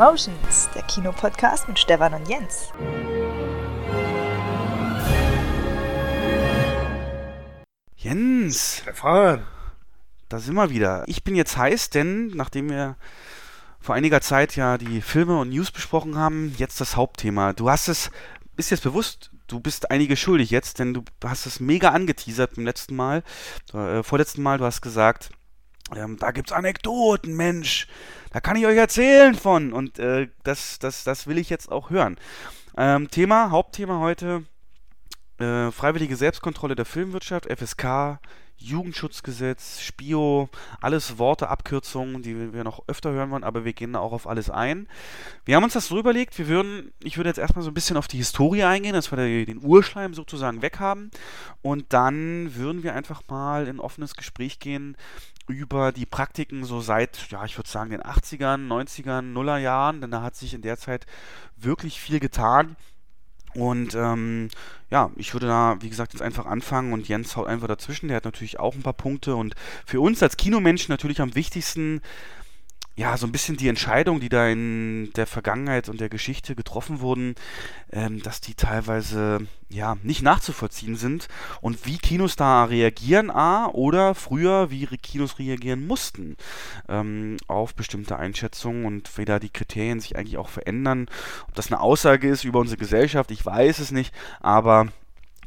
Cinemotions, der Kinopodcast mit Stefan und Jens. Jens, Stefan. da sind wir wieder. Ich bin jetzt heiß, denn nachdem wir vor einiger Zeit ja die Filme und News besprochen haben, jetzt das Hauptthema. Du hast es, ist jetzt bewusst, du bist einige schuldig jetzt, denn du hast es mega angeteasert beim letzten Mal, äh, vorletzten Mal, du hast gesagt, ähm, da gibt's Anekdoten, Mensch, da kann ich euch erzählen von und äh, das, das, das will ich jetzt auch hören. Ähm, Thema, Hauptthema heute, äh, freiwillige Selbstkontrolle der Filmwirtschaft, FSK, Jugendschutzgesetz, Spio, alles Worte, Abkürzungen, die wir noch öfter hören wollen, aber wir gehen da auch auf alles ein. Wir haben uns das so überlegt, wir würden, ich würde jetzt erstmal so ein bisschen auf die Historie eingehen, dass wir den Urschleim sozusagen weghaben und dann würden wir einfach mal in offenes Gespräch gehen über die Praktiken so seit, ja, ich würde sagen den 80ern, 90ern, Nullerjahren, denn da hat sich in der Zeit wirklich viel getan. Und ähm, ja, ich würde da, wie gesagt, jetzt einfach anfangen und Jens haut einfach dazwischen. Der hat natürlich auch ein paar Punkte. Und für uns als Kinomenschen natürlich am wichtigsten, ja, so ein bisschen die Entscheidungen, die da in der Vergangenheit und der Geschichte getroffen wurden, ähm, dass die teilweise ja nicht nachzuvollziehen sind und wie Kinos da reagieren, a, oder früher, wie Kinos reagieren mussten ähm, auf bestimmte Einschätzungen und wie da die Kriterien sich eigentlich auch verändern. Ob das eine Aussage ist über unsere Gesellschaft, ich weiß es nicht, aber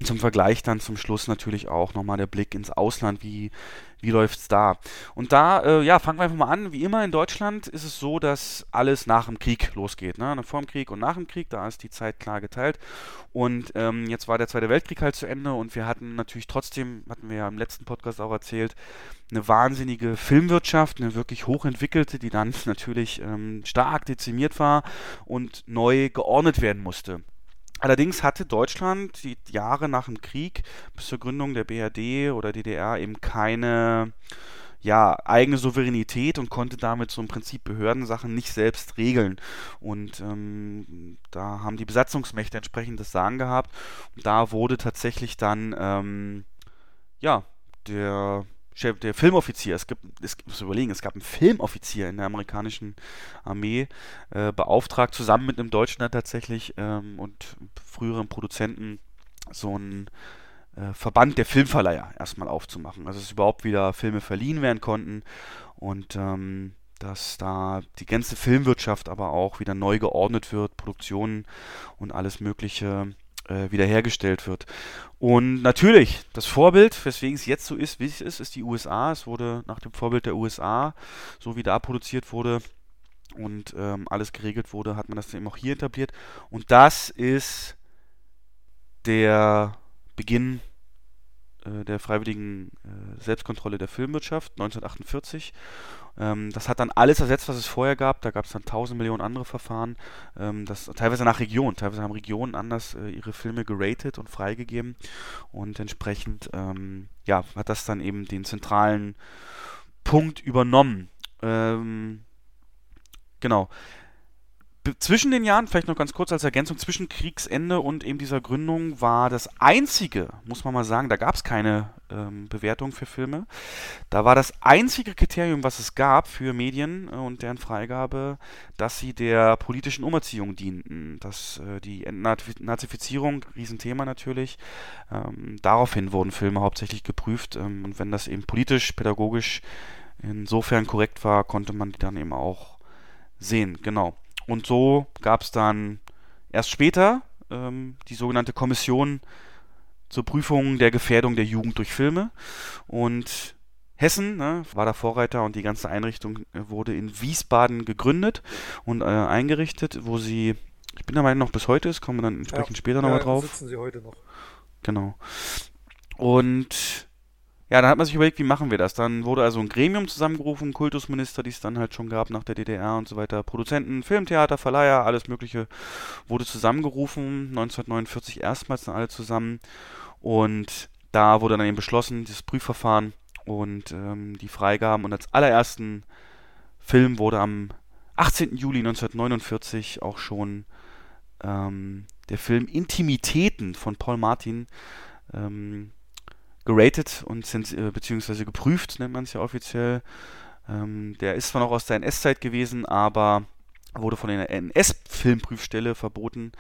zum Vergleich dann zum Schluss natürlich auch nochmal der Blick ins Ausland, wie, wie läuft es da? Und da, äh, ja, fangen wir einfach mal an. Wie immer in Deutschland ist es so, dass alles nach dem Krieg losgeht. Ne? Vor dem Krieg und nach dem Krieg, da ist die Zeit klar geteilt. Und ähm, jetzt war der Zweite Weltkrieg halt zu Ende und wir hatten natürlich trotzdem, hatten wir ja im letzten Podcast auch erzählt, eine wahnsinnige Filmwirtschaft, eine wirklich hochentwickelte, die dann natürlich ähm, stark dezimiert war und neu geordnet werden musste. Allerdings hatte Deutschland die Jahre nach dem Krieg bis zur Gründung der BRD oder DDR eben keine ja, eigene Souveränität und konnte damit so im Prinzip Behördensachen nicht selbst regeln. Und ähm, da haben die Besatzungsmächte entsprechend das Sagen gehabt. Und da wurde tatsächlich dann ähm, ja, der der Filmoffizier, es gibt, es muss überlegen, es gab einen Filmoffizier in der amerikanischen Armee, äh, beauftragt, zusammen mit einem Deutschen tatsächlich ähm, und früheren Produzenten so einen äh, Verband der Filmverleiher erstmal aufzumachen. Also dass überhaupt wieder Filme verliehen werden konnten und ähm, dass da die ganze Filmwirtschaft aber auch wieder neu geordnet wird, Produktionen und alles Mögliche äh, wiederhergestellt wird. Und natürlich, das Vorbild, weswegen es jetzt so ist, wie es ist, ist die USA. Es wurde nach dem Vorbild der USA, so wie da produziert wurde und ähm, alles geregelt wurde, hat man das eben auch hier etabliert. Und das ist der Beginn äh, der freiwilligen äh, Selbstkontrolle der Filmwirtschaft 1948. Ähm, das hat dann alles ersetzt, was es vorher gab. Da gab es dann tausend Millionen andere Verfahren. Ähm, das, teilweise nach Region. Teilweise haben Regionen anders äh, ihre Filme geratet und freigegeben. Und entsprechend ähm, ja, hat das dann eben den zentralen Punkt übernommen. Ähm, genau zwischen den Jahren, vielleicht noch ganz kurz als Ergänzung, zwischen Kriegsende und eben dieser Gründung war das einzige, muss man mal sagen, da gab es keine ähm, Bewertung für Filme. Da war das einzige Kriterium, was es gab für Medien äh, und deren Freigabe, dass sie der politischen Umerziehung dienten. Dass äh, die Entnazifizierung, Riesenthema natürlich, ähm, daraufhin wurden Filme hauptsächlich geprüft. Ähm, und wenn das eben politisch, pädagogisch insofern korrekt war, konnte man die dann eben auch sehen. Genau. Und so gab es dann erst später ähm, die sogenannte Kommission zur Prüfung der Gefährdung der Jugend durch Filme. Und Hessen ne, war der Vorreiter und die ganze Einrichtung äh, wurde in Wiesbaden gegründet und äh, eingerichtet, wo sie, ich bin der Meinung, noch bis heute ist, kommen wir dann entsprechend ja, später nochmal ja, drauf. sitzen sie heute noch. Genau. Und ja, dann hat man sich überlegt, wie machen wir das? Dann wurde also ein Gremium zusammengerufen, Kultusminister, die es dann halt schon gab nach der DDR und so weiter, Produzenten, Filmtheater, Verleiher, alles Mögliche wurde zusammengerufen. 1949 erstmals dann alle zusammen. Und da wurde dann eben beschlossen, dieses Prüfverfahren und ähm, die Freigaben. Und als allerersten Film wurde am 18. Juli 1949 auch schon ähm, der Film Intimitäten von Paul Martin ähm, geratet und sind, äh, beziehungsweise geprüft, nennt man es ja offiziell. Ähm, der ist zwar noch aus der NS-Zeit gewesen, aber wurde von der NS-Filmprüfstelle verboten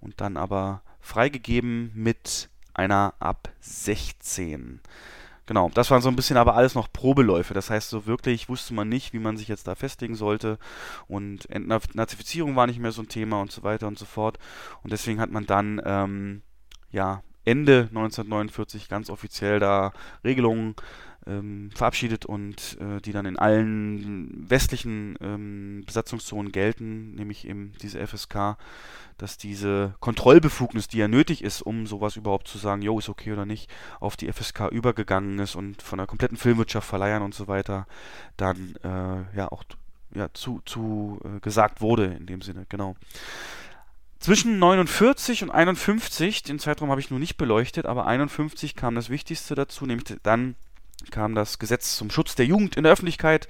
und dann aber freigegeben mit einer ab 16. Genau, das waren so ein bisschen aber alles noch Probeläufe. Das heißt, so wirklich wusste man nicht, wie man sich jetzt da festlegen sollte. Und Entnazifizierung war nicht mehr so ein Thema und so weiter und so fort. Und deswegen hat man dann, ähm, ja, Ende 1949 ganz offiziell da Regelungen ähm, verabschiedet und äh, die dann in allen westlichen ähm, Besatzungszonen gelten, nämlich eben diese FSK, dass diese Kontrollbefugnis, die ja nötig ist, um sowas überhaupt zu sagen, jo, ist okay oder nicht, auf die FSK übergegangen ist und von der kompletten Filmwirtschaft, Verleihern und so weiter dann äh, ja auch ja, zu, zu äh, gesagt wurde in dem Sinne, genau. Zwischen 49 und 51, den Zeitraum habe ich nur nicht beleuchtet, aber 51 kam das Wichtigste dazu, nämlich dann kam das Gesetz zum Schutz der Jugend in der Öffentlichkeit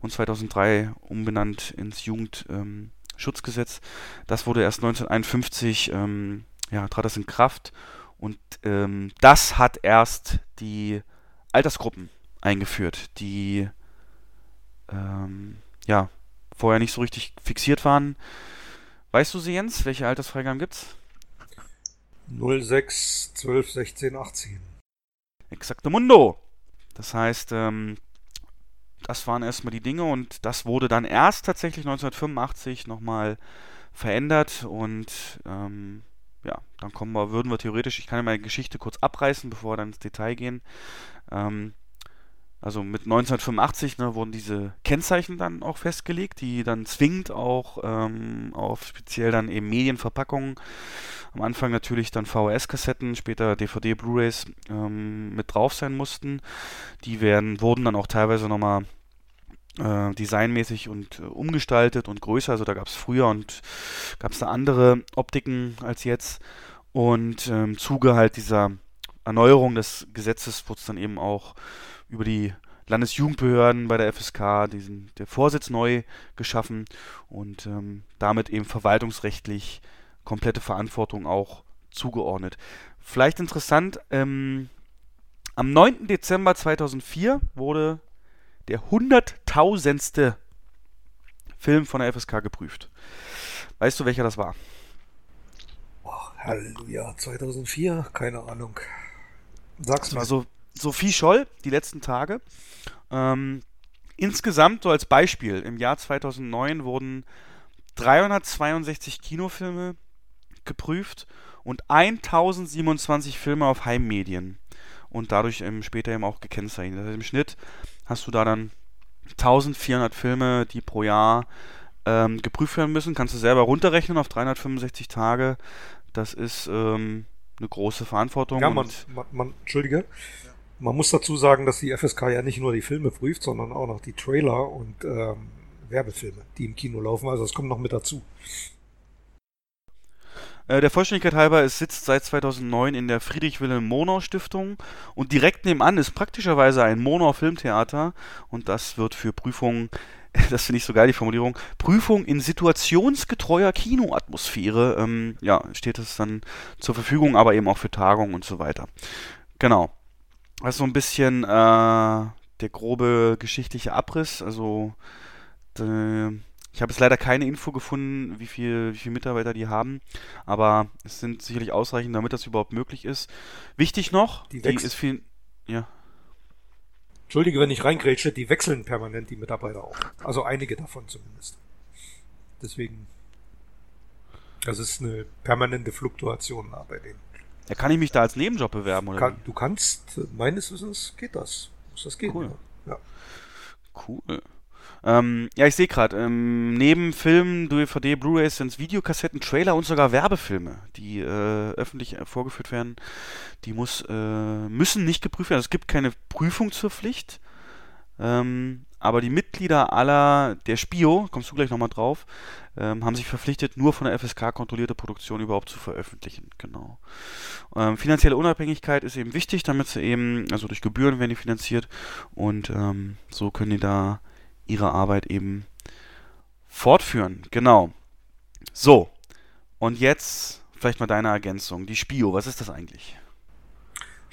und 2003 umbenannt ins Jugendschutzgesetz. Das wurde erst 1951, ähm, ja, trat das in Kraft und ähm, das hat erst die Altersgruppen eingeführt, die ähm, ja vorher nicht so richtig fixiert waren. Weißt du sie, Jens? Welche Altersfreigaben gibt's? 06, 12, 16, 18. Exakte Mundo. Das heißt, ähm, das waren erstmal die Dinge und das wurde dann erst tatsächlich 1985 nochmal verändert und ähm, ja, dann kommen wir, würden wir theoretisch, ich kann ja meine Geschichte kurz abreißen, bevor wir dann ins Detail gehen. Ähm, also mit 1985 ne, wurden diese Kennzeichen dann auch festgelegt, die dann zwingend auch ähm, auf speziell dann eben Medienverpackungen, am Anfang natürlich dann VHS-Kassetten, später DVD, Blu-rays ähm, mit drauf sein mussten. Die werden, wurden dann auch teilweise nochmal äh, designmäßig und äh, umgestaltet und größer. Also da gab es früher und gab es da andere Optiken als jetzt. Und im ähm, Zuge halt dieser Erneuerung des Gesetzes wurde es dann eben auch über die Landesjugendbehörden bei der FSK diesen, der Vorsitz neu geschaffen und ähm, damit eben verwaltungsrechtlich komplette Verantwortung auch zugeordnet. Vielleicht interessant, ähm, am 9. Dezember 2004 wurde der hunderttausendste Film von der FSK geprüft. Weißt du, welcher das war? Oh, Halleluja, 2004? Keine Ahnung. Sag's mal. so Sophie Scholl, die letzten Tage. Ähm, insgesamt, so als Beispiel, im Jahr 2009 wurden 362 Kinofilme geprüft und 1027 Filme auf Heimmedien und dadurch ähm, später eben auch gekennzeichnet. Also im Schnitt hast du da dann 1400 Filme, die pro Jahr ähm, geprüft werden müssen. Kannst du selber runterrechnen auf 365 Tage. Das ist ähm, eine große Verantwortung. Ja, man, man, man Entschuldige. Man muss dazu sagen, dass die FSK ja nicht nur die Filme prüft, sondern auch noch die Trailer und ähm, Werbefilme, die im Kino laufen. Also das kommt noch mit dazu. Äh, der Vollständigkeit halber, es sitzt seit 2009 in der Friedrich-Wilhelm-Monau-Stiftung und direkt nebenan ist praktischerweise ein Monau-Filmtheater und das wird für Prüfungen, das finde ich so geil, die Formulierung, Prüfung in situationsgetreuer Kinoatmosphäre, ähm, ja, steht es dann zur Verfügung, aber eben auch für Tagungen und so weiter. Genau. Also so ein bisschen äh, der grobe geschichtliche Abriss. Also de, ich habe jetzt leider keine Info gefunden, wie viel, wie viele Mitarbeiter die haben, aber es sind sicherlich ausreichend, damit das überhaupt möglich ist. Wichtig noch, die, die ist viel, ja. Entschuldige, wenn ich reingrätsche, die wechseln permanent die Mitarbeiter auch. Also einige davon zumindest. Deswegen, das ist eine permanente Fluktuation bei denen. Ja, kann ich mich da als Nebenjob bewerben, oder? Kann, du kannst, meines Wissens geht das. Muss das gehen, cool. ja. Cool. Ähm, ja, ich sehe gerade, ähm, neben Filmen, DVD, Blu-rays sind es Videokassetten, Trailer und sogar Werbefilme, die äh, öffentlich vorgeführt werden. Die muss, äh, müssen nicht geprüft werden. Also es gibt keine Prüfung zur Pflicht. Ähm, aber die Mitglieder aller der Spio, kommst du gleich nochmal drauf, ähm, haben sich verpflichtet, nur von der FSK kontrollierte Produktion überhaupt zu veröffentlichen. Genau. Ähm, finanzielle Unabhängigkeit ist eben wichtig, damit sie eben, also durch Gebühren werden die finanziert und ähm, so können die da ihre Arbeit eben fortführen. Genau. So. Und jetzt vielleicht mal deine Ergänzung. Die Spio, was ist das eigentlich?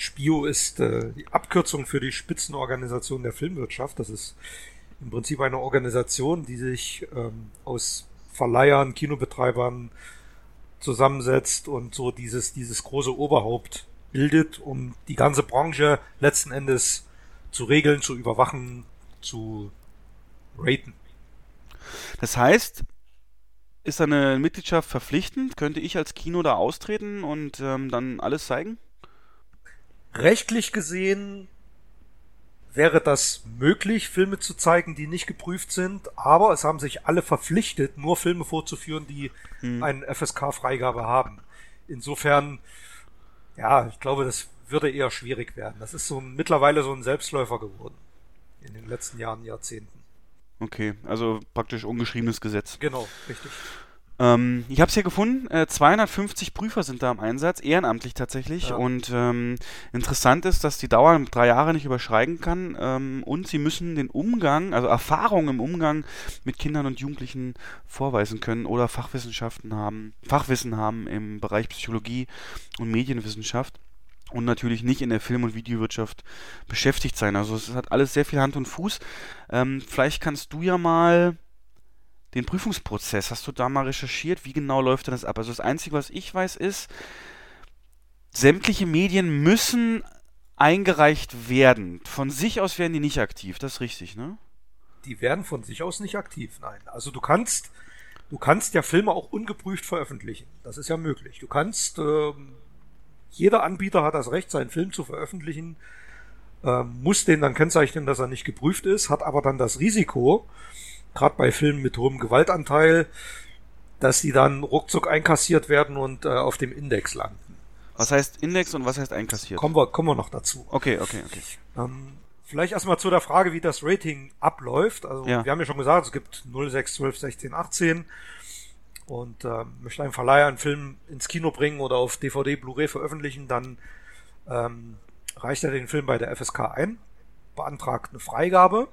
SPIO ist äh, die Abkürzung für die Spitzenorganisation der Filmwirtschaft. Das ist im Prinzip eine Organisation, die sich ähm, aus Verleihern, Kinobetreibern zusammensetzt und so dieses, dieses große Oberhaupt bildet, um die ganze Branche letzten Endes zu regeln, zu überwachen, zu raten. Das heißt, ist eine Mitgliedschaft verpflichtend? Könnte ich als Kino da austreten und ähm, dann alles zeigen? Rechtlich gesehen wäre das möglich, Filme zu zeigen, die nicht geprüft sind, aber es haben sich alle verpflichtet, nur Filme vorzuführen, die hm. eine FSK-Freigabe haben. Insofern, ja, ich glaube, das würde eher schwierig werden. Das ist so mittlerweile so ein Selbstläufer geworden in den letzten Jahren, Jahrzehnten. Okay, also praktisch ungeschriebenes Gesetz. Genau, richtig. Ähm, ich habe es hier gefunden, äh, 250 Prüfer sind da im Einsatz, ehrenamtlich tatsächlich. Ja. Und ähm, interessant ist, dass die Dauer drei Jahre nicht überschreiten kann. Ähm, und sie müssen den Umgang, also Erfahrung im Umgang mit Kindern und Jugendlichen vorweisen können oder Fachwissenschaften haben, Fachwissen haben im Bereich Psychologie und Medienwissenschaft und natürlich nicht in der Film- und Videowirtschaft beschäftigt sein. Also es hat alles sehr viel Hand und Fuß. Ähm, vielleicht kannst du ja mal den Prüfungsprozess, hast du da mal recherchiert? Wie genau läuft denn das ab? Also das Einzige, was ich weiß, ist, sämtliche Medien müssen eingereicht werden. Von sich aus werden die nicht aktiv, das ist richtig, ne? Die werden von sich aus nicht aktiv, nein. Also du kannst, du kannst ja Filme auch ungeprüft veröffentlichen. Das ist ja möglich. Du kannst, ähm, jeder Anbieter hat das Recht, seinen Film zu veröffentlichen, ähm, muss den dann kennzeichnen, dass er nicht geprüft ist, hat aber dann das Risiko, gerade bei Filmen mit hohem Gewaltanteil, dass die dann ruckzuck einkassiert werden und äh, auf dem Index landen. Was heißt Index und was heißt einkassiert? Kommen wir, kommen wir noch dazu. Okay, okay, okay. Ähm, vielleicht erstmal zu der Frage, wie das Rating abläuft. Also ja. wir haben ja schon gesagt, es gibt 0, 6, 12, 16, 18 und äh, möchte ein Verleiher einen Film ins Kino bringen oder auf DVD, Blu-ray veröffentlichen, dann ähm, reicht er den Film bei der FSK ein, beantragt eine Freigabe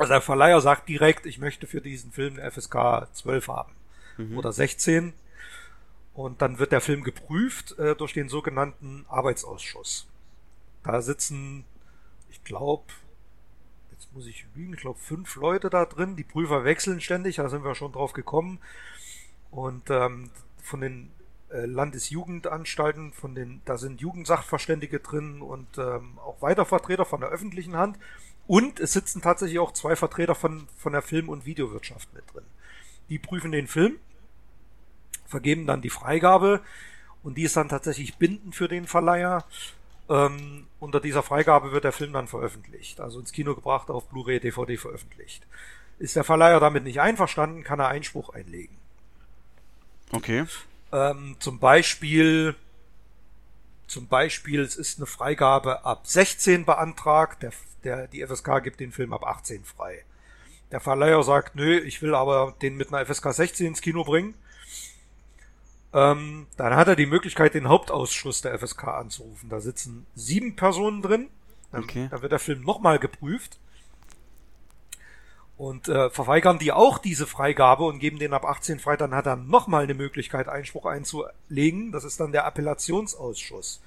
also der Verleiher sagt direkt, ich möchte für diesen Film eine FSK 12 haben mhm. oder 16. Und dann wird der Film geprüft äh, durch den sogenannten Arbeitsausschuss. Da sitzen, ich glaube, jetzt muss ich lügen, ich glaube fünf Leute da drin. Die Prüfer wechseln ständig, da sind wir schon drauf gekommen. Und ähm, von den äh, Landesjugendanstalten, von den, da sind Jugendsachverständige drin und ähm, auch Weitervertreter von der öffentlichen Hand. Und es sitzen tatsächlich auch zwei Vertreter von, von der Film- und Videowirtschaft mit drin. Die prüfen den Film, vergeben dann die Freigabe und die ist dann tatsächlich bindend für den Verleiher. Ähm, unter dieser Freigabe wird der Film dann veröffentlicht, also ins Kino gebracht, auf Blu-ray, DVD veröffentlicht. Ist der Verleiher damit nicht einverstanden, kann er Einspruch einlegen. Okay. Ähm, zum Beispiel, zum Beispiel, es ist eine Freigabe ab 16 beantragt, der der, die FSK gibt den Film ab 18 frei. Der Verleiher sagt, nö, ich will aber den mit einer FSK 16 ins Kino bringen. Ähm, dann hat er die Möglichkeit, den Hauptausschuss der FSK anzurufen. Da sitzen sieben Personen drin. Dann, okay. dann wird der Film nochmal geprüft. Und äh, verweigern die auch diese Freigabe und geben den ab 18 frei, dann hat er nochmal eine Möglichkeit, Einspruch einzulegen. Das ist dann der Appellationsausschuss.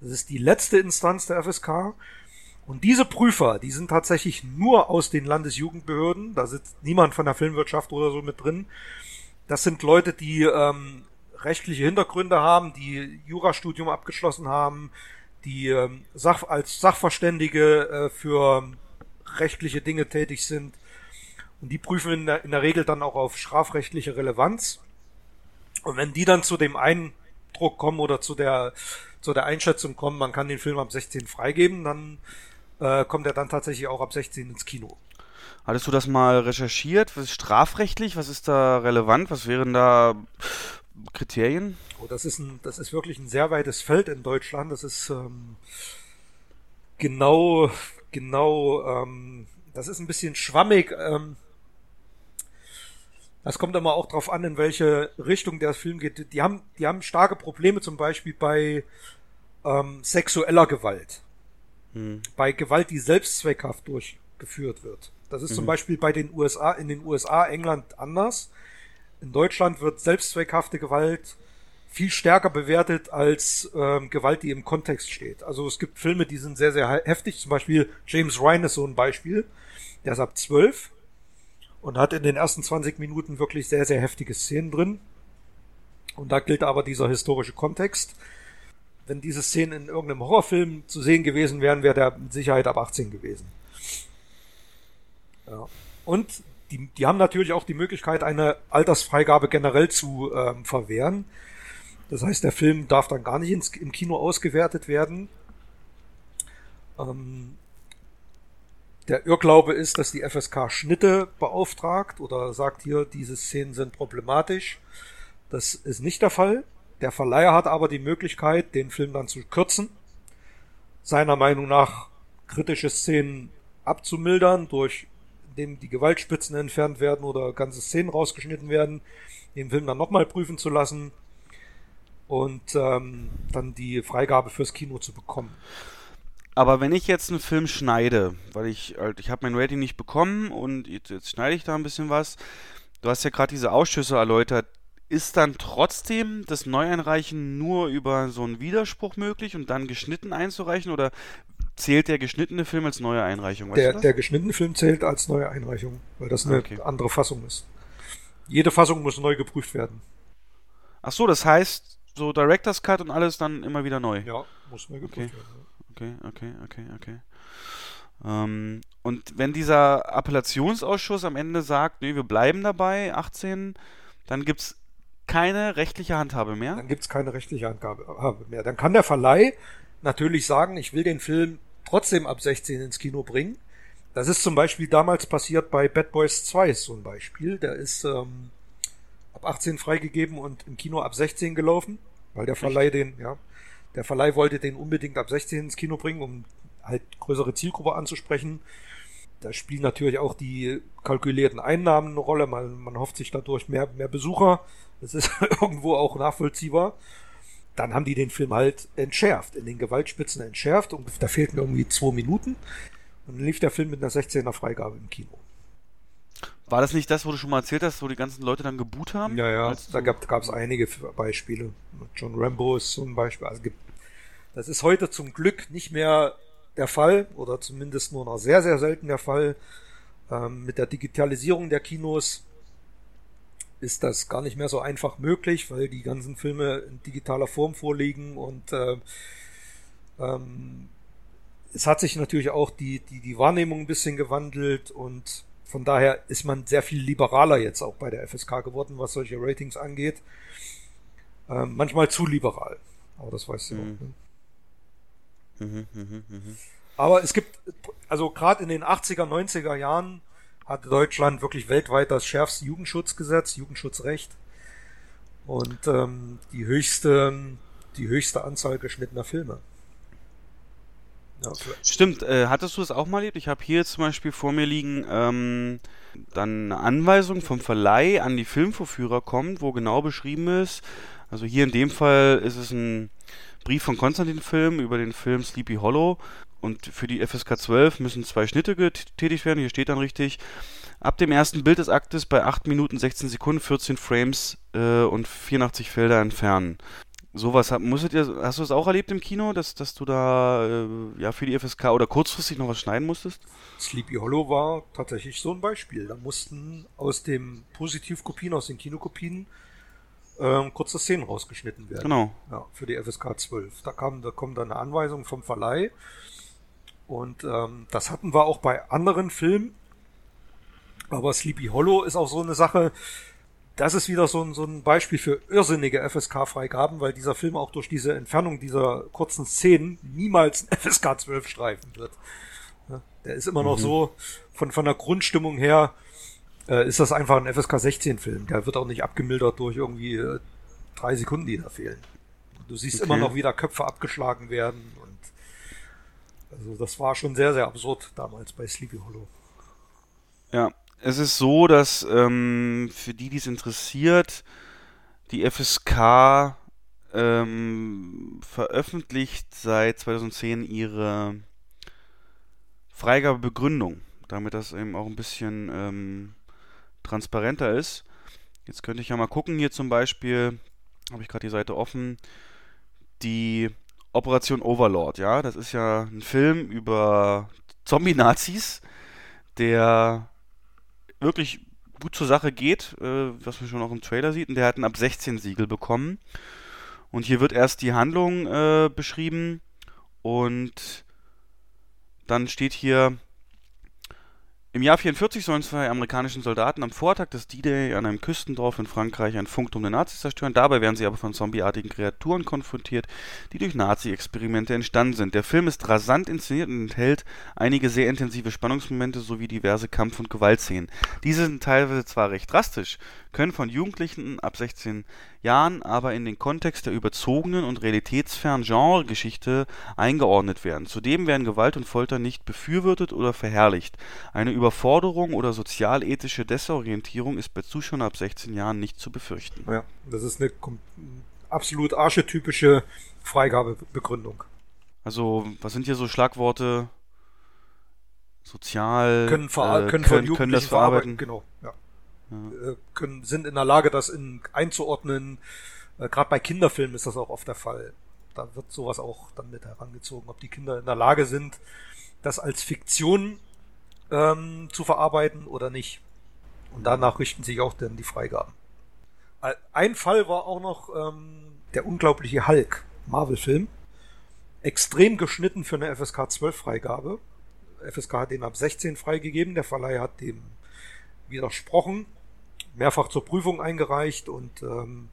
Das ist die letzte Instanz der FSK. Und diese Prüfer, die sind tatsächlich nur aus den Landesjugendbehörden, da sitzt niemand von der Filmwirtschaft oder so mit drin. Das sind Leute, die ähm, rechtliche Hintergründe haben, die Jurastudium abgeschlossen haben, die ähm, Sach als Sachverständige äh, für rechtliche Dinge tätig sind. Und die prüfen in der, in der Regel dann auch auf strafrechtliche Relevanz. Und wenn die dann zu dem Eindruck kommen oder zu der, zu der Einschätzung kommen, man kann den Film ab 16 freigeben, dann äh, kommt er dann tatsächlich auch ab 16 ins Kino. Hattest du das mal recherchiert? Was ist strafrechtlich? Was ist da relevant? Was wären da Kriterien? Oh, das ist ein, das ist wirklich ein sehr weites Feld in Deutschland. Das ist ähm, genau, genau, ähm, das ist ein bisschen schwammig. Ähm, das kommt immer auch drauf an, in welche Richtung der Film geht. Die haben, die haben starke Probleme zum Beispiel bei ähm, sexueller Gewalt. Hm. Bei Gewalt, die selbstzweckhaft durchgeführt wird. Das ist mhm. zum Beispiel bei den USA, in den USA, England anders. In Deutschland wird selbstzweckhafte Gewalt viel stärker bewertet als ähm, Gewalt, die im Kontext steht. Also es gibt Filme, die sind sehr, sehr heftig. Zum Beispiel James Ryan ist so ein Beispiel. Der ist ab zwölf. Und hat in den ersten 20 Minuten wirklich sehr, sehr heftige Szenen drin. Und da gilt aber dieser historische Kontext. Wenn diese Szenen in irgendeinem Horrorfilm zu sehen gewesen wären, wäre der mit Sicherheit ab 18 gewesen. Ja. Und die, die haben natürlich auch die Möglichkeit, eine Altersfreigabe generell zu ähm, verwehren. Das heißt, der Film darf dann gar nicht ins, im Kino ausgewertet werden. Ähm, der Irrglaube ist, dass die FSK Schnitte beauftragt oder sagt hier, diese Szenen sind problematisch. Das ist nicht der Fall. Der Verleiher hat aber die Möglichkeit, den Film dann zu kürzen. Seiner Meinung nach kritische Szenen abzumildern durch dem die Gewaltspitzen entfernt werden oder ganze Szenen rausgeschnitten werden, den Film dann nochmal prüfen zu lassen und ähm, dann die Freigabe fürs Kino zu bekommen. Aber wenn ich jetzt einen Film schneide, weil ich halt, ich habe mein Rating nicht bekommen und jetzt, jetzt schneide ich da ein bisschen was. Du hast ja gerade diese Ausschüsse erläutert. Ist dann trotzdem das Neueinreichen nur über so einen Widerspruch möglich und dann geschnitten einzureichen oder zählt der geschnittene Film als neue Einreichung? Der, der, geschnittene Film zählt als neue Einreichung, weil das eine okay. andere Fassung ist. Jede Fassung muss neu geprüft werden. Ach so, das heißt, so Director's Cut und alles dann immer wieder neu. Ja, muss neu geprüft okay. werden. Okay, okay, okay, okay. Ähm, und wenn dieser Appellationsausschuss am Ende sagt, nee, wir bleiben dabei, 18, dann gibt es keine rechtliche Handhabe mehr? Dann gibt es keine rechtliche Handhabe mehr. Dann kann der Verleih natürlich sagen, ich will den Film trotzdem ab 16 ins Kino bringen. Das ist zum Beispiel damals passiert bei Bad Boys 2 ist so ein Beispiel. Der ist ähm, ab 18 freigegeben und im Kino ab 16 gelaufen, weil der Verleih Echt? den, ja, der Verleih wollte den unbedingt ab 16 ins Kino bringen, um halt größere Zielgruppe anzusprechen. Da spielen natürlich auch die kalkulierten Einnahmen eine Rolle. Man, man hofft sich dadurch mehr, mehr Besucher. Das ist irgendwo auch nachvollziehbar. Dann haben die den Film halt entschärft, in den Gewaltspitzen entschärft und da fehlten irgendwie zwei Minuten. Und dann lief der Film mit einer 16er Freigabe im Kino. War das nicht das, wo du schon mal erzählt hast, wo die ganzen Leute dann geboot haben? Ja, ja, da gab es einige Beispiele. John Rambo ist so ein Beispiel. Also gibt, das ist heute zum Glück nicht mehr der Fall oder zumindest nur noch sehr, sehr selten der Fall. Ähm, mit der Digitalisierung der Kinos ist das gar nicht mehr so einfach möglich, weil die ganzen Filme in digitaler Form vorliegen und äh, ähm, es hat sich natürlich auch die, die, die Wahrnehmung ein bisschen gewandelt und von daher ist man sehr viel liberaler jetzt auch bei der FSK geworden, was solche Ratings angeht. Ähm, manchmal zu liberal. Aber das weißt du mhm. auch. Ne? Mhm, mh, mh. Aber es gibt, also gerade in den 80er, 90er Jahren hatte Deutschland wirklich weltweit das schärfste Jugendschutzgesetz, Jugendschutzrecht und ähm, die höchste, die höchste Anzahl geschnittener Filme. Ja, Stimmt, äh, hattest du es auch mal erlebt? Ich habe hier zum Beispiel vor mir liegen, ähm, dann eine Anweisung vom Verleih an die Filmvorführer kommt, wo genau beschrieben ist, also hier in dem Fall ist es ein Brief von Konstantin Film über den Film Sleepy Hollow und für die FSK 12 müssen zwei Schnitte getätigt werden, hier steht dann richtig, ab dem ersten Bild des Aktes bei 8 Minuten 16 Sekunden 14 Frames äh, und 84 Felder entfernen. Sowas musstet ihr, hast du das auch erlebt im Kino, dass, dass du da äh, ja für die FSK oder kurzfristig noch was schneiden musstest? Sleepy Hollow war tatsächlich so ein Beispiel. Da mussten aus den Positivkopien, aus den Kinokopien, ähm, kurze Szenen rausgeschnitten werden. Genau. Ja, für die FSK 12. Da kam, da kommt dann eine Anweisung vom Verleih. Und ähm, das hatten wir auch bei anderen Filmen. Aber Sleepy Hollow ist auch so eine Sache, das ist wieder so ein, so ein Beispiel für irrsinnige FSK-Freigaben, weil dieser Film auch durch diese Entfernung dieser kurzen Szenen niemals ein FSK 12 streifen wird. Ja, der ist immer noch mhm. so, von, von der Grundstimmung her, äh, ist das einfach ein FSK 16 Film. Der wird auch nicht abgemildert durch irgendwie äh, drei Sekunden, die da fehlen. Du siehst okay. immer noch, wie da Köpfe abgeschlagen werden und also das war schon sehr, sehr absurd damals bei Sleepy Hollow. Ja, es ist so, dass ähm, für die, die es interessiert, die FSK ähm, veröffentlicht seit 2010 ihre Freigabebegründung, damit das eben auch ein bisschen ähm, transparenter ist. Jetzt könnte ich ja mal gucken, hier zum Beispiel, habe ich gerade die Seite offen, die Operation Overlord, ja, das ist ja ein Film über Zombie-Nazis, der wirklich gut zur Sache geht, äh, was man schon auch im Trailer sieht. Und der hat ein ab 16 Siegel bekommen. Und hier wird erst die Handlung äh, beschrieben und dann steht hier, im Jahr 44 sollen zwei amerikanischen Soldaten am Vortag des D-Day an einem Küstendorf in Frankreich ein Funkturm der Nazis zerstören. Dabei werden sie aber von zombieartigen Kreaturen konfrontiert, die durch Nazi-Experimente entstanden sind. Der Film ist rasant inszeniert und enthält einige sehr intensive Spannungsmomente sowie diverse Kampf- und Gewaltszenen. Diese sind teilweise zwar recht drastisch, können von Jugendlichen ab 16 Jahren aber in den Kontext der überzogenen und realitätsfernen Genregeschichte eingeordnet werden. Zudem werden Gewalt und Folter nicht befürwortet oder verherrlicht. Eine Überforderung oder sozialethische Desorientierung ist bei Zuschauern ab 16 Jahren nicht zu befürchten. Ja, das ist eine absolut archetypische Freigabebegründung. Also, was sind hier so Schlagworte? Sozial, können, äh, können, können, können das verarbeiten. Genau, ja. Äh, können, sind in der Lage, das in, einzuordnen. Äh, Gerade bei Kinderfilmen ist das auch oft der Fall. Da wird sowas auch dann mit herangezogen, ob die Kinder in der Lage sind, das als Fiktion ähm, zu verarbeiten oder nicht. Und danach richten sich auch dann die Freigaben. Ein Fall war auch noch ähm, der unglaubliche Hulk, Marvel-Film. Extrem geschnitten für eine FSK 12 Freigabe. FSK hat den ab 16 freigegeben, der Verleih hat dem widersprochen, mehrfach zur Prüfung eingereicht und ähm,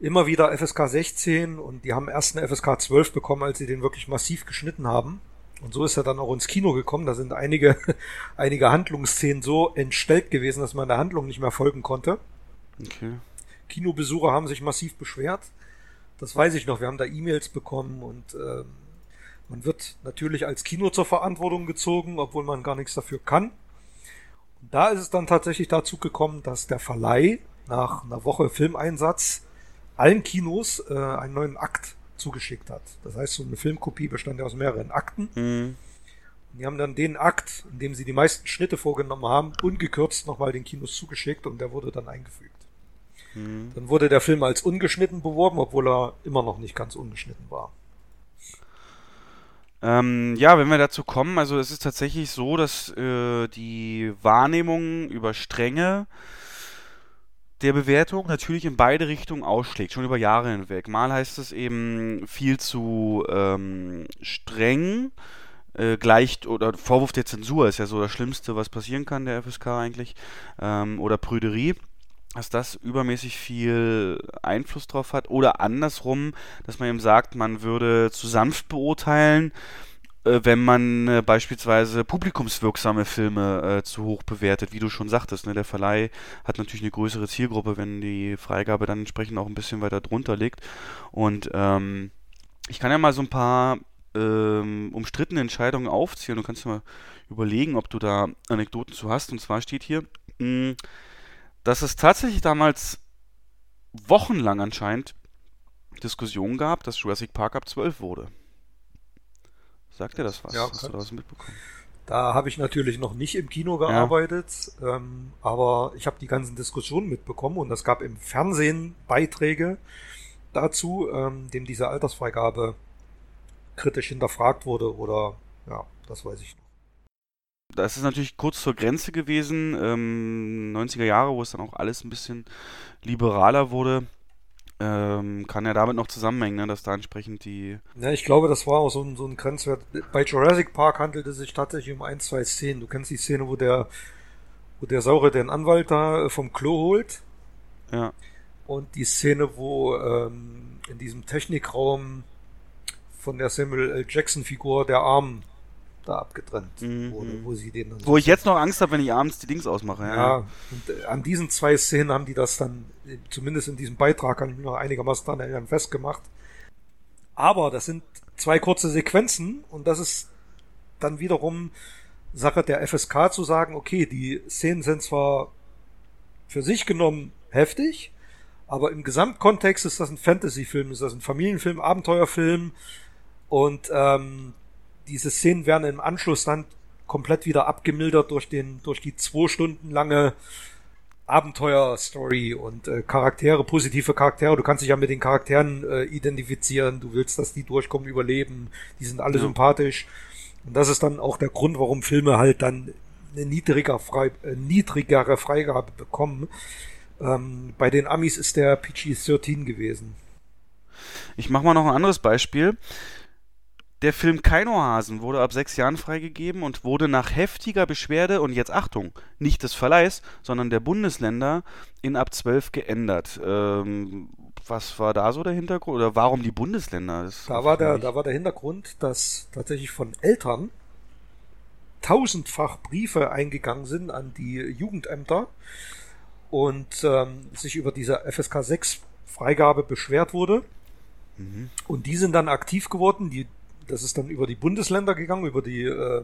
immer wieder FSK 16 und die haben erst eine FSK 12 bekommen, als sie den wirklich massiv geschnitten haben. Und so ist er dann auch ins Kino gekommen. Da sind einige, einige Handlungsszenen so entstellt gewesen, dass man der Handlung nicht mehr folgen konnte. Okay. Kinobesucher haben sich massiv beschwert. Das weiß ich noch. Wir haben da E-Mails bekommen und ähm, man wird natürlich als Kino zur Verantwortung gezogen, obwohl man gar nichts dafür kann. Da ist es dann tatsächlich dazu gekommen, dass der Verleih nach einer Woche Filmeinsatz allen Kinos äh, einen neuen Akt zugeschickt hat. Das heißt, so eine Filmkopie bestand ja aus mehreren Akten. Mhm. Und die haben dann den Akt, in dem sie die meisten Schnitte vorgenommen haben, ungekürzt nochmal den Kinos zugeschickt und der wurde dann eingefügt. Mhm. Dann wurde der Film als ungeschnitten beworben, obwohl er immer noch nicht ganz ungeschnitten war. Ähm, ja, wenn wir dazu kommen, also es ist tatsächlich so, dass äh, die Wahrnehmung über Stränge der Bewertung natürlich in beide Richtungen ausschlägt, schon über Jahre hinweg. Mal heißt es eben viel zu ähm, streng, äh, gleicht oder Vorwurf der Zensur ist ja so das Schlimmste, was passieren kann der FSK eigentlich, ähm, oder Prüderie dass das übermäßig viel Einfluss drauf hat oder andersrum, dass man eben sagt, man würde zu sanft beurteilen, äh, wenn man äh, beispielsweise publikumswirksame Filme äh, zu hoch bewertet, wie du schon sagtest. Ne? Der Verleih hat natürlich eine größere Zielgruppe, wenn die Freigabe dann entsprechend auch ein bisschen weiter drunter liegt. Und ähm, ich kann ja mal so ein paar ähm, umstrittene Entscheidungen aufzählen. Du kannst mal überlegen, ob du da Anekdoten zu hast. Und zwar steht hier, mh, dass es tatsächlich damals wochenlang anscheinend Diskussionen gab, dass Jurassic Park ab 12 wurde. Sagt dir das was? Ja, Hast du da was mitbekommen? Da habe ich natürlich noch nicht im Kino gearbeitet, ja. ähm, aber ich habe die ganzen Diskussionen mitbekommen und es gab im Fernsehen Beiträge dazu, ähm, dem diese Altersfreigabe kritisch hinterfragt wurde oder ja, das weiß ich. Das ist natürlich kurz zur Grenze gewesen, ähm, 90er Jahre, wo es dann auch alles ein bisschen liberaler wurde. Ähm, kann ja damit noch zusammenhängen, ne, dass da entsprechend die. Ja, ich glaube, das war auch so ein, so ein Grenzwert. Bei Jurassic Park handelt es sich tatsächlich um ein, zwei Szenen. Du kennst die Szene, wo der, wo der Saure den Anwalt da äh, vom Klo holt. Ja. Und die Szene, wo ähm, in diesem Technikraum von der Samuel L. Jackson Figur der Arm da abgetrennt mhm. wurde, wo sie den Wo ich jetzt noch Angst habe, wenn ich abends die Dings ausmache. Ja, ja und äh, an diesen zwei Szenen haben die das dann, äh, zumindest in diesem Beitrag, kann ich noch einigermaßen daran erinnern, festgemacht. Aber das sind zwei kurze Sequenzen und das ist dann wiederum Sache der FSK zu sagen, okay, die Szenen sind zwar für sich genommen heftig, aber im Gesamtkontext ist das ein Fantasy-Film, ist das ein Familienfilm, Abenteuerfilm und ähm, diese Szenen werden im Anschluss dann komplett wieder abgemildert durch den, durch die zwei Stunden lange Abenteuerstory und äh, Charaktere, positive Charaktere. Du kannst dich ja mit den Charakteren äh, identifizieren. Du willst, dass die durchkommen, überleben. Die sind alle ja. sympathisch. Und das ist dann auch der Grund, warum Filme halt dann eine niedriger frei, äh, niedrigere Freigabe bekommen. Ähm, bei den Amis ist der PG-13 gewesen. Ich mache mal noch ein anderes Beispiel. Der Film Keinohasen wurde ab sechs Jahren freigegeben und wurde nach heftiger Beschwerde und jetzt Achtung, nicht des Verleihs, sondern der Bundesländer in ab zwölf geändert. Ähm, was war da so der Hintergrund oder warum die Bundesländer? Das da war der, da war der Hintergrund, dass tatsächlich von Eltern tausendfach Briefe eingegangen sind an die Jugendämter und ähm, sich über diese FSK 6 Freigabe beschwert wurde. Mhm. Und die sind dann aktiv geworden. Die das ist dann über die Bundesländer gegangen, über die äh,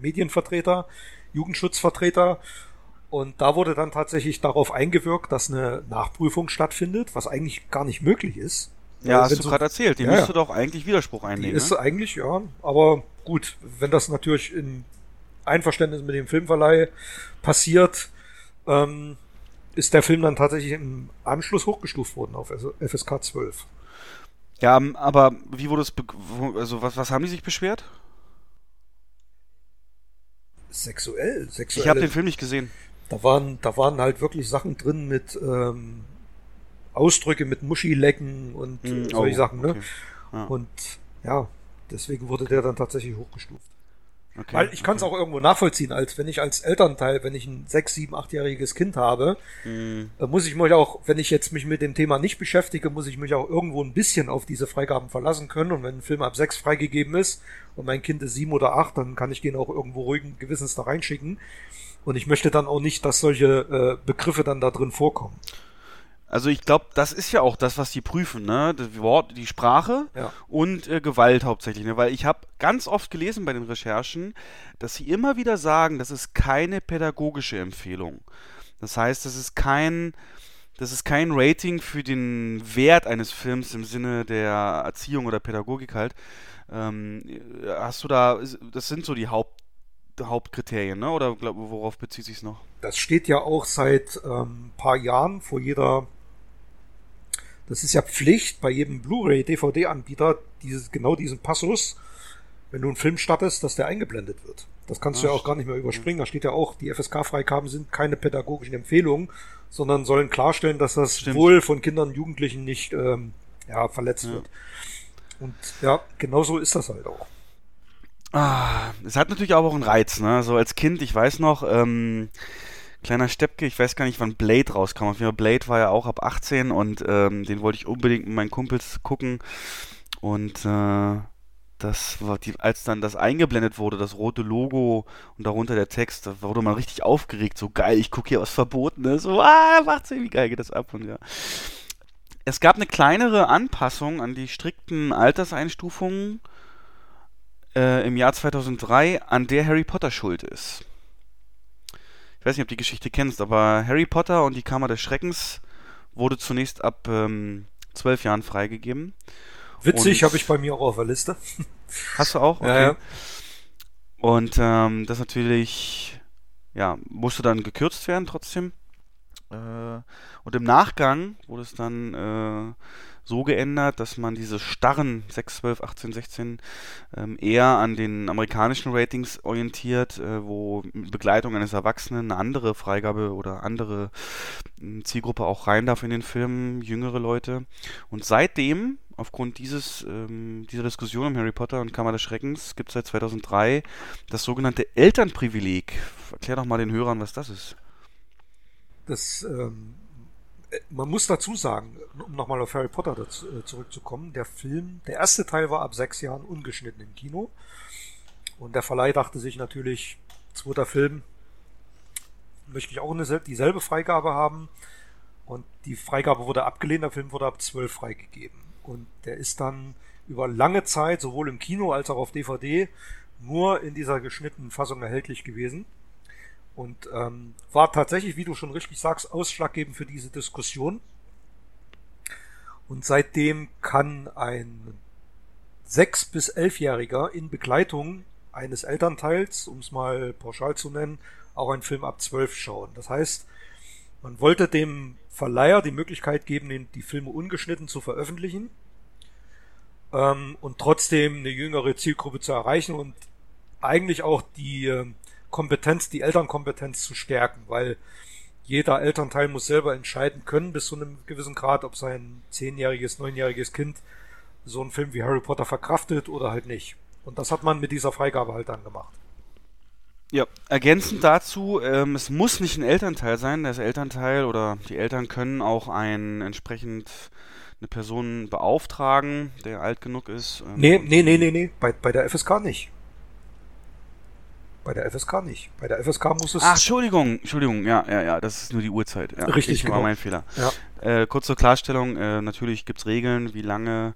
Medienvertreter, Jugendschutzvertreter. Und da wurde dann tatsächlich darauf eingewirkt, dass eine Nachprüfung stattfindet, was eigentlich gar nicht möglich ist. Ja, hast du so, gerade erzählt. Die ja, müsste doch eigentlich Widerspruch einlegen. Die ist ne? eigentlich, ja. Aber gut, wenn das natürlich in Einverständnis mit dem Filmverleih passiert, ähm, ist der Film dann tatsächlich im Anschluss hochgestuft worden auf FSK 12. Ja, aber wie wurde es, also was, was haben die sich beschwert? Sexuell, sexuell. Ich habe den Film nicht gesehen. Da waren, da waren halt wirklich Sachen drin mit ähm, Ausdrücke mit Muschilecken und mm, solche oh, Sachen, ne? Okay. Ja. Und ja, deswegen wurde der dann tatsächlich hochgestuft. Okay, Weil ich kann es okay. auch irgendwo nachvollziehen, als wenn ich als Elternteil, wenn ich ein sechs, sieben, achtjähriges Kind habe, mhm. muss ich mich auch, wenn ich jetzt mich mit dem Thema nicht beschäftige, muss ich mich auch irgendwo ein bisschen auf diese Freigaben verlassen können. Und wenn ein Film ab sechs freigegeben ist und mein Kind ist sieben oder acht, dann kann ich den auch irgendwo ruhigen Gewissens da reinschicken. Und ich möchte dann auch nicht, dass solche äh, Begriffe dann da drin vorkommen. Also ich glaube, das ist ja auch das, was die prüfen, ne? Das Wort, die Sprache ja. und äh, Gewalt hauptsächlich, ne? Weil ich habe ganz oft gelesen bei den Recherchen, dass sie immer wieder sagen, das ist keine pädagogische Empfehlung. Das heißt, das ist kein, das ist kein Rating für den Wert eines Films im Sinne der Erziehung oder Pädagogik halt. Ähm, hast du da, das sind so die Haupt Hauptkriterien, ne? Oder glaub, worauf bezieht sich noch? Das steht ja auch seit ähm, paar Jahren vor jeder das ist ja Pflicht bei jedem Blu-ray, DVD-Anbieter, dieses, genau diesen Passus, wenn du einen Film startest, dass der eingeblendet wird. Das kannst Ach, du ja auch gar nicht mehr überspringen. Da steht ja auch, die FSK-Freigaben sind keine pädagogischen Empfehlungen, sondern sollen klarstellen, dass das Stimmt. Wohl von Kindern und Jugendlichen nicht ähm, ja, verletzt ja. wird. Und ja, genau so ist das halt auch. Ah, es hat natürlich auch einen Reiz, ne? So als Kind, ich weiß noch, ähm, Kleiner Steppke, ich weiß gar nicht, wann Blade rauskam. Auf jeden Fall Blade war ja auch ab 18 und ähm, den wollte ich unbedingt mit meinen Kumpels gucken. Und äh, das war die, als dann das eingeblendet wurde, das rote Logo und darunter der Text, da wurde man richtig aufgeregt, so geil, ich gucke hier was Verbotenes, so, ah, 18, wie geil geht das ab und ja. Es gab eine kleinere Anpassung an die strikten Alterseinstufungen äh, im Jahr 2003, an der Harry Potter schuld ist ich weiß nicht, ob du die Geschichte kennst, aber Harry Potter und die Kammer des Schreckens wurde zunächst ab ähm, zwölf Jahren freigegeben. Witzig, habe ich bei mir auch auf der Liste. Hast du auch? Okay. Ja, ja. Und ähm, das natürlich, ja, musste dann gekürzt werden trotzdem. Äh, und im Nachgang wurde es dann äh, so geändert, dass man diese starren 6, 12, 18, 16 ähm, eher an den amerikanischen Ratings orientiert, äh, wo Begleitung eines Erwachsenen eine andere Freigabe oder andere äh, Zielgruppe auch rein darf in den Film, jüngere Leute. Und seitdem, aufgrund dieses, ähm, dieser Diskussion um Harry Potter und Kammer des Schreckens, gibt es seit 2003 das sogenannte Elternprivileg. Erklär doch mal den Hörern, was das ist. Das ähm man muss dazu sagen, um nochmal auf Harry Potter dazu, äh, zurückzukommen, der Film, der erste Teil war ab sechs Jahren ungeschnitten im Kino. Und der Verleih dachte sich natürlich, zweiter Film, möchte ich auch eine, dieselbe Freigabe haben. Und die Freigabe wurde abgelehnt, der Film wurde ab zwölf freigegeben. Und der ist dann über lange Zeit, sowohl im Kino als auch auf DVD, nur in dieser geschnittenen Fassung erhältlich gewesen. Und ähm, war tatsächlich, wie du schon richtig sagst, ausschlaggebend für diese Diskussion. Und seitdem kann ein sechs bis elfjähriger in Begleitung eines Elternteils, um es mal pauschal zu nennen, auch einen Film ab zwölf schauen. Das heißt, man wollte dem Verleiher die Möglichkeit geben, die Filme ungeschnitten zu veröffentlichen ähm, und trotzdem eine jüngere Zielgruppe zu erreichen und eigentlich auch die äh, Kompetenz, die Elternkompetenz zu stärken, weil jeder Elternteil muss selber entscheiden können bis zu einem gewissen Grad, ob sein zehnjähriges, neunjähriges Kind so einen Film wie Harry Potter verkraftet oder halt nicht. Und das hat man mit dieser Freigabe halt dann gemacht. Ja, ergänzend dazu, ähm, es muss nicht ein Elternteil sein. Das Elternteil oder die Eltern können auch ein entsprechend eine Person beauftragen, der alt genug ist. Ähm, nee, nee, nee, nee, nee, bei, bei der FSK nicht. Bei der FSK nicht. Bei der FSK muss es. Ach, Entschuldigung, Entschuldigung, ja, ja, ja, das ist nur die Uhrzeit. Ja, Richtig, genau. war mein Fehler. Ja. Äh, kurz zur Klarstellung, äh, natürlich gibt es Regeln, wie lange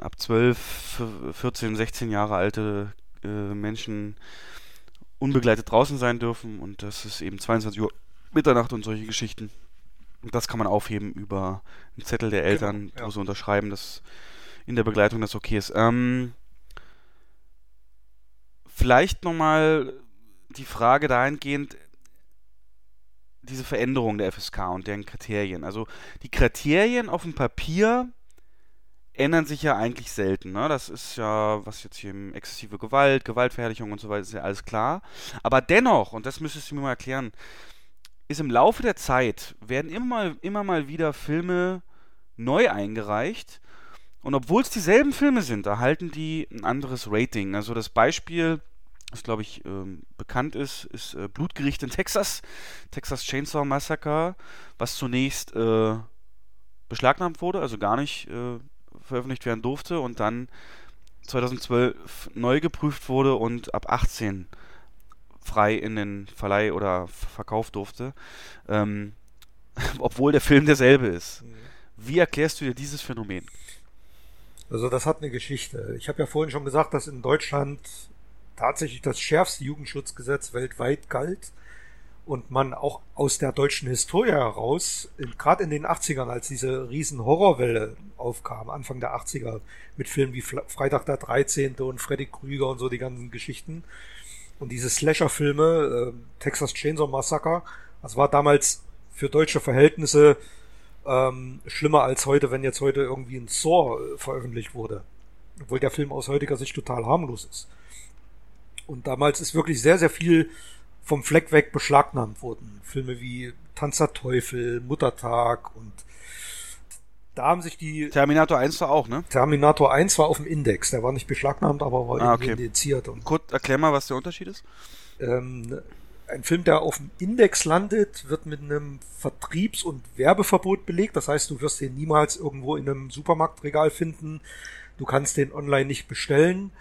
ab 12, 14, 16 Jahre alte äh, Menschen unbegleitet draußen sein dürfen und das ist eben 22 Uhr Mitternacht und solche Geschichten. Und das kann man aufheben über einen Zettel der Eltern, genau, ja. wo sie unterschreiben, dass in der Begleitung das okay ist. Ähm, vielleicht nochmal die Frage dahingehend, diese Veränderung der FSK und deren Kriterien. Also die Kriterien auf dem Papier ändern sich ja eigentlich selten. Ne? Das ist ja, was jetzt hier exzessive Gewalt, Gewaltverherrlichung und so weiter, ist ja alles klar. Aber dennoch, und das müsstest du mir mal erklären, ist im Laufe der Zeit, werden immer immer mal wieder Filme neu eingereicht. Und obwohl es dieselben Filme sind, erhalten die ein anderes Rating. Also das Beispiel, das glaube ich ähm, bekannt ist, ist äh, Blutgericht in Texas, Texas Chainsaw Massacre, was zunächst äh, beschlagnahmt wurde, also gar nicht äh, veröffentlicht werden durfte und dann 2012 neu geprüft wurde und ab 18 frei in den Verleih oder Verkauf durfte, ähm, obwohl der Film derselbe ist. Mhm. Wie erklärst du dir dieses Phänomen? Also das hat eine Geschichte. Ich habe ja vorhin schon gesagt, dass in Deutschland tatsächlich das schärfste Jugendschutzgesetz weltweit galt und man auch aus der deutschen Historie heraus, gerade in den 80ern, als diese riesen Horrorwelle aufkam, Anfang der 80er, mit Filmen wie Freitag der 13. und Freddy Krüger und so die ganzen Geschichten, und diese Slasher-Filme, äh, Texas Chainsaw Massacre, das war damals für deutsche Verhältnisse ähm, schlimmer als heute, wenn jetzt heute irgendwie ein Saw äh, veröffentlicht wurde. Obwohl der Film aus heutiger Sicht total harmlos ist. Und damals ist wirklich sehr, sehr viel vom Fleck weg beschlagnahmt worden. Filme wie Tanz der Teufel, Muttertag und da haben sich die. Terminator 1 war auch, ne? Terminator 1 war auf dem Index, der war nicht beschlagnahmt, aber war ah, okay. indiziert. Und, Kurz, erklär mal, was der Unterschied ist. Ähm, ein Film, der auf dem Index landet, wird mit einem Vertriebs- und Werbeverbot belegt. Das heißt, du wirst den niemals irgendwo in einem Supermarktregal finden. Du kannst den online nicht bestellen.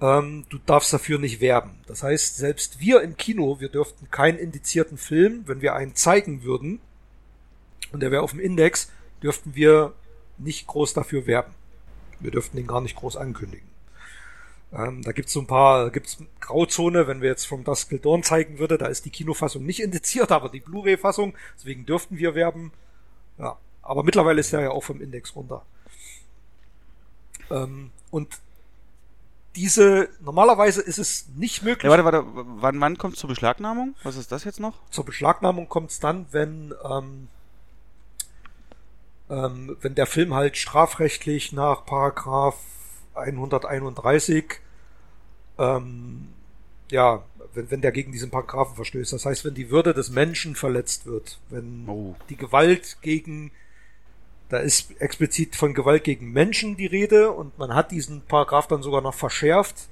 Ähm, du darfst dafür nicht werben. Das heißt, selbst wir im Kino, wir dürften keinen indizierten Film, wenn wir einen zeigen würden, und der wäre auf dem Index, dürften wir nicht groß dafür werben. Wir dürften den gar nicht groß ankündigen. Ähm, da gibt's so ein paar, gibt's Grauzone, wenn wir jetzt vom Dusk Till Dawn zeigen würde, da ist die Kinofassung nicht indiziert, aber die Blu-ray-Fassung, deswegen dürften wir werben. Ja, aber mittlerweile ist der ja auch vom Index runter. Ähm, und diese, normalerweise ist es nicht möglich. Ja, warte, warte, wann, wann kommt zur Beschlagnahmung? Was ist das jetzt noch? Zur Beschlagnahmung kommt es dann, wenn, ähm, ähm, wenn der Film halt strafrechtlich nach Paragraph 131 ähm, ja, wenn, wenn der gegen diesen Paragraphen verstößt. Das heißt, wenn die Würde des Menschen verletzt wird, wenn oh. die Gewalt gegen da ist explizit von Gewalt gegen Menschen die Rede und man hat diesen Paragraph dann sogar noch verschärft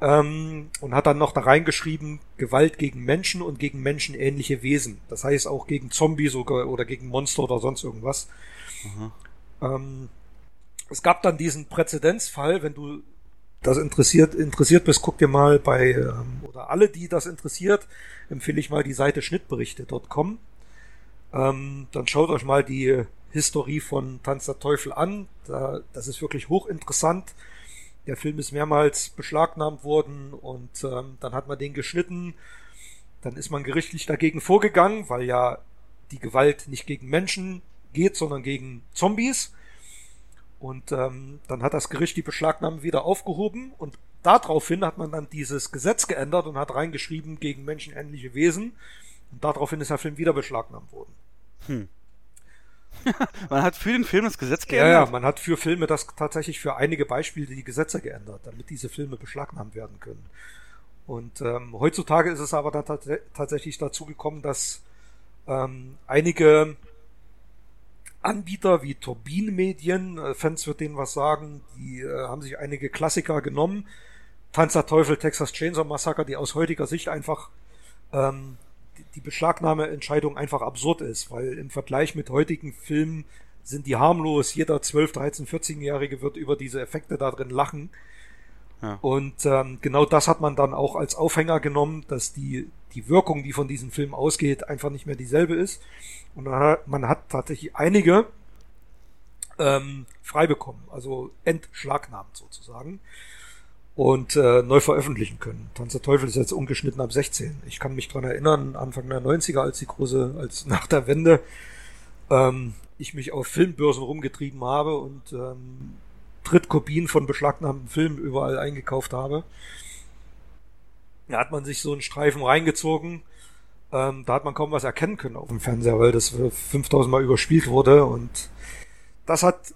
ähm, und hat dann noch da reingeschrieben, Gewalt gegen Menschen und gegen menschenähnliche Wesen. Das heißt auch gegen Zombies oder, oder gegen Monster oder sonst irgendwas. Mhm. Ähm, es gab dann diesen Präzedenzfall, wenn du das interessiert, interessiert bist, guck dir mal bei, ähm, oder alle, die das interessiert, empfehle ich mal die Seite schnittberichte.com. Ähm, dann schaut euch mal die Historie von Tanz der Teufel an. Da, das ist wirklich hochinteressant. Der Film ist mehrmals beschlagnahmt worden und ähm, dann hat man den geschnitten. Dann ist man gerichtlich dagegen vorgegangen, weil ja die Gewalt nicht gegen Menschen geht, sondern gegen Zombies. Und ähm, dann hat das Gericht die Beschlagnahme wieder aufgehoben und daraufhin hat man dann dieses Gesetz geändert und hat reingeschrieben gegen menschenähnliche Wesen. Und daraufhin ist der Film wieder beschlagnahmt worden. Hm. man hat für den Film das Gesetz geändert. Ja, ja, man hat für Filme das tatsächlich für einige Beispiele die Gesetze geändert, damit diese Filme beschlagnahmt werden können. Und ähm, heutzutage ist es aber dann tatsächlich dazu gekommen, dass ähm, einige Anbieter wie Turbin Medien, äh, Fans wird denen was sagen, die äh, haben sich einige Klassiker genommen. Tanzer Teufel, Texas Chainsaw Massacre, die aus heutiger Sicht einfach ähm, die, Beschlagnahmeentscheidung einfach absurd ist, weil im Vergleich mit heutigen Filmen sind die harmlos. Jeder 12, 13, 14-Jährige wird über diese Effekte da drin lachen. Ja. Und ähm, genau das hat man dann auch als Aufhänger genommen, dass die, die Wirkung, die von diesem Film ausgeht, einfach nicht mehr dieselbe ist. Und man hat tatsächlich einige ähm, frei bekommen, also entschlagnahmt sozusagen und äh, neu veröffentlichen können. Tanz der Teufel ist jetzt ungeschnitten ab 16. Ich kann mich dran erinnern, Anfang der 90er, als die große, als nach der Wende ähm, ich mich auf Filmbörsen rumgetrieben habe und ähm, Drittkopien von beschlagnahmten Filmen überall eingekauft habe. Da hat man sich so einen Streifen reingezogen ähm, da hat man kaum was erkennen können auf dem Fernseher, weil das 5000 Mal überspielt wurde und das hat,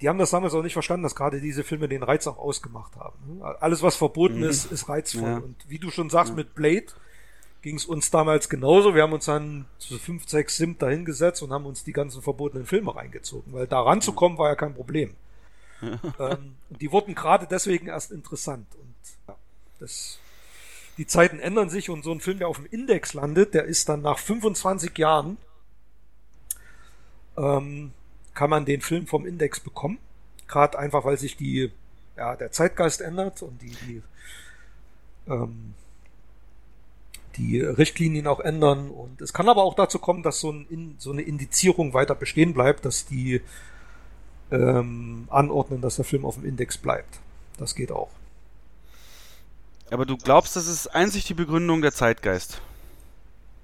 die haben das damals auch nicht verstanden, dass gerade diese Filme den Reiz auch ausgemacht haben. Alles, was verboten mhm. ist, ist reizvoll. Ja. Und wie du schon sagst, ja. mit Blade ging es uns damals genauso. Wir haben uns dann zu 5, 6 Sim dahingesetzt und haben uns die ganzen verbotenen Filme reingezogen, weil da ranzukommen war ja kein Problem. ähm, die wurden gerade deswegen erst interessant und ja, das die Zeiten ändern sich und so ein Film, der auf dem Index landet, der ist dann nach 25 Jahren, ähm, kann man den Film vom Index bekommen. Gerade einfach, weil sich die, ja, der Zeitgeist ändert und die, die, ähm, die Richtlinien auch ändern. Und es kann aber auch dazu kommen, dass so, ein, so eine Indizierung weiter bestehen bleibt, dass die ähm, anordnen, dass der Film auf dem Index bleibt. Das geht auch. Aber du glaubst, das ist einzig die Begründung der Zeitgeist?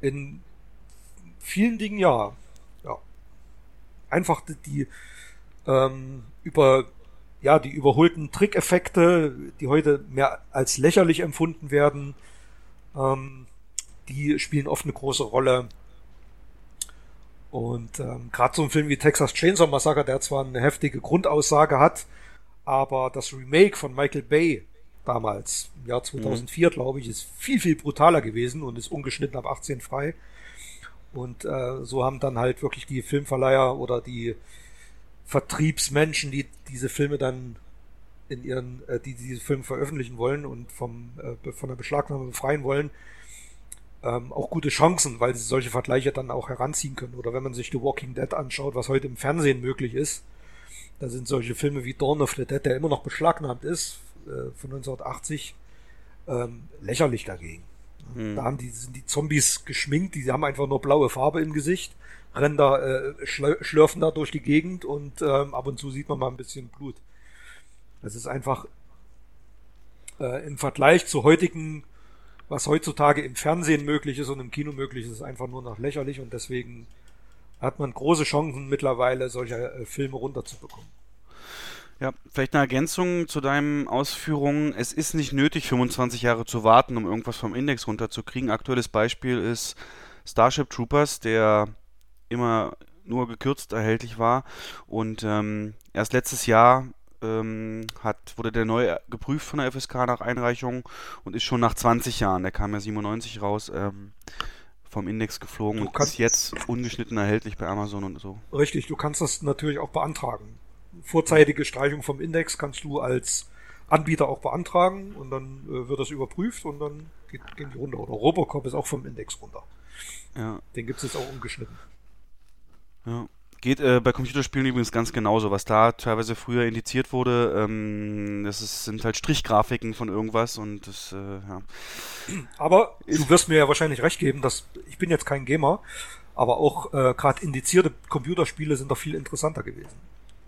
In vielen Dingen ja. Ja. Einfach die, ähm, über ja die überholten Trickeffekte, die heute mehr als lächerlich empfunden werden, ähm, die spielen oft eine große Rolle. Und ähm, gerade so ein Film wie Texas Chainsaw Massacre, der zwar eine heftige Grundaussage hat, aber das Remake von Michael Bay damals, im Jahr 2004, mhm. glaube ich, ist viel, viel brutaler gewesen und ist ungeschnitten ab 18 frei. Und äh, so haben dann halt wirklich die Filmverleiher oder die Vertriebsmenschen, die diese Filme dann in ihren, äh, die diese Filme veröffentlichen wollen und vom, äh, von der Beschlagnahme befreien wollen, ähm, auch gute Chancen, weil sie solche Vergleiche dann auch heranziehen können. Oder wenn man sich The Walking Dead anschaut, was heute im Fernsehen möglich ist, da sind solche Filme wie Dawn of the Dead, der immer noch beschlagnahmt ist, äh, von 1980 ähm, lächerlich dagegen. Mhm. Da haben die, sind die Zombies geschminkt, die haben einfach nur blaue Farbe im Gesicht, rennen da, äh, schlürfen da durch die Gegend und ähm, ab und zu sieht man mal ein bisschen Blut. Das ist einfach äh, im Vergleich zu heutigen, was heutzutage im Fernsehen möglich ist und im Kino möglich ist, ist einfach nur noch lächerlich und deswegen hat man große Chancen mittlerweile, solche äh, Filme runterzubekommen. Ja, vielleicht eine Ergänzung zu deinen Ausführungen. Es ist nicht nötig, 25 Jahre zu warten, um irgendwas vom Index runterzukriegen. Aktuelles Beispiel ist Starship Troopers, der immer nur gekürzt erhältlich war und ähm, erst letztes Jahr ähm, hat, wurde der neu geprüft von der FSK nach Einreichung und ist schon nach 20 Jahren, der kam ja 97 raus, ähm, vom Index geflogen und ist jetzt ungeschnitten erhältlich bei Amazon und so. Richtig, du kannst das natürlich auch beantragen vorzeitige Streichung vom Index kannst du als Anbieter auch beantragen und dann äh, wird das überprüft und dann geht, gehen die runter. Oder Robocop ist auch vom Index runter. Ja. Den gibt es jetzt auch umgeschnitten. Ja. Geht äh, bei Computerspielen übrigens ganz genauso. Was da teilweise früher indiziert wurde, ähm, das ist, sind halt Strichgrafiken von irgendwas und das, äh, ja. Aber du wirst mir ja wahrscheinlich recht geben, dass ich bin jetzt kein Gamer, aber auch äh, gerade indizierte Computerspiele sind doch viel interessanter gewesen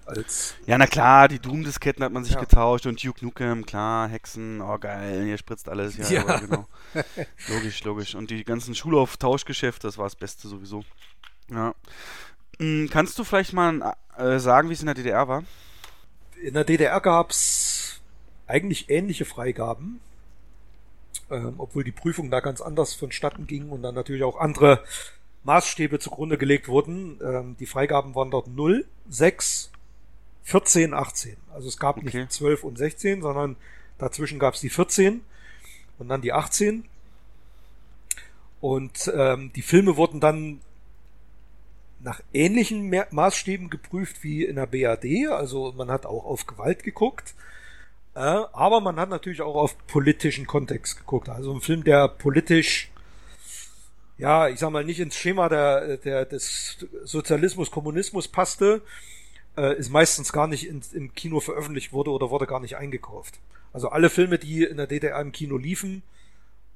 als. Ja, na klar, die Doom-Disketten hat man sich ja. getauscht und Duke Nukem, klar, Hexen, oh geil, hier spritzt alles. Ja, ja. genau. logisch, logisch. Und die ganzen Schulauf-Tauschgeschäfte, das war das Beste sowieso. Ja. Hm, kannst du vielleicht mal äh, sagen, wie es in der DDR war? In der DDR gab es eigentlich ähnliche Freigaben, ähm, obwohl die Prüfung da ganz anders vonstatten ging und dann natürlich auch andere Maßstäbe zugrunde gelegt wurden. Ähm, die Freigaben waren dort 0, 6, 14, 18. Also es gab okay. nicht 12 und 16, sondern dazwischen gab es die 14. und dann die 18. Und ähm, die Filme wurden dann nach ähnlichen Maßstäben geprüft wie in der BAD. Also man hat auch auf Gewalt geguckt. Äh, aber man hat natürlich auch auf politischen Kontext geguckt. Also ein Film, der politisch, ja, ich sag mal, nicht ins Schema der, der, des Sozialismus, Kommunismus passte, äh, ist meistens gar nicht in, im Kino veröffentlicht wurde oder wurde gar nicht eingekauft. Also alle Filme, die in der DDR im Kino liefen,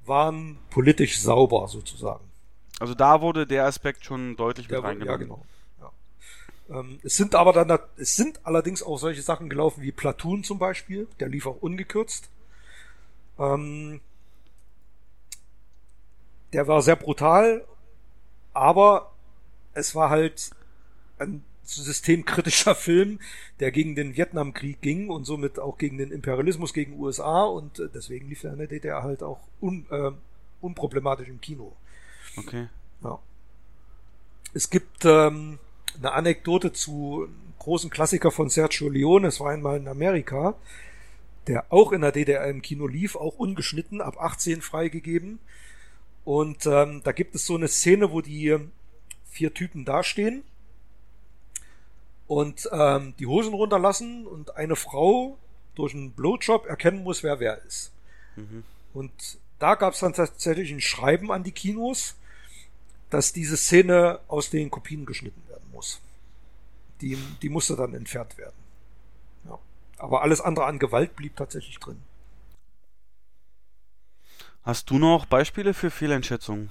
waren politisch sauber sozusagen. Also da wurde der Aspekt schon deutlich mit der, reingenommen. Ja, genau. Ja. Ähm, es sind aber dann, es sind allerdings auch solche Sachen gelaufen wie Platoon zum Beispiel, der lief auch ungekürzt. Ähm, der war sehr brutal, aber es war halt ein systemkritischer Film, der gegen den Vietnamkrieg ging und somit auch gegen den Imperialismus gegen USA und äh, deswegen lief er in der DDR halt auch un, äh, unproblematisch im Kino. Okay. Ja. Es gibt ähm, eine Anekdote zu einem großen Klassiker von Sergio Leone, es war einmal in Amerika, der auch in der DDR im Kino lief, auch ungeschnitten, ab 18 freigegeben. Und ähm, da gibt es so eine Szene, wo die vier Typen dastehen und ähm, die Hosen runterlassen und eine Frau durch einen Blowjob erkennen muss, wer wer ist. Mhm. Und da gab es dann tatsächlich ein Schreiben an die Kinos, dass diese Szene aus den Kopien geschnitten werden muss. Die, die musste dann entfernt werden. Ja. Aber alles andere an Gewalt blieb tatsächlich drin. Hast du noch Beispiele für Fehleinschätzungen?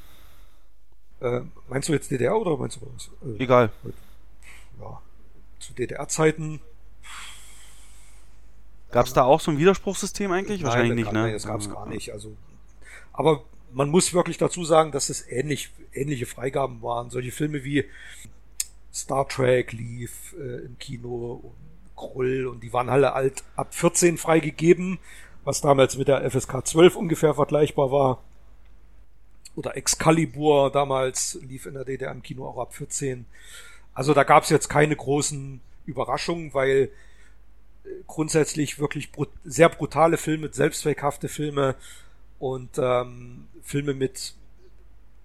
Äh, meinst du jetzt DDR oder meinst du was? Äh, Egal. Ja, zu DDR-Zeiten. Gab es da auch so ein Widerspruchssystem eigentlich? Nein, Wahrscheinlich nicht, ne? Nein, das gab es gar nicht. Also, aber man muss wirklich dazu sagen, dass es ähnlich, ähnliche Freigaben waren. Solche Filme wie Star Trek lief äh, im Kino und Krull und die waren alle alt ab 14 freigegeben, was damals mit der FSK 12 ungefähr vergleichbar war. Oder Excalibur damals lief in der DDR im Kino auch ab 14. Also da gab es jetzt keine großen Überraschungen, weil äh, grundsätzlich wirklich brut sehr brutale Filme, selbstzweckhafte Filme und ähm, Filme mit,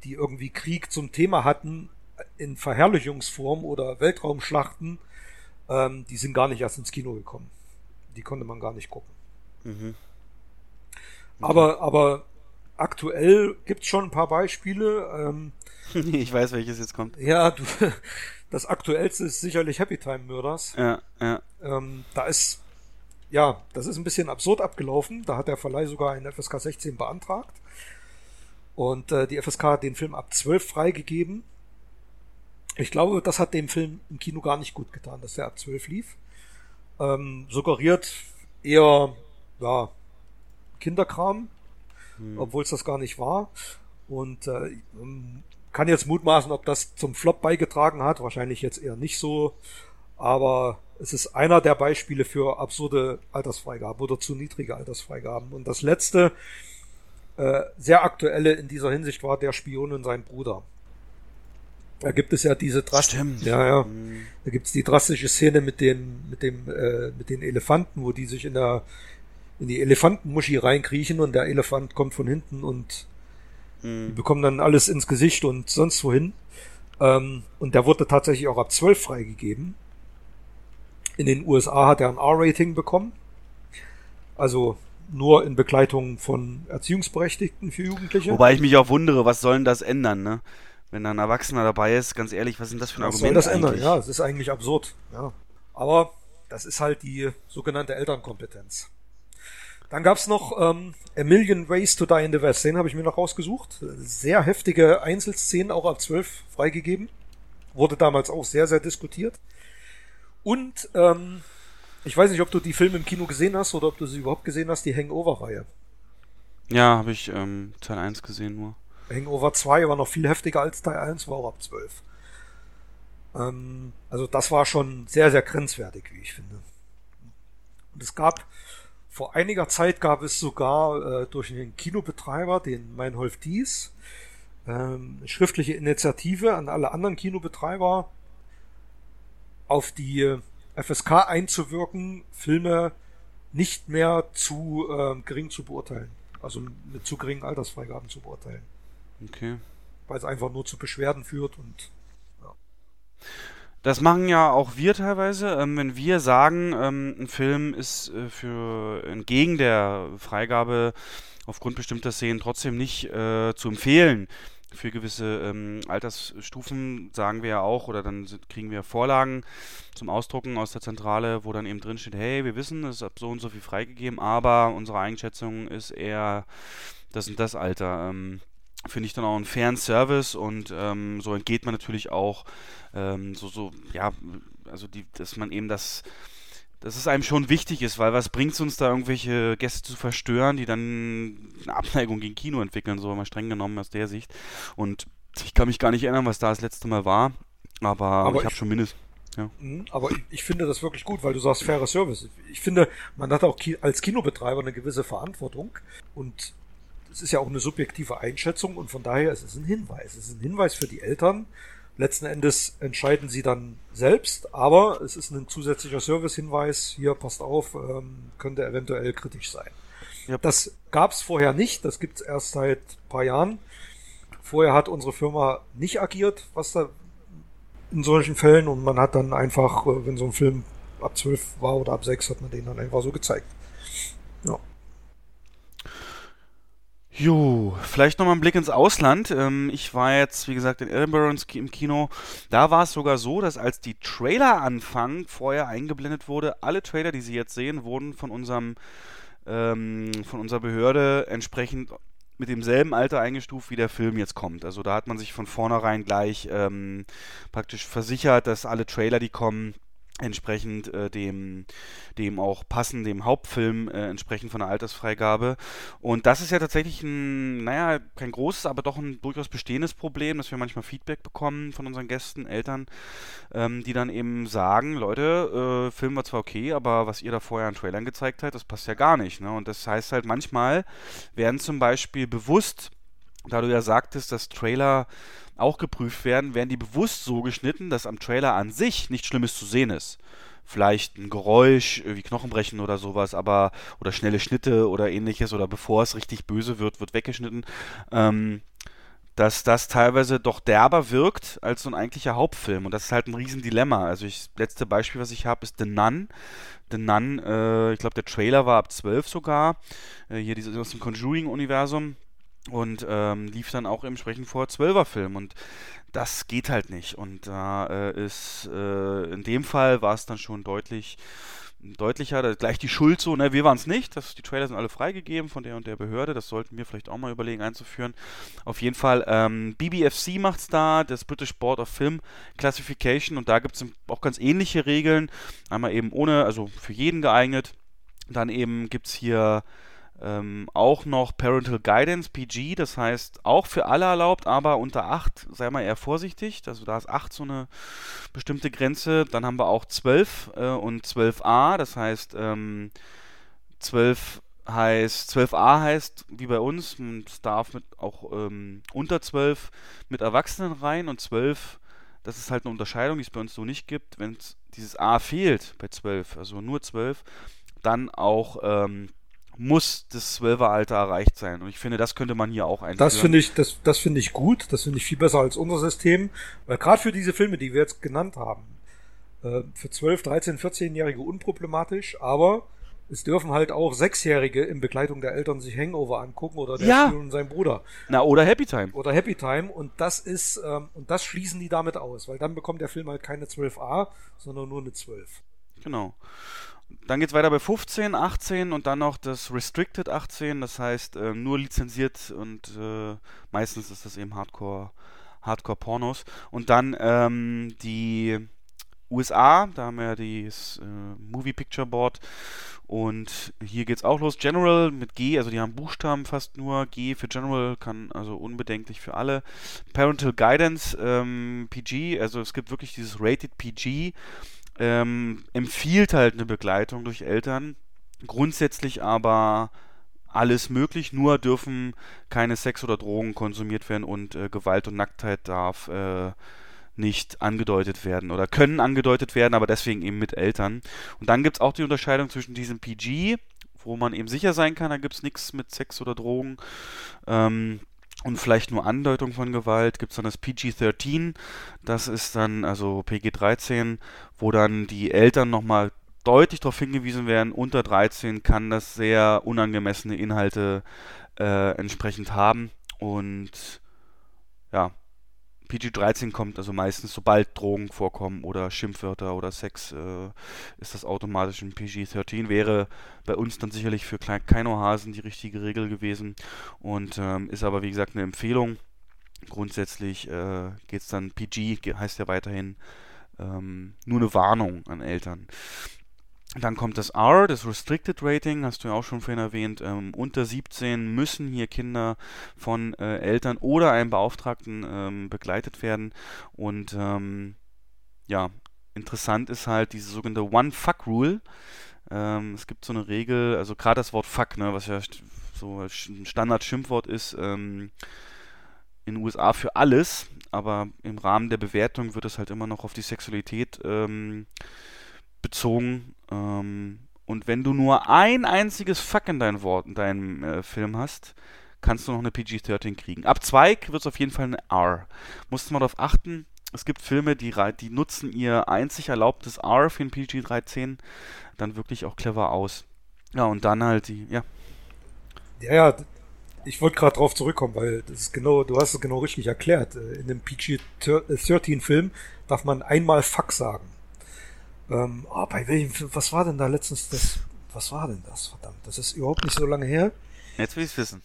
die irgendwie Krieg zum Thema hatten, in Verherrlichungsform oder Weltraumschlachten, ähm, die sind gar nicht erst ins Kino gekommen. Die konnte man gar nicht gucken. Mhm. Aber, aber aktuell gibt's schon ein paar Beispiele. Ähm, ich weiß, welches jetzt kommt. Ja, du, das aktuellste ist sicherlich Happy Time Murders. Ja, ja. Ähm, da ist, ja, das ist ein bisschen absurd abgelaufen. Da hat der Verleih sogar einen FSK 16 beantragt. Und äh, die FSK hat den Film ab 12 freigegeben. Ich glaube, das hat dem Film im Kino gar nicht gut getan, dass der ab 12 lief. Ähm, suggeriert eher, ja, Kinderkram, hm. obwohl es das gar nicht war. Und äh, kann jetzt mutmaßen, ob das zum Flop beigetragen hat. Wahrscheinlich jetzt eher nicht so. Aber es ist einer der Beispiele für absurde Altersfreigaben oder zu niedrige Altersfreigaben. Und das letzte, äh, sehr aktuelle in dieser Hinsicht war der Spion und sein Bruder. Da gibt es ja diese drastische, ja, ja, mhm. da gibt es die drastische Szene mit den, mit dem, äh, mit den Elefanten, wo die sich in der, in die Elefantenmuschi reinkriechen und der Elefant kommt von hinten und Mhm. Die bekommen dann alles ins Gesicht und sonst wohin. Ähm, und der wurde tatsächlich auch ab 12 freigegeben. In den USA hat er ein R-Rating bekommen. Also nur in Begleitung von Erziehungsberechtigten für Jugendliche. Wobei ich mich auch wundere, was soll denn das ändern, ne? Wenn da ein Erwachsener dabei ist, ganz ehrlich, was denn das für ein was Argument? Soll das eigentlich? ändern? Ja, es ist eigentlich absurd. Ja. Aber das ist halt die sogenannte Elternkompetenz. Dann gab's noch ähm, A Million Ways to Die in the West. Den habe ich mir noch rausgesucht. Sehr heftige Einzelszenen, auch ab 12 freigegeben. Wurde damals auch sehr, sehr diskutiert. Und ähm, ich weiß nicht, ob du die Filme im Kino gesehen hast oder ob du sie überhaupt gesehen hast, die Hangover-Reihe. Ja, habe ich ähm, Teil 1 gesehen nur. Hangover 2 war noch viel heftiger als Teil 1, war auch ab 12. Ähm, also das war schon sehr, sehr grenzwertig, wie ich finde. Und es gab vor einiger Zeit gab es sogar äh, durch einen Kinobetreiber, den Meinholf Dies, ähm, schriftliche Initiative an alle anderen Kinobetreiber, auf die FSK einzuwirken, Filme nicht mehr zu äh, gering zu beurteilen. also mit zu geringen Altersfreigaben zu beurteilen. Okay. Weil es einfach nur zu Beschwerden führt und ja. Das machen ja auch wir teilweise, ähm, wenn wir sagen, ähm, ein Film ist äh, für entgegen der Freigabe aufgrund bestimmter Szenen trotzdem nicht äh, zu empfehlen. Für gewisse ähm, Altersstufen sagen wir ja auch, oder dann kriegen wir Vorlagen zum Ausdrucken aus der Zentrale, wo dann eben drin steht, hey, wir wissen, es ist ab so und so viel freigegeben, aber unsere Einschätzung ist eher das und das Alter. Ähm, Finde ich dann auch einen fairen Service und ähm, so entgeht man natürlich auch ähm, so, so, ja, also die, dass man eben das dass es einem schon wichtig ist, weil was bringt es uns da irgendwelche Gäste zu verstören, die dann eine Abneigung gegen Kino entwickeln, so mal streng genommen aus der Sicht. Und ich kann mich gar nicht erinnern, was da das letzte Mal war, aber, aber ich habe schon mindestens. Ja. Mhm, aber ich, ich, finde das wirklich gut, weil du sagst fairer Service. Ich finde, man hat auch als Kinobetreiber eine gewisse Verantwortung und es ist ja auch eine subjektive Einschätzung und von daher ist es ein Hinweis. Es ist ein Hinweis für die Eltern, Letzten Endes entscheiden sie dann selbst, aber es ist ein zusätzlicher Servicehinweis. Hier passt auf, ähm, könnte eventuell kritisch sein. Ja. Das gab es vorher nicht, das gibt es erst seit paar Jahren. Vorher hat unsere Firma nicht agiert, was da in solchen Fällen und man hat dann einfach, äh, wenn so ein Film ab 12 war oder ab 6, hat man den dann einfach so gezeigt. Ja. Jo, vielleicht nochmal ein Blick ins Ausland. Ähm, ich war jetzt, wie gesagt, in Edinburgh im Kino. Da war es sogar so, dass als die Trailer anfangen, vorher eingeblendet wurde, alle Trailer, die Sie jetzt sehen, wurden von unserem ähm, von unserer Behörde entsprechend mit demselben Alter eingestuft, wie der Film jetzt kommt. Also da hat man sich von vornherein gleich ähm, praktisch versichert, dass alle Trailer, die kommen, entsprechend äh, dem, dem auch passen, dem Hauptfilm äh, entsprechend von der Altersfreigabe. Und das ist ja tatsächlich ein, naja, kein großes, aber doch ein durchaus bestehendes Problem, dass wir manchmal Feedback bekommen von unseren Gästen, Eltern, ähm, die dann eben sagen, Leute, äh, Film war zwar okay, aber was ihr da vorher an Trailern gezeigt habt, das passt ja gar nicht. Ne? Und das heißt halt, manchmal werden zum Beispiel bewusst, da du ja sagtest, dass Trailer auch geprüft werden, werden die bewusst so geschnitten, dass am Trailer an sich nichts Schlimmes zu sehen ist. Vielleicht ein Geräusch wie Knochenbrechen oder sowas, aber oder schnelle Schnitte oder ähnliches oder bevor es richtig böse wird, wird weggeschnitten. Ähm, dass das teilweise doch derber wirkt als so ein eigentlicher Hauptfilm. Und das ist halt ein Riesendilemma. Also das letzte Beispiel, was ich habe, ist The Nun. The Nun, äh, ich glaube, der Trailer war ab 12 sogar. Äh, hier dieses, aus dem Conjuring-Universum und ähm, lief dann auch entsprechend vor Zwölferfilm. Und das geht halt nicht. Und da äh, ist äh, in dem Fall war es dann schon deutlich deutlicher, gleich die Schuld so, ne, wir waren es nicht, das, die Trailer sind alle freigegeben von der und der Behörde, das sollten wir vielleicht auch mal überlegen einzuführen. Auf jeden Fall, ähm, BBFC es da, das British Board of Film Classification. Und da gibt es auch ganz ähnliche Regeln, einmal eben ohne, also für jeden geeignet, dann eben gibt es hier ähm, auch noch Parental Guidance, PG, das heißt auch für alle erlaubt, aber unter 8 sei mal eher vorsichtig. Also da ist 8 so eine bestimmte Grenze. Dann haben wir auch 12 äh, und 12a, das heißt ähm, 12 heißt 12a heißt wie bei uns, es darf mit auch ähm, unter 12 mit Erwachsenen rein und 12 das ist halt eine Unterscheidung, die es bei uns so nicht gibt. Wenn dieses A fehlt bei 12, also nur 12, dann auch ähm, muss das Zwölferalter erreicht sein. Und ich finde, das könnte man hier auch einführen. Das finde ich, das, das finde ich gut. Das finde ich viel besser als unser System. Weil gerade für diese Filme, die wir jetzt genannt haben, äh, für 12, 13, 14-Jährige unproblematisch, aber es dürfen halt auch Sechsjährige in Begleitung der Eltern sich Hangover angucken oder der ja. und sein Bruder. Na, oder Happy Time. Oder Happy Time. Und das ist, ähm, und das schließen die damit aus, weil dann bekommt der Film halt keine 12a, sondern nur eine 12. Genau. Dann geht es weiter bei 15, 18 und dann noch das Restricted 18, das heißt äh, nur lizenziert und äh, meistens ist das eben Hardcore, Hardcore Pornos. Und dann ähm, die USA, da haben wir ja das äh, Movie Picture Board und hier geht es auch los. General mit G, also die haben Buchstaben fast nur. G für General kann also unbedenklich für alle. Parental Guidance, ähm, PG, also es gibt wirklich dieses Rated PG ähm, empfiehlt halt eine Begleitung durch Eltern. Grundsätzlich aber alles möglich, nur dürfen keine Sex oder Drogen konsumiert werden und äh, Gewalt und Nacktheit darf äh, nicht angedeutet werden oder können angedeutet werden, aber deswegen eben mit Eltern. Und dann gibt es auch die Unterscheidung zwischen diesem PG, wo man eben sicher sein kann, da gibt es nichts mit Sex oder Drogen. Ähm, und vielleicht nur Andeutung von Gewalt, gibt es dann das PG-13, das ist dann, also PG-13, wo dann die Eltern nochmal deutlich darauf hingewiesen werden, unter 13 kann das sehr unangemessene Inhalte äh, entsprechend haben. Und ja, PG-13 kommt also meistens, sobald Drogen vorkommen oder Schimpfwörter oder Sex, äh, ist das automatisch ein PG-13. Wäre bei uns dann sicherlich für Keinohasen die richtige Regel gewesen und ähm, ist aber wie gesagt eine Empfehlung. Grundsätzlich äh, geht es dann PG, heißt ja weiterhin ähm, nur eine Warnung an Eltern. Dann kommt das R, das Restricted Rating, hast du ja auch schon vorhin erwähnt. Ähm, unter 17 müssen hier Kinder von äh, Eltern oder einem Beauftragten ähm, begleitet werden. Und ähm, ja, interessant ist halt diese sogenannte One-Fuck-Rule. Ähm, es gibt so eine Regel, also gerade das Wort Fuck, ne, was ja so ein Standard-Schimpfwort ist, ähm, in den USA für alles, aber im Rahmen der Bewertung wird es halt immer noch auf die Sexualität ähm, bezogen. Ähm, und wenn du nur ein einziges Fuck in deinen Wort, in deinem äh, Film hast, kannst du noch eine PG-13 kriegen. Ab 2 wird es auf jeden Fall eine R. Musst du mal darauf achten, es gibt Filme, die, die nutzen ihr einzig erlaubtes R für ein PG-13 dann wirklich auch clever aus. Ja, und dann halt die, ja. Ja, ja, ich wollte gerade drauf zurückkommen, weil das ist genau, du hast es genau richtig erklärt. Äh, in einem PG-13-Film darf man einmal Fuck sagen. Ähm, oh, bei welchem Film, was war denn da letztens das, was war denn das, verdammt, das ist überhaupt nicht so lange her. Jetzt will ich's wissen.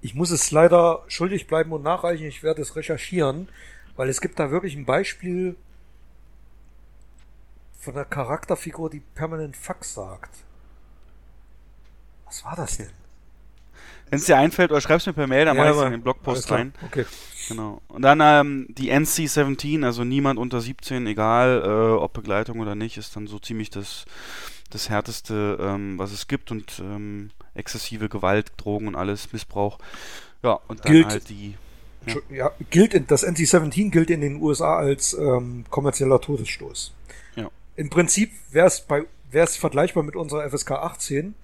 Ich muss es leider schuldig bleiben und nachreichen, ich werde es recherchieren, weil es gibt da wirklich ein Beispiel von einer Charakterfigur, die permanent Fuck sagt. Was war das denn? Wenn es dir einfällt, oder schreib's mir per Mail, dann ja, mach ich in den Blogpost rein. Okay. Genau. Und dann ähm, die NC-17, also niemand unter 17, egal äh, ob Begleitung oder nicht, ist dann so ziemlich das, das härteste, ähm, was es gibt und ähm, exzessive Gewalt, Drogen und alles, Missbrauch. Ja, und dann gilt, halt die. Ja. ja gilt in, das NC-17 gilt in den USA als ähm, kommerzieller Todesstoß. Ja. Im Prinzip wäre es bei wäre es vergleichbar mit unserer FSK 18,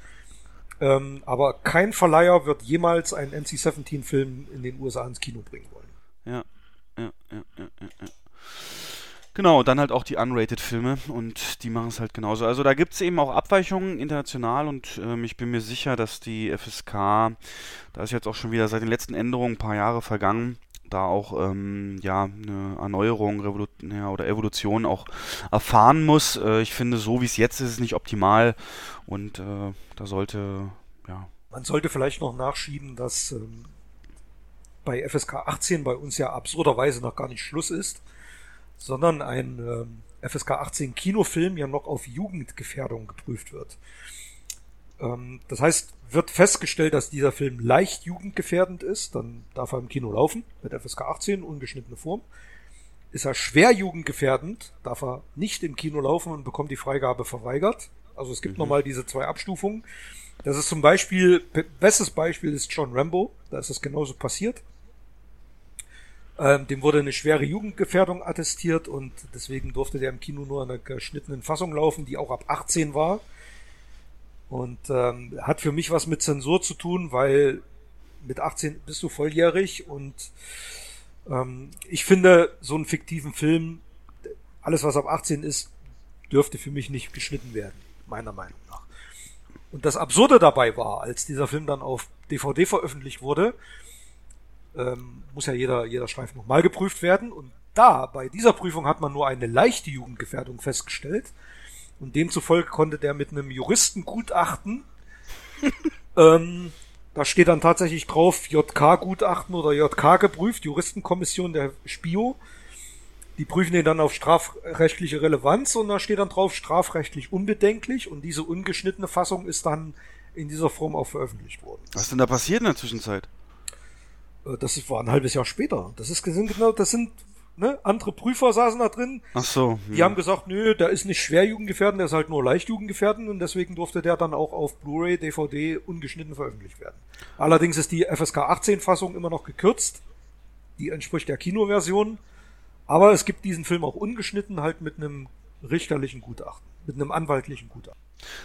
ähm, aber kein Verleiher wird jemals einen NC-17-Film in den USA ins Kino bringen wollen. Ja, ja, ja, ja, ja. Genau, dann halt auch die Unrated-Filme und die machen es halt genauso. Also da gibt es eben auch Abweichungen international und ähm, ich bin mir sicher, dass die FSK, da ist jetzt auch schon wieder seit den letzten Änderungen ein paar Jahre vergangen, da auch ähm, ja eine Erneuerung Revolu ja, oder Evolution auch erfahren muss. Äh, ich finde, so wie es jetzt ist, ist es nicht optimal und äh, da sollte ja. Man sollte vielleicht noch nachschieben, dass ähm, bei FSK 18 bei uns ja absurderweise noch gar nicht Schluss ist, sondern ein ähm, FSK 18 Kinofilm ja noch auf Jugendgefährdung geprüft wird. Ähm, das heißt, wird festgestellt, dass dieser Film leicht jugendgefährdend ist, dann darf er im Kino laufen mit FSK 18, ungeschnittene Form. Ist er schwer jugendgefährdend, darf er nicht im Kino laufen und bekommt die Freigabe verweigert. Also es gibt mhm. nochmal diese zwei Abstufungen. Das ist zum Beispiel, bestes Beispiel ist John Rambo, da ist das genauso passiert. Ähm, dem wurde eine schwere Jugendgefährdung attestiert und deswegen durfte der im Kino nur in einer geschnittenen Fassung laufen, die auch ab 18 war. Und ähm, hat für mich was mit Zensur zu tun, weil mit 18 bist du volljährig und ähm, ich finde, so einen fiktiven Film, alles was ab 18 ist, dürfte für mich nicht geschnitten werden, meiner Meinung nach. Und das Absurde dabei war, als dieser Film dann auf DVD veröffentlicht wurde, ähm, muss ja jeder, jeder Streifen nochmal geprüft werden. Und da, bei dieser Prüfung hat man nur eine leichte Jugendgefährdung festgestellt. Und demzufolge konnte der mit einem Juristengutachten, ähm, da steht dann tatsächlich drauf JK-Gutachten oder JK geprüft, Juristenkommission der Spio. Die prüfen den dann auf strafrechtliche Relevanz und da steht dann drauf strafrechtlich unbedenklich und diese ungeschnittene Fassung ist dann in dieser Form auch veröffentlicht worden. Was ist denn da passiert in der Zwischenzeit? Äh, das war ein halbes Jahr später. Das ist genau, das sind ne, andere Prüfer saßen da drin. Ach so. Die ja. haben gesagt, nö, der ist nicht schwer jugendgefährdend, der ist halt nur leicht jugendgefährdend und deswegen durfte der dann auch auf Blu-ray, DVD ungeschnitten veröffentlicht werden. Allerdings ist die FSK 18 Fassung immer noch gekürzt. Die entspricht der Kinoversion. Aber es gibt diesen Film auch ungeschnitten, halt mit einem richterlichen Gutachten, mit einem anwaltlichen Gutachten.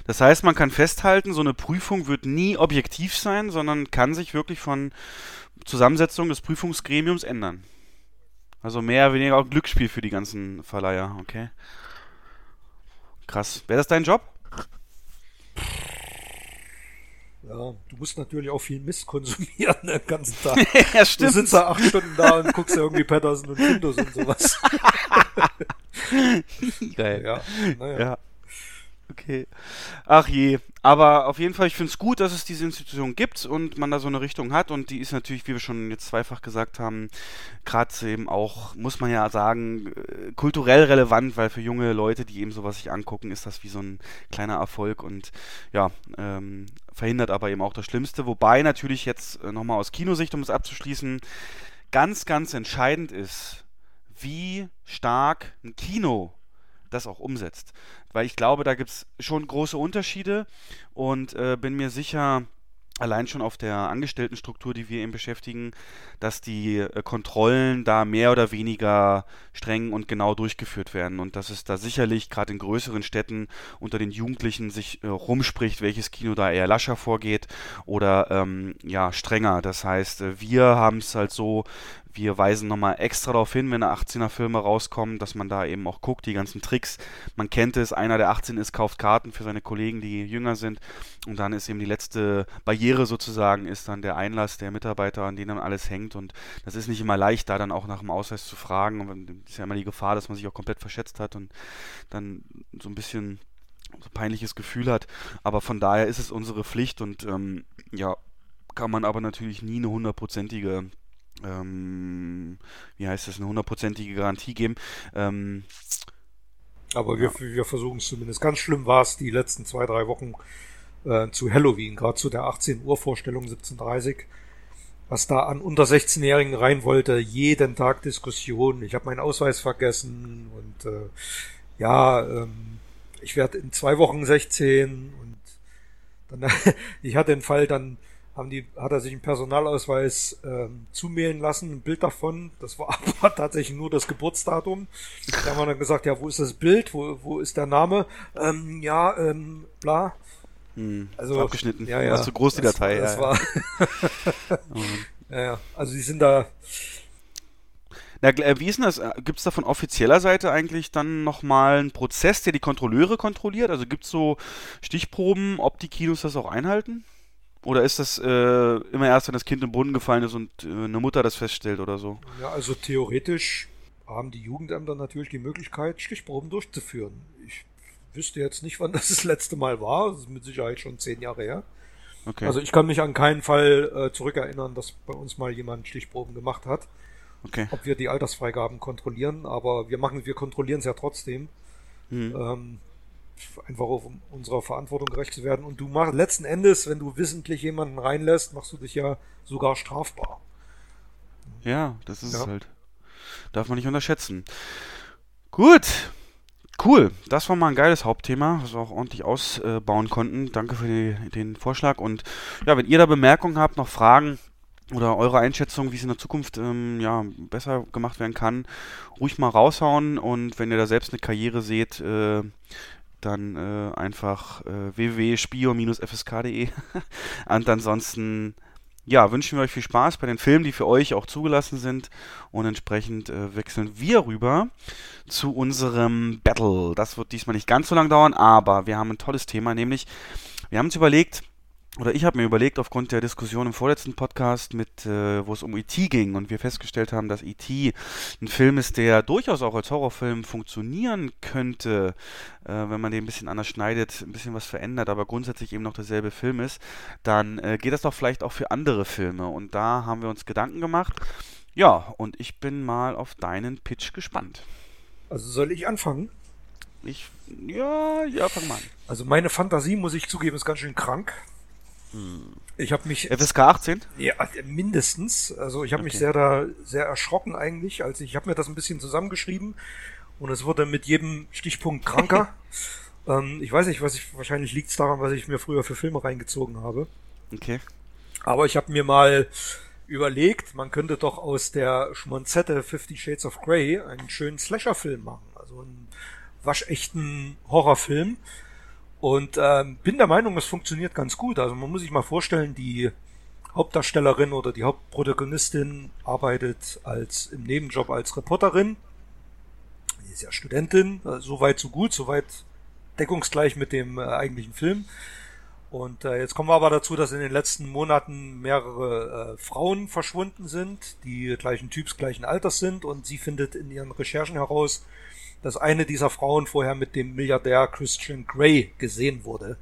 Das heißt, man kann festhalten, so eine Prüfung wird nie objektiv sein, sondern kann sich wirklich von Zusammensetzung des Prüfungsgremiums ändern. Also mehr oder weniger auch ein Glücksspiel für die ganzen Verleiher, okay? Krass. Wäre das dein Job? Ja, du musst natürlich auch viel Mist konsumieren den ganzen Tag. ja, stimmt. Du sitzt da acht Stunden da und guckst irgendwie Patterson und Findus und sowas. Geil. Ja, naja. Ja. Okay. Ach je. Aber auf jeden Fall, ich finde es gut, dass es diese Institution gibt und man da so eine Richtung hat. Und die ist natürlich, wie wir schon jetzt zweifach gesagt haben, gerade eben auch, muss man ja sagen, äh, kulturell relevant, weil für junge Leute, die eben sowas sich angucken, ist das wie so ein kleiner Erfolg und ja, ähm, verhindert aber eben auch das Schlimmste. Wobei natürlich jetzt äh, nochmal aus Kinosicht, um es abzuschließen, ganz, ganz entscheidend ist, wie stark ein Kino das auch umsetzt. Weil ich glaube, da gibt es schon große Unterschiede und äh, bin mir sicher, allein schon auf der Angestelltenstruktur, die wir eben beschäftigen, dass die äh, Kontrollen da mehr oder weniger streng und genau durchgeführt werden und dass es da sicherlich gerade in größeren Städten unter den Jugendlichen sich äh, rumspricht, welches Kino da eher lascher vorgeht oder ähm, ja strenger. Das heißt, äh, wir haben es halt so, wir weisen nochmal extra darauf hin, wenn 18er Filme rauskommen, dass man da eben auch guckt, die ganzen Tricks. Man kennt es, einer der 18 ist, kauft Karten für seine Kollegen, die jünger sind. Und dann ist eben die letzte Barriere sozusagen, ist dann der Einlass der Mitarbeiter, an denen dann alles hängt. Und das ist nicht immer leicht, da dann auch nach dem Ausweis zu fragen. Und ist ja immer die Gefahr, dass man sich auch komplett verschätzt hat und dann so ein bisschen so peinliches Gefühl hat. Aber von daher ist es unsere Pflicht und ähm, ja, kann man aber natürlich nie eine hundertprozentige ähm, wie heißt das, eine hundertprozentige Garantie geben. Ähm, Aber wir, wir versuchen es zumindest. Ganz schlimm war es die letzten zwei, drei Wochen äh, zu Halloween, gerade zu der 18 Uhr Vorstellung 17.30 was da an unter 16-Jährigen rein wollte, jeden Tag Diskussion. Ich habe meinen Ausweis vergessen und äh, ja, ähm, ich werde in zwei Wochen 16 und dann, ich hatte den Fall dann haben die, hat er sich einen Personalausweis ähm, zumailen lassen, ein Bild davon. Das war aber tatsächlich nur das Geburtsdatum. Da haben wir dann gesagt, ja, wo ist das Bild? Wo, wo ist der Name? Ähm, ja, ähm, bla. Hm, also abgeschnitten. Ja, ja. War zu groß die das, Datei. Das ja, war. ja, ja. Also die sind da. Na, äh, wie ist denn das? Gibt es da von offizieller Seite eigentlich dann nochmal einen Prozess, der die Kontrolleure kontrolliert? Also gibt es so Stichproben, ob die Kinos das auch einhalten? Oder ist das äh, immer erst, wenn das Kind im Brunnen gefallen ist und äh, eine Mutter das feststellt oder so? Ja, also theoretisch haben die Jugendämter natürlich die Möglichkeit, Stichproben durchzuführen. Ich wüsste jetzt nicht, wann das das letzte Mal war. Das ist mit Sicherheit schon zehn Jahre her. Okay. Also ich kann mich an keinen Fall äh, zurückerinnern, dass bei uns mal jemand Stichproben gemacht hat. Okay. Ob wir die Altersfreigaben kontrollieren, aber wir machen, wir kontrollieren es ja trotzdem. Hm. Ähm, einfach um unserer Verantwortung gerecht zu werden. Und du machst letzten Endes, wenn du wissentlich jemanden reinlässt, machst du dich ja sogar strafbar. Ja, das ist Ja. es halt. Darf man nicht unterschätzen. Gut. Cool. Das war mal ein geiles Hauptthema, was wir auch ordentlich ausbauen konnten. Danke für die, den Vorschlag. Und ja, wenn ihr da Bemerkungen habt, noch Fragen oder eure Einschätzung, wie es in der Zukunft ähm, ja, besser gemacht werden kann, ruhig mal raushauen. Und wenn ihr da selbst eine Karriere seht, äh, dann äh, einfach äh, www.spio-fsk.de. Und ansonsten ja, wünschen wir euch viel Spaß bei den Filmen, die für euch auch zugelassen sind. Und entsprechend äh, wechseln wir rüber zu unserem Battle. Das wird diesmal nicht ganz so lang dauern, aber wir haben ein tolles Thema, nämlich wir haben uns überlegt, oder ich habe mir überlegt, aufgrund der Diskussion im vorletzten Podcast, mit, äh, wo es um E.T. ging und wir festgestellt haben, dass E.T. ein Film ist, der durchaus auch als Horrorfilm funktionieren könnte, äh, wenn man den ein bisschen anders schneidet, ein bisschen was verändert, aber grundsätzlich eben noch derselbe Film ist, dann äh, geht das doch vielleicht auch für andere Filme. Und da haben wir uns Gedanken gemacht. Ja, und ich bin mal auf deinen Pitch gespannt. Also soll ich anfangen? Ich, ja, ja, fang mal an. Also meine Fantasie, muss ich zugeben, ist ganz schön krank. Ich habe mich FSK 18? ja, mindestens, also ich habe mich Okay. sehr da sehr erschrocken eigentlich, als ich, habe mir das ein bisschen zusammengeschrieben und es wurde mit jedem Stichpunkt kranker. ähm, ich weiß nicht, was ich wahrscheinlich liegt's daran, was ich mir früher für Filme reingezogen habe. Okay. Aber ich habe mir mal überlegt, man könnte doch aus der Schmonzette Fifty Shades of Grey einen schönen Slasher-Film machen. Also einen waschechten Horrorfilm. Und ähm, bin der Meinung, es funktioniert ganz gut. Also man muss sich mal vorstellen, die Hauptdarstellerin oder die Hauptprotagonistin arbeitet als im Nebenjob als Reporterin. Die ist ja Studentin, also so weit so gut, so weit deckungsgleich mit dem äh, eigentlichen Film. Und äh, jetzt kommen wir aber dazu, dass in den letzten Monaten mehrere äh, Frauen verschwunden sind, die gleichen Typs, gleichen Alters sind. Und sie findet in ihren Recherchen heraus, dass eine dieser Frauen vorher mit dem Milliardär Christian Grey gesehen wurde.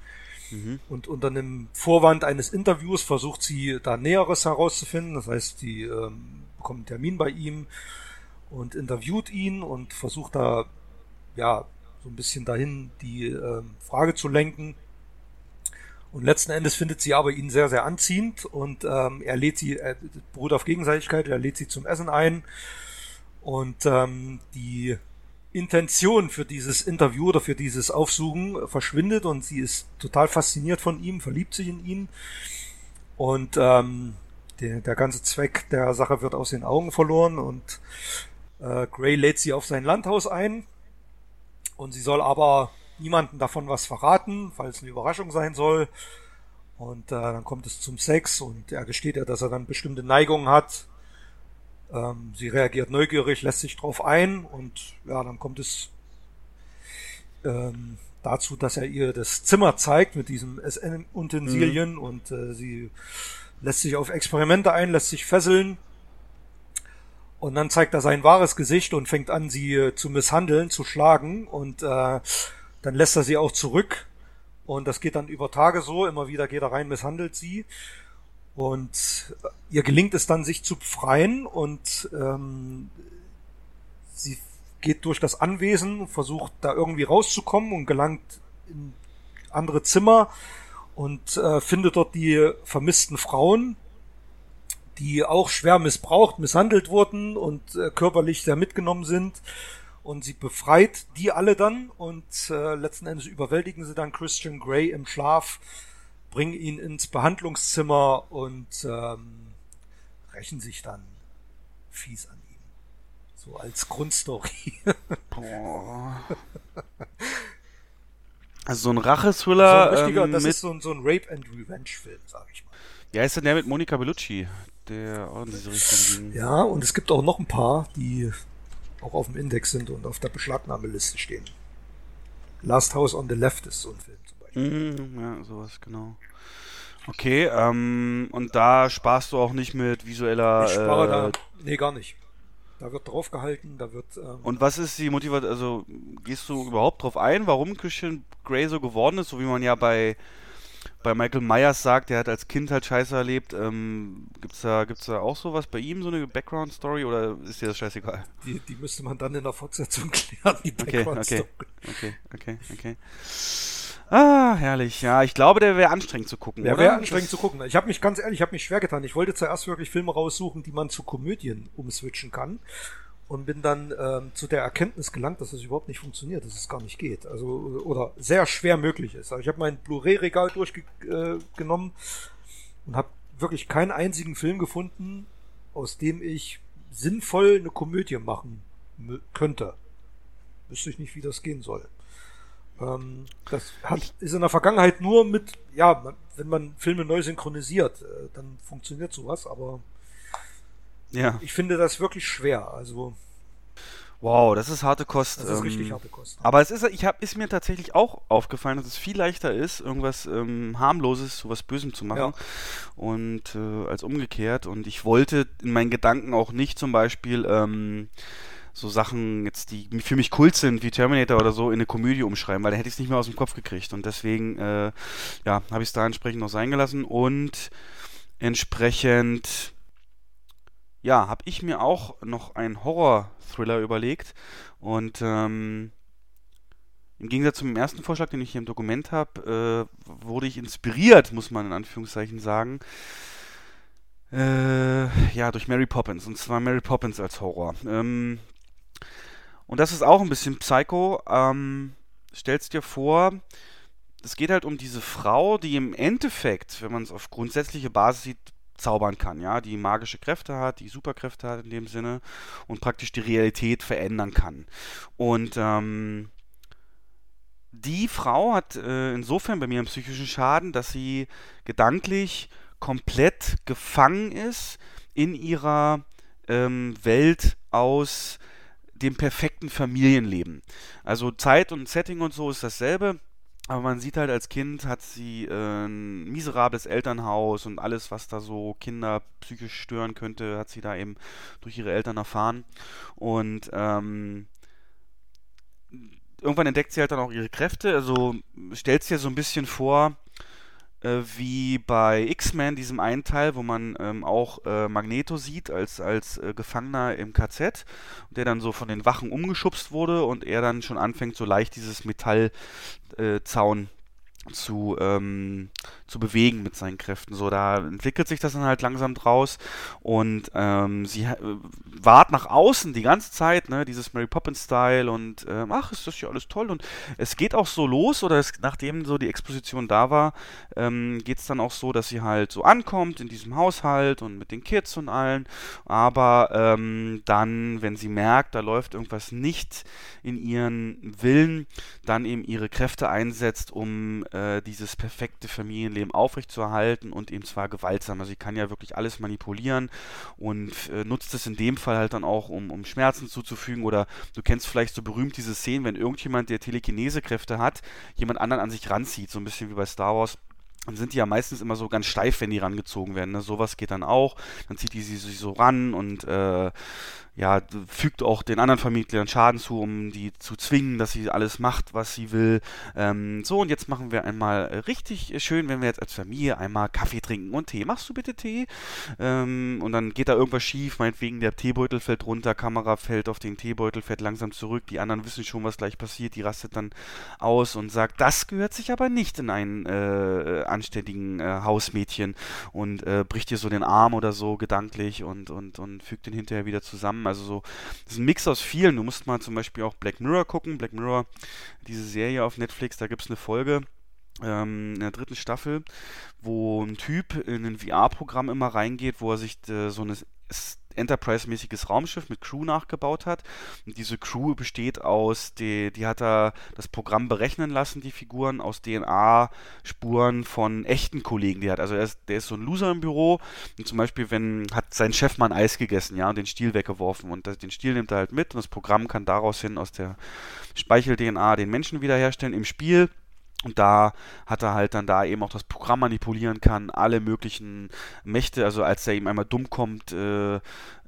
Mhm. Und unter einem Vorwand eines Interviews versucht sie da Näheres herauszufinden. Das heißt, sie ähm, bekommt einen Termin bei ihm und interviewt ihn und versucht da ja so ein bisschen dahin die ähm, Frage zu lenken und letzten Endes findet sie aber ihn sehr, sehr anziehend und ähm, er lädt sie, er beruht auf Gegenseitigkeit, er lädt sie zum Essen ein und ähm, die Intention für dieses Interview oder für dieses Aufsuchen verschwindet und sie ist total fasziniert von ihm, verliebt sich in ihn und ähm, der, der ganze Zweck der Sache wird aus den Augen verloren und äh, Gray lädt sie auf sein Landhaus ein und sie soll aber niemanden davon was verraten, es eine Überraschung sein soll. Und äh, dann kommt es zum Sex und er gesteht ja, dass er dann bestimmte Neigungen hat. Ähm, sie reagiert neugierig, lässt sich drauf ein und ja, dann kommt es ähm, dazu, dass er ihr das Zimmer zeigt mit diesem SN-Utensilien mhm. und äh, sie lässt sich auf Experimente ein, lässt sich fesseln. Und dann zeigt er sein wahres Gesicht und fängt an, sie äh, zu misshandeln, zu schlagen. Und äh, dann lässt er sie auch zurück und das geht dann über Tage so, immer wieder geht er rein, misshandelt sie und ihr gelingt es dann, sich zu befreien und ähm, sie geht durch das Anwesen, versucht da irgendwie rauszukommen und gelangt in andere Zimmer und äh, findet dort die vermissten Frauen, die auch schwer missbraucht, misshandelt wurden und äh, körperlich sehr mitgenommen sind. Und sie befreit die alle dann und äh, letzten Endes überwältigen sie dann Christian Grey im Schlaf, bringen ihn ins Behandlungszimmer und ähm, rächen sich dann fies an ihm. So als Grundstory. Boah. Also so ein Rachethriller. So ein ähm, das ist so ein, so ein Rape and Revenge Film, sag ich mal. Ja, ist denn der mit Monica Bellucci, der auch in diese Richtung ging. Ja, und es gibt auch noch ein paar, die auch auf dem Index sind und auf der Beschlagnahmeliste stehen. Last House on the Left ist so ein Film Mm, ja, sowas, genau. Okay, ähm, und da sparst du auch nicht mit visueller. Ich spare äh, da. Nee, gar nicht. Da wird drauf gehalten, da wird. Ähm, und was ist die Motivation? Also, gehst du überhaupt drauf ein, warum Christian Grey so geworden ist, so wie man ja bei bei Michael Myers sagt, er hat als Kind halt Scheiße erlebt. Ähm, gibt's da, gibt's da auch sowas bei ihm, so eine Background-Story oder ist dir das scheißegal? Die, die müsste man dann in der Fortsetzung klären, die Background-Story. Okay, okay, okay, okay. Ah, herrlich. Ja, ich glaube, der wäre anstrengend zu gucken. Der wäre anstrengend das zu gucken. Ich habe mich ganz ehrlich, ich habe mich schwer getan. Ich wollte zuerst wirklich Filme raussuchen, die man zu Komödien umswitchen kann und bin dann ähm, zu der Erkenntnis gelangt, dass das überhaupt nicht funktioniert, dass es gar nicht geht. Also oder sehr schwer möglich ist. Also ich habe mein Blu-ray-Regal durchgenommen äh, und habe wirklich keinen einzigen Film gefunden, aus dem ich sinnvoll eine Komödie machen könnte. Wüsste ich nicht, wie das gehen soll. Ähm, das hat, ist in der Vergangenheit nur mit, ja, wenn man Filme neu synchronisiert, äh, dann funktioniert sowas, aber ja. Ich finde das wirklich schwer. Also. Wow, das ist harte Kost. Das ist ähm, richtig harte Kost. Aber es ist, ich hab, ist mir tatsächlich auch aufgefallen, dass es viel leichter ist, irgendwas ähm, harmloses zu was Bösem zu machen. Ja. Und äh, als umgekehrt. Und ich wollte in meinen Gedanken auch nicht zum Beispiel ähm, so Sachen jetzt, die für mich kult sind, wie Terminator oder so, in eine Komödie umschreiben, weil dann hätte ich es nicht mehr aus dem Kopf gekriegt. Und deswegen, äh, ja, habe ich es da entsprechend noch sein gelassen. Und entsprechend ja, habe ich mir auch noch einen Horror-Thriller überlegt. Und ähm, im Gegensatz zum ersten Vorschlag, den ich hier im Dokument habe, äh, wurde ich inspiriert, muss man in Anführungszeichen sagen. Äh, ja, durch Mary Poppins. Und zwar Mary Poppins als Horror. Ähm, und das ist auch ein bisschen Psycho. Ähm, stellst dir vor, es geht halt um diese Frau, die im Endeffekt, wenn man es auf grundsätzliche Basis sieht, zaubern kann, ja, die magische Kräfte hat, die Superkräfte hat in dem Sinne und praktisch die Realität verändern kann. Und ähm, die Frau hat äh, insofern bei mir einen psychischen Schaden, dass sie gedanklich komplett gefangen ist in ihrer ähm, Welt aus dem perfekten Familienleben. Also Zeit und Setting und so ist dasselbe. Aber man sieht halt als Kind hat sie äh, ein miserables Elternhaus und alles, was da so Kinder psychisch stören könnte, hat sie da eben durch ihre Eltern erfahren. Und ähm, irgendwann entdeckt sie halt dann auch ihre Kräfte. Also stellt sie ja so ein bisschen vor, äh, wie bei X-Men, diesem einen Teil, wo man ähm, auch äh, Magneto sieht als, als äh, Gefangener im KZ, der dann so von den Wachen umgeschubst wurde und er dann schon anfängt, so leicht dieses Metallzaun zu, ähm, zu bewegen mit seinen Kräften. So, da entwickelt sich das dann halt langsam draus. Und ähm, sie äh, wahrt nach außen die ganze Zeit, ne, dieses Mary Poppins-Style und ähm, ach, ist das ja alles toll? Und es geht auch so los oder es, nachdem so die Exposition da war, ähm, geht es dann auch so, dass sie halt so ankommt in diesem Haushalt und mit den Kids und allen, aber ähm, dann, wenn sie merkt, da läuft irgendwas nicht in ihren Willen, dann eben ihre Kräfte einsetzt, um äh, dieses perfekte Familienleben aufrechtzuerhalten und eben zwar gewaltsam. Also sie kann ja wirklich alles manipulieren und äh, nutzt es in dem Fall halt dann auch, um, um Schmerzen zuzufügen oder du kennst vielleicht so berühmt diese Szenen, wenn irgendjemand, der Telekinesekräfte hat, jemand anderen an sich ranzieht, so ein bisschen wie bei Star Wars dann sind die ja meistens immer so ganz steif, wenn die rangezogen werden. Ne? Sowas geht dann auch. Dann zieht die sie sich so ran und äh, ja, fügt auch den anderen Familienmitgliedern Schaden zu, um die zu zwingen, dass sie alles macht, was sie will. Ähm, so, und jetzt machen wir einmal richtig schön, wenn wir jetzt als Familie einmal Kaffee trinken und Tee. Machst du bitte Tee? Ähm, und dann geht da irgendwas schief, meinetwegen der Teebeutel fällt runter, Kamera fällt auf den Teebeutel, fährt langsam zurück. Die anderen wissen schon, was gleich passiert. Die rastet dann aus und sagt, das gehört sich aber nicht in einen äh, anständigen äh, Hausmädchen und äh, bricht dir so den Arm oder so gedanklich und, und, und fügt den hinterher wieder zusammen. Also so, das ist ein Mix aus vielen. Du musst mal zum Beispiel auch Black Mirror gucken. Black Mirror, diese Serie auf Netflix, da gibt es eine Folge ähm, in der dritten Staffel, wo ein Typ in ein VR-Programm immer reingeht, wo er sich äh, so eine Enterprise-mäßiges Raumschiff mit Crew nachgebaut hat. Und diese Crew besteht aus, die, die hat er das Programm berechnen lassen, die Figuren, aus DNA-Spuren von echten Kollegen, die hat. Also er ist, der ist so ein Loser im Büro und zum Beispiel, wenn, hat sein Chef mal ein Eis gegessen, ja, und den Stiel weggeworfen und das, den Stiel nimmt er halt mit und das Programm kann daraus hin aus der Speichel-DNA den Menschen wiederherstellen im Spiel und da hat er halt dann da eben auch das Programm manipulieren kann, alle möglichen Mächte, also als er ihm einmal dumm kommt, äh,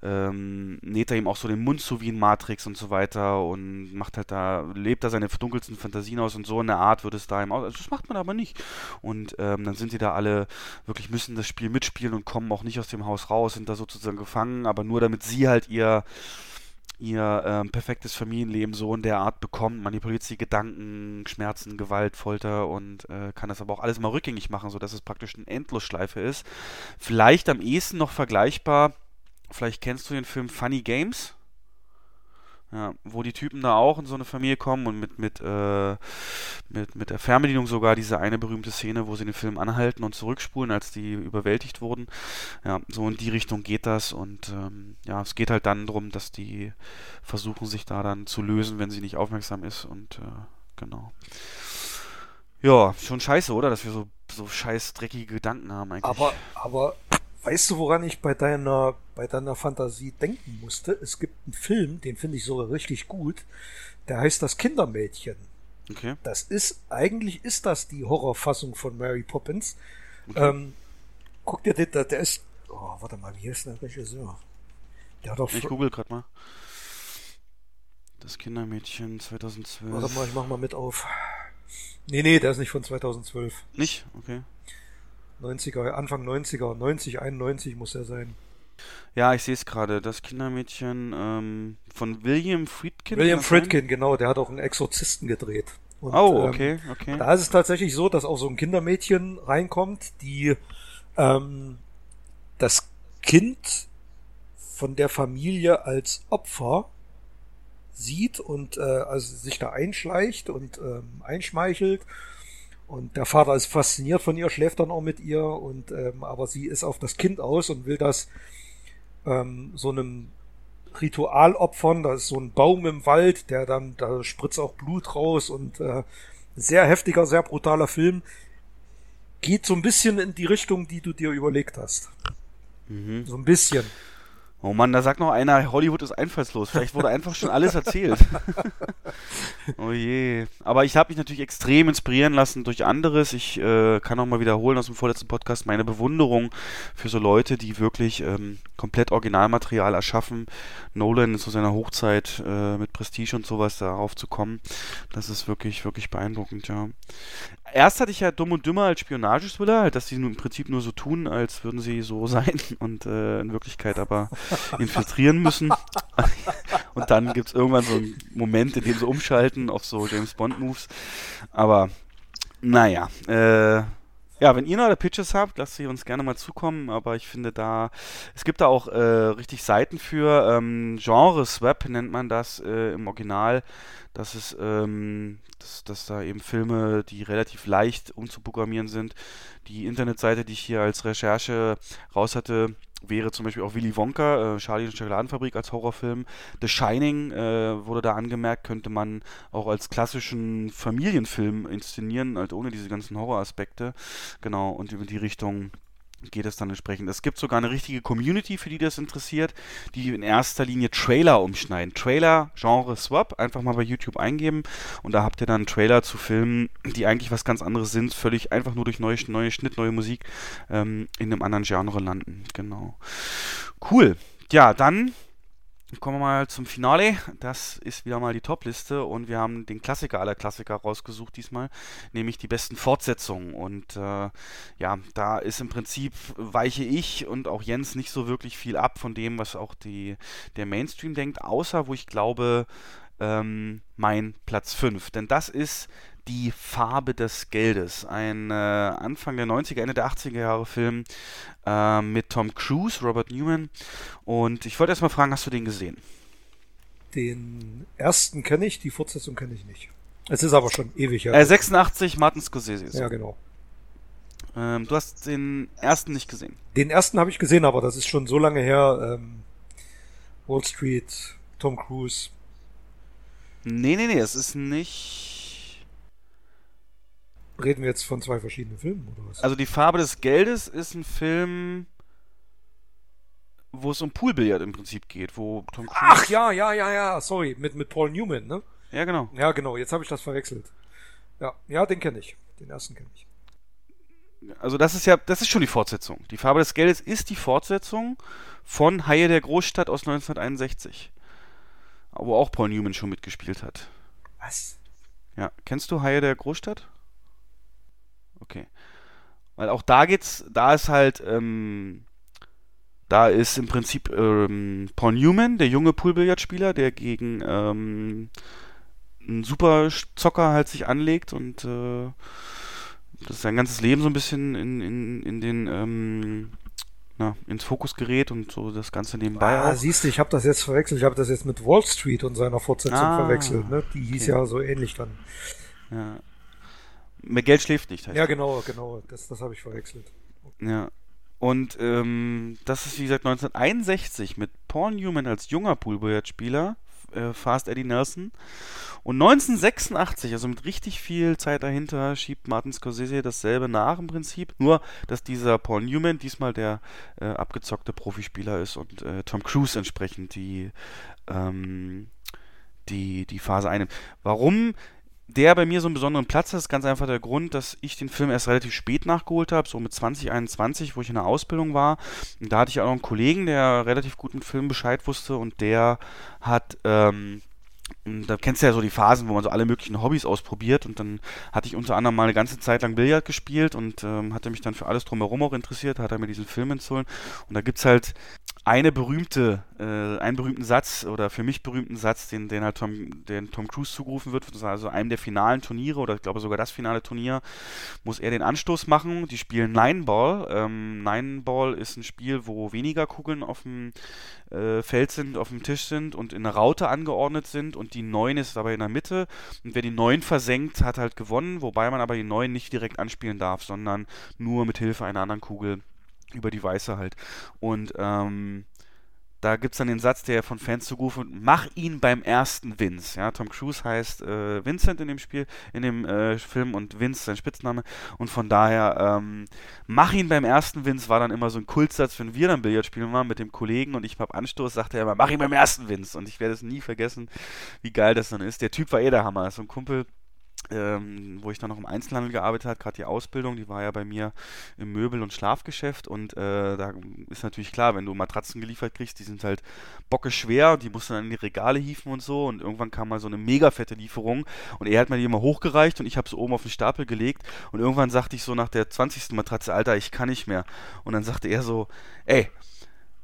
ähm, näht er ihm auch so den Mund zu wie in Matrix und so weiter und macht halt da, lebt da seine verdunkelsten Fantasien aus und so in der Art wird es da ihm aus. Also das macht man aber nicht. Und ähm, dann sind die da alle wirklich müssen das Spiel mitspielen und kommen auch nicht aus dem Haus raus, sind da sozusagen gefangen, aber nur damit sie halt ihr ihr ähm, perfektes Familienleben so in der Art bekommt, manipuliert sie Gedanken, Schmerzen, Gewalt, Folter und äh, kann das aber auch alles mal rückgängig machen, sodass es praktisch eine Endlosschleife ist. Vielleicht am ehesten noch vergleichbar, vielleicht kennst du den Film Funny Games. Ja, wo die Typen da auch in so eine Familie kommen und mit, mit, äh, mit, mit der Fernbedienung sogar diese eine berühmte Szene, wo sie den Film anhalten und zurückspulen, als die überwältigt wurden. Ja, so in die Richtung geht das und ähm, ja, es geht halt dann darum, dass die versuchen, sich da dann zu lösen, wenn sie nicht aufmerksam ist und äh, genau. Ja, schon scheiße, oder? Dass wir so, so scheiß dreckige Gedanken haben eigentlich. Aber, aber Weißt du, woran ich bei deiner, bei deiner Fantasie denken musste? Es gibt einen Film, den finde ich sogar richtig gut. Der heißt Das Kindermädchen. Okay. Das ist, eigentlich ist das die Horrorfassung von Mary Poppins. Okay. Ähm, guck dir den, der, der ist, oh, warte mal, wie heißt der Regisseur? Der hat doch. Ich google gerade mal. Das Kindermädchen 2012. Warte mal, ich mach mal mit auf. Nee, nee, der ist nicht von 2012. Nicht? Okay. 90er, Anfang 90er, 90, 91 muss er sein. Ja, ich sehe es gerade. Das Kindermädchen ähm, von William Friedkin. William Friedkin, sein? genau. Der hat auch einen Exorzisten gedreht. Und, oh, ähm, okay, ähm, okay. Da ist es tatsächlich so, dass auch so ein Kindermädchen reinkommt, die ähm, das Kind von der Familie als Opfer sieht und äh, also sich da einschleicht und ähm, einschmeichelt und der Vater ist fasziniert von ihr, schläft dann auch mit ihr und ähm, aber sie ist auf das Kind aus und will das ähm, so einem Ritual opfern. Da ist so ein Baum im Wald, der dann, da spritzt auch Blut raus und äh, sehr heftiger, sehr brutaler Film. Geht so ein bisschen in die Richtung, die du dir überlegt hast. Mhm. So ein bisschen. Oh Mann, da sagt noch einer, Hollywood ist einfallslos. Vielleicht wurde einfach schon alles erzählt. oh je. Aber ich habe mich natürlich extrem inspirieren lassen durch anderes. Ich äh, kann auch mal wiederholen aus dem vorletzten Podcast meine Bewunderung für so Leute, die wirklich ähm, komplett Originalmaterial erschaffen. Nolan zu seiner Hochzeit äh, mit Prestige und sowas darauf zu kommen. Das ist wirklich, wirklich beeindruckend, ja. Erst hatte ich ja Dumm und Dümmer als Spionagethriller, halt, dass sie nun im Prinzip nur so tun, als würden sie so sein und äh, in Wirklichkeit aber infiltrieren müssen. und dann gibt es irgendwann so einen Moment, in dem sie umschalten auf so James Bond-Moves. Aber naja, äh, ja, wenn ihr noch Pitches habt, lasst sie uns gerne mal zukommen, aber ich finde da, es gibt da auch äh, richtig Seiten für, ähm, Genre-Swap nennt man das äh, im Original, dass es, ähm, dass, dass da eben Filme, die relativ leicht umzuprogrammieren sind, die Internetseite, die ich hier als Recherche raus hatte, wäre zum Beispiel auch Willy Wonka, äh, Charlie und Schokoladenfabrik als Horrorfilm. The Shining äh, wurde da angemerkt, könnte man auch als klassischen Familienfilm inszenieren, halt ohne diese ganzen Horroraspekte. Genau, und über die Richtung geht es dann entsprechend. Es gibt sogar eine richtige Community, für die das interessiert, die in erster Linie Trailer umschneiden. Trailer, Genre Swap, einfach mal bei YouTube eingeben und da habt ihr dann Trailer zu Filmen, die eigentlich was ganz anderes sind, völlig einfach nur durch neue, neue Schnitt, neue Musik ähm, in einem anderen Genre landen. Genau. Cool. Ja, dann Kommen wir mal zum Finale. Das ist wieder mal die Top-Liste und wir haben den Klassiker aller Klassiker rausgesucht diesmal, nämlich die besten Fortsetzungen. Und äh, ja, da ist im Prinzip weiche ich und auch Jens nicht so wirklich viel ab von dem, was auch die, der Mainstream denkt, außer wo ich glaube, ähm, mein Platz 5. Denn das ist die Farbe des Geldes. Ein äh, Anfang der 90er, Ende der 80er Jahre Film äh, mit Tom Cruise, Robert Newman. Und ich wollte erstmal fragen, hast du den gesehen? Den ersten kenne ich, die Fortsetzung kenne ich nicht. Es ist aber schon ewig her. Äh, 86, Martin Scorsese. Ja, genau. Ähm, du hast den ersten nicht gesehen. Den ersten habe ich gesehen, aber das ist schon so lange her. Ähm, Wall Street, Tom Cruise. Nee, nee, nee, es ist nicht Reden wir jetzt von zwei verschiedenen Filmen oder was? Also die Farbe des Geldes ist ein Film, wo es um Poolbillard im Prinzip geht, wo Tom Cruise. Ach ja, ja, ja, ja, sorry, mit, mit Paul Newman, ne? Ja, genau. Ja, genau, jetzt habe ich das verwechselt. Ja, ja, den kenne ich. Den ersten kenne ich. Also das ist ja, das ist schon die Fortsetzung. Die Farbe des Geldes ist die Fortsetzung von Haie der Großstadt aus 1961. Wo auch Paul Newman schon mitgespielt hat. Was? Ja, kennst du Haie der Großstadt? Okay. Weil auch da geht's, da ist halt, ähm, da ist im Prinzip ähm, Paul Newman, der junge Poolbillardspieler, der gegen ähm, einen Superzocker halt sich anlegt und äh, das sein ganzes Leben so ein bisschen in, in, in den ähm, na, ins Fokus gerät und so das Ganze nebenbei ah, auch. siehst du, ich habe das jetzt verwechselt. Ich habe das jetzt mit Wall Street und seiner Fortsetzung ah, verwechselt. Ne? Die hieß okay. ja so ähnlich dann. Ja. Geld schläft nicht. ja, genau, genau. Das, das habe ich verwechselt. Ja. Und ähm, das ist wie gesagt 1961 mit Paul Newman als junger Poolbillardspieler, äh, Fast Eddie Nelson. Und 1986, also mit richtig viel Zeit dahinter, schiebt Martin Scorsese dasselbe nach im Prinzip. Nur, dass dieser Paul Newman diesmal der äh, abgezockte Profispieler ist und äh, Tom Cruise entsprechend die, ähm, die, die Phase einnimmt. Warum der bei mir so einen besonderen Platz hat, ist ganz einfach der Grund, dass ich den Film erst relativ spät nachgeholt habe, so mit 2021, wo ich in der Ausbildung war. Und da hatte ich auch noch einen Kollegen, der relativ gut mit Filmen Bescheid wusste und der hat ähm, da kennst du ja so die Phasen, wo man so alle möglichen Hobbys ausprobiert und dann hatte ich unter anderem mal eine ganze Zeit lang Billard gespielt und ähm, hatte mich dann für alles drumherum auch interessiert, hat er mir diesen Film empfohlen und da gibt es halt eine berühmte, äh, einen berühmten Satz oder für mich berühmten Satz, den, den halt Tom, den Tom Cruise zugerufen wird, also einem der finalen Turniere oder ich glaube sogar das finale Turnier, muss er den Anstoß machen. Die spielen Nine Ball. Ähm, Nine Ball ist ein Spiel, wo weniger Kugeln auf dem äh, Feld sind, auf dem Tisch sind und in einer Raute angeordnet sind und die Neun ist dabei in der Mitte und wer die Neun versenkt, hat halt gewonnen, wobei man aber die Neun nicht direkt anspielen darf, sondern nur mit Hilfe einer anderen Kugel über die Weiße halt. Und ähm, da gibt es dann den Satz, der von Fans zugerufen mach ihn beim ersten Vince. Ja, Tom Cruise heißt äh, Vincent in dem Spiel, in dem äh, Film und Vince sein Spitzname. Und von daher, ähm, mach ihn beim ersten Vince war dann immer so ein Kultsatz, wenn wir dann Billard spielen waren mit dem Kollegen und ich hab Anstoß, sagte er immer, mach ihn beim ersten Vince. Und ich werde es nie vergessen, wie geil das dann ist. Der Typ war eh der Hammer. So ein Kumpel, ähm, wo ich dann noch im Einzelhandel gearbeitet habe, gerade die Ausbildung, die war ja bei mir im Möbel- und Schlafgeschäft und äh, da ist natürlich klar, wenn du Matratzen geliefert kriegst, die sind halt bocke schwer, die musst du dann in die Regale hieven und so und irgendwann kam mal so eine mega fette Lieferung und er hat mir die immer hochgereicht und ich habe sie oben auf den Stapel gelegt und irgendwann sagte ich so nach der 20. Matratze, Alter, ich kann nicht mehr und dann sagte er so, ey,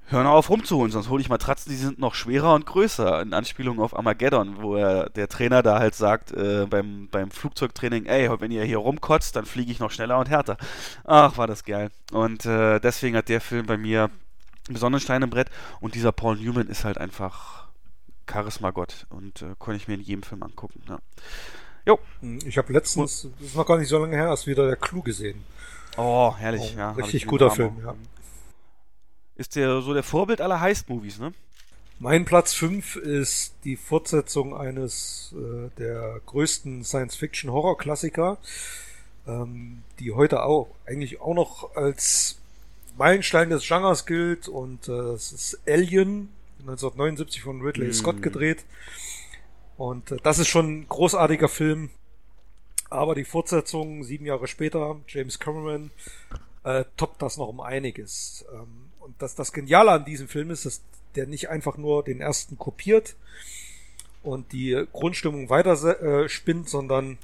hör noch auf rumzuholen, sonst hole ich Matratzen, die sind noch schwerer und größer. In Anspielung auf Armageddon, wo er, der Trainer da halt sagt, äh, beim, beim Flugzeugtraining, ey, wenn ihr hier rumkotzt, dann fliege ich noch schneller und härter. Ach, war das geil. Und äh, deswegen hat der Film bei mir einen besonderen Stein im Brett. Und dieser Paul Newman ist halt einfach Charisma-Gott. Und äh, konnte ich mir in jedem Film angucken. Ja. Jo. Ich habe letztens, das ist noch gar nicht so lange her, erst wieder der Clou gesehen. Oh, herrlich, oh, ja. Richtig guter Film, ja. Ist der so der Vorbild aller Heist-Movies, ne? Mein Platz 5 ist die Fortsetzung eines äh, der größten Science-Fiction-Horror-Klassiker, ähm, die heute auch eigentlich auch noch als Meilenstein des Genres gilt und äh, es ist Alien, 1979 von Ridley mm. Scott gedreht. Und äh, das ist schon ein großartiger Film. Aber die Fortsetzung, sieben Jahre später, James Cameron, äh, toppt das noch um einiges. Ähm, und das, das Geniale an diesem Film ist, dass der nicht einfach nur den ersten kopiert und die Grundstimmung weiter äh, spinnt, sondern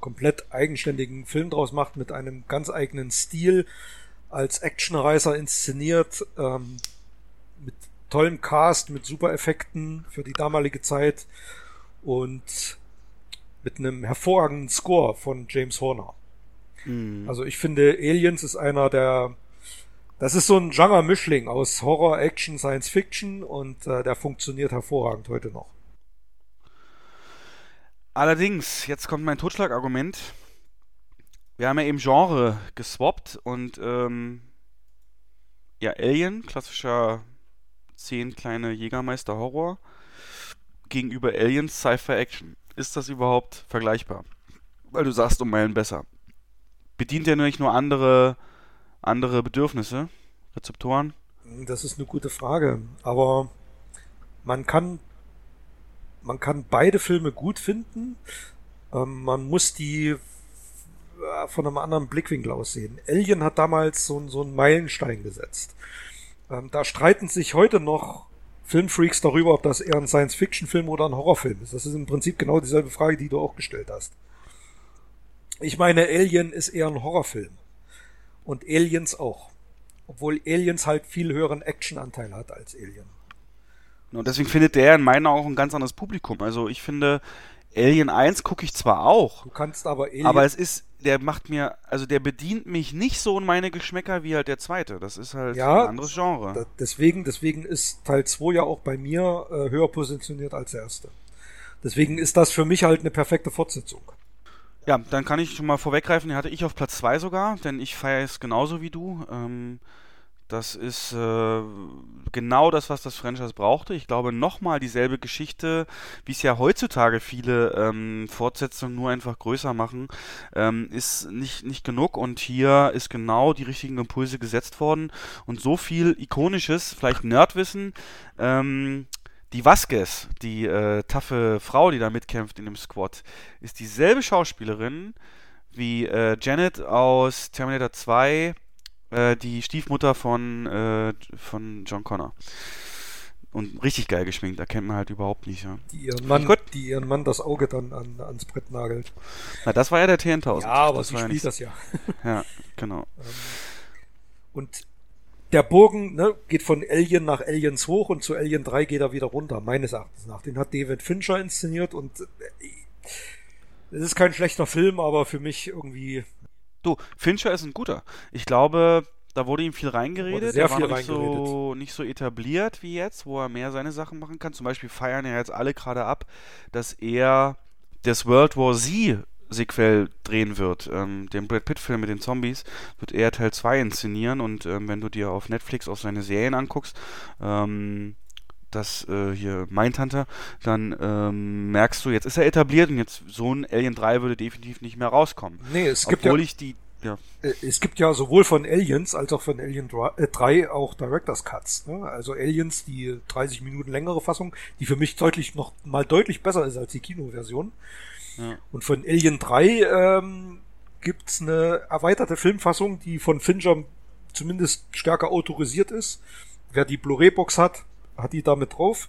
komplett eigenständigen Film draus macht mit einem ganz eigenen Stil, als Actionreißer inszeniert, ähm, mit tollem Cast, mit super Effekten für die damalige Zeit und mit einem hervorragenden Score von James Horner. Mhm. Also ich finde, Aliens ist einer der das ist so ein Genre-Mischling aus Horror, Action, Science Fiction und äh, der funktioniert hervorragend heute noch. Allerdings, jetzt kommt mein Totschlagargument. Wir haben ja eben Genre geswappt und ähm, ja, Alien, klassischer 10 kleine Jägermeister Horror, gegenüber Aliens Sci-Fi Action. Ist das überhaupt vergleichbar? Weil du sagst um Meilen besser. Bedient ja nicht nur andere andere Bedürfnisse, Rezeptoren? Das ist eine gute Frage, aber man kann man kann beide Filme gut finden. Ähm, man muss die äh, von einem anderen Blickwinkel aussehen. Alien hat damals so, so einen Meilenstein gesetzt. Ähm, da streiten sich heute noch Filmfreaks darüber, ob das eher ein Science-Fiction-Film oder ein Horrorfilm ist. Das ist im Prinzip genau dieselbe Frage, die du auch gestellt hast. Ich meine, Alien ist eher ein Horrorfilm. Und Aliens auch. Obwohl Aliens halt viel höheren Actionanteil hat als Alien. Und deswegen findet der in meinen Augen ein ganz anderes Publikum. Also ich finde, Alien 1 gucke ich zwar auch. Du kannst aber Alien. Aber es ist, der macht mir, also der bedient mich nicht so in meine Geschmäcker wie halt der zweite. Das ist halt ja, ein anderes Genre. Da, deswegen, deswegen ist Teil 2 ja auch bei mir äh, höher positioniert als der erste. Deswegen ist das für mich halt eine perfekte Fortsetzung. Ja, dann kann ich schon mal vorweggreifen, den hatte ich auf Platz 2 sogar, denn ich feiere es genauso wie du. Ähm, das ist äh, genau das, was das Franchise brauchte. Ich glaube, nochmal dieselbe Geschichte, wie es ja heutzutage viele ähm, Fortsetzungen nur einfach größer machen, ähm, ist nicht, nicht genug. Und hier ist genau die richtigen Impulse gesetzt worden. Und so viel Ikonisches, vielleicht Nerdwissen, ähm, die Vasquez, die äh, taffe Frau, die da mitkämpft in dem Squad, ist dieselbe Schauspielerin wie äh, Janet aus Terminator 2, äh, die Stiefmutter von, äh, von John Connor. Und richtig geil geschminkt, erkennt man halt überhaupt nicht. Ja. Die, ihren Mann, die ihren Mann das Auge dann an, ans Brett nagelt. Na, das war ja der T1000. Ja, aber das sie spielt ja das ja. ja, genau. Ähm, und der Bogen ne, geht von Alien nach Aliens hoch und zu Alien 3 geht er wieder runter, meines Erachtens nach. Den hat David Fincher inszeniert und äh, es ist kein schlechter Film, aber für mich irgendwie. Du, Fincher ist ein guter. Ich glaube, da wurde ihm viel reingeredet. Sehr er war viel nicht so, nicht so etabliert wie jetzt, wo er mehr seine Sachen machen kann. Zum Beispiel feiern ja jetzt alle gerade ab, dass er das World War Z Sequel drehen wird. Ähm, den Brad Pitt-Film mit den Zombies wird er Teil 2 inszenieren und ähm, wenn du dir auf Netflix auch seine Serien anguckst, ähm, das äh, hier Mindhunter, dann ähm, merkst du, jetzt ist er etabliert und jetzt so ein Alien 3 würde definitiv nicht mehr rauskommen. Nee, es gibt Obwohl ja, ich die ja. äh, es gibt ja sowohl von Aliens als auch von Alien 3, äh, 3 auch Director's Cuts. Ne? Also Aliens, die 30 Minuten längere Fassung, die für mich deutlich noch mal deutlich besser ist als die Kinoversion. Ja. Und von Alien 3 ähm, gibt's eine erweiterte Filmfassung, die von Fincher zumindest stärker autorisiert ist. Wer die Blu-ray-Box hat, hat die damit drauf.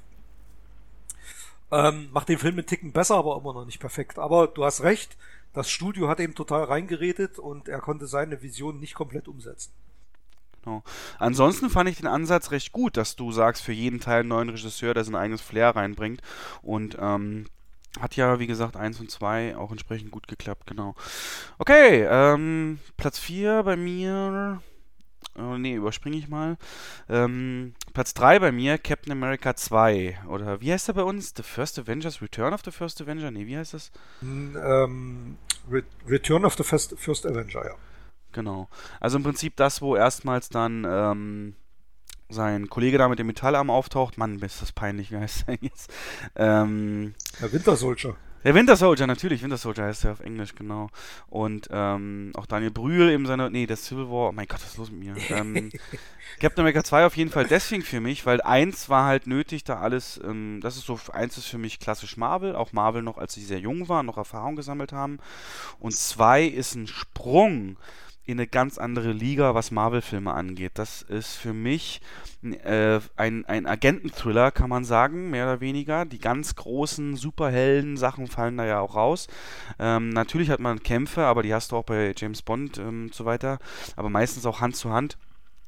Ähm, macht den Film einen Ticken besser, aber immer noch nicht perfekt. Aber du hast recht, das Studio hat eben total reingeredet und er konnte seine Vision nicht komplett umsetzen. Genau. Ansonsten fand ich den Ansatz recht gut, dass du sagst, für jeden Teil einen neuen Regisseur, der sein eigenes Flair reinbringt. Und ähm, hat ja, wie gesagt, 1 und 2 auch entsprechend gut geklappt, genau. Okay, ähm, Platz 4 bei mir. Oh, nee, überspringe ich mal. Ähm, Platz 3 bei mir, Captain America 2. Oder wie heißt er bei uns? The First Avengers, Return of the First Avenger? Nee, wie heißt das? Ähm, Re Return of the First, First Avenger, ja. Genau. Also im Prinzip das, wo erstmals dann ähm, sein Kollege da mit dem Metallarm auftaucht. Mann, ist das peinlich, wie heißt der jetzt? Ähm, Der Winter Soldier. der Winter Soldier, natürlich, Winter Soldier heißt er auf Englisch, genau. Und ähm, auch Daniel Brühl eben seine, nee, der Civil War, oh mein Gott, was ist los mit mir? ähm, Captain America 2 auf jeden Fall deswegen für mich, weil eins war halt nötig, da alles, ähm, das ist so, eins ist für mich klassisch Marvel, auch Marvel noch, als sie sehr jung waren, noch Erfahrung gesammelt haben. Und zwei ist ein Sprung in eine ganz andere Liga, was Marvel-Filme angeht. Das ist für mich äh, ein, ein Agenten-Thriller, kann man sagen, mehr oder weniger. Die ganz großen Superhelden-Sachen fallen da ja auch raus. Ähm, natürlich hat man Kämpfe, aber die hast du auch bei James Bond ähm, und so weiter. Aber meistens auch Hand zu Hand.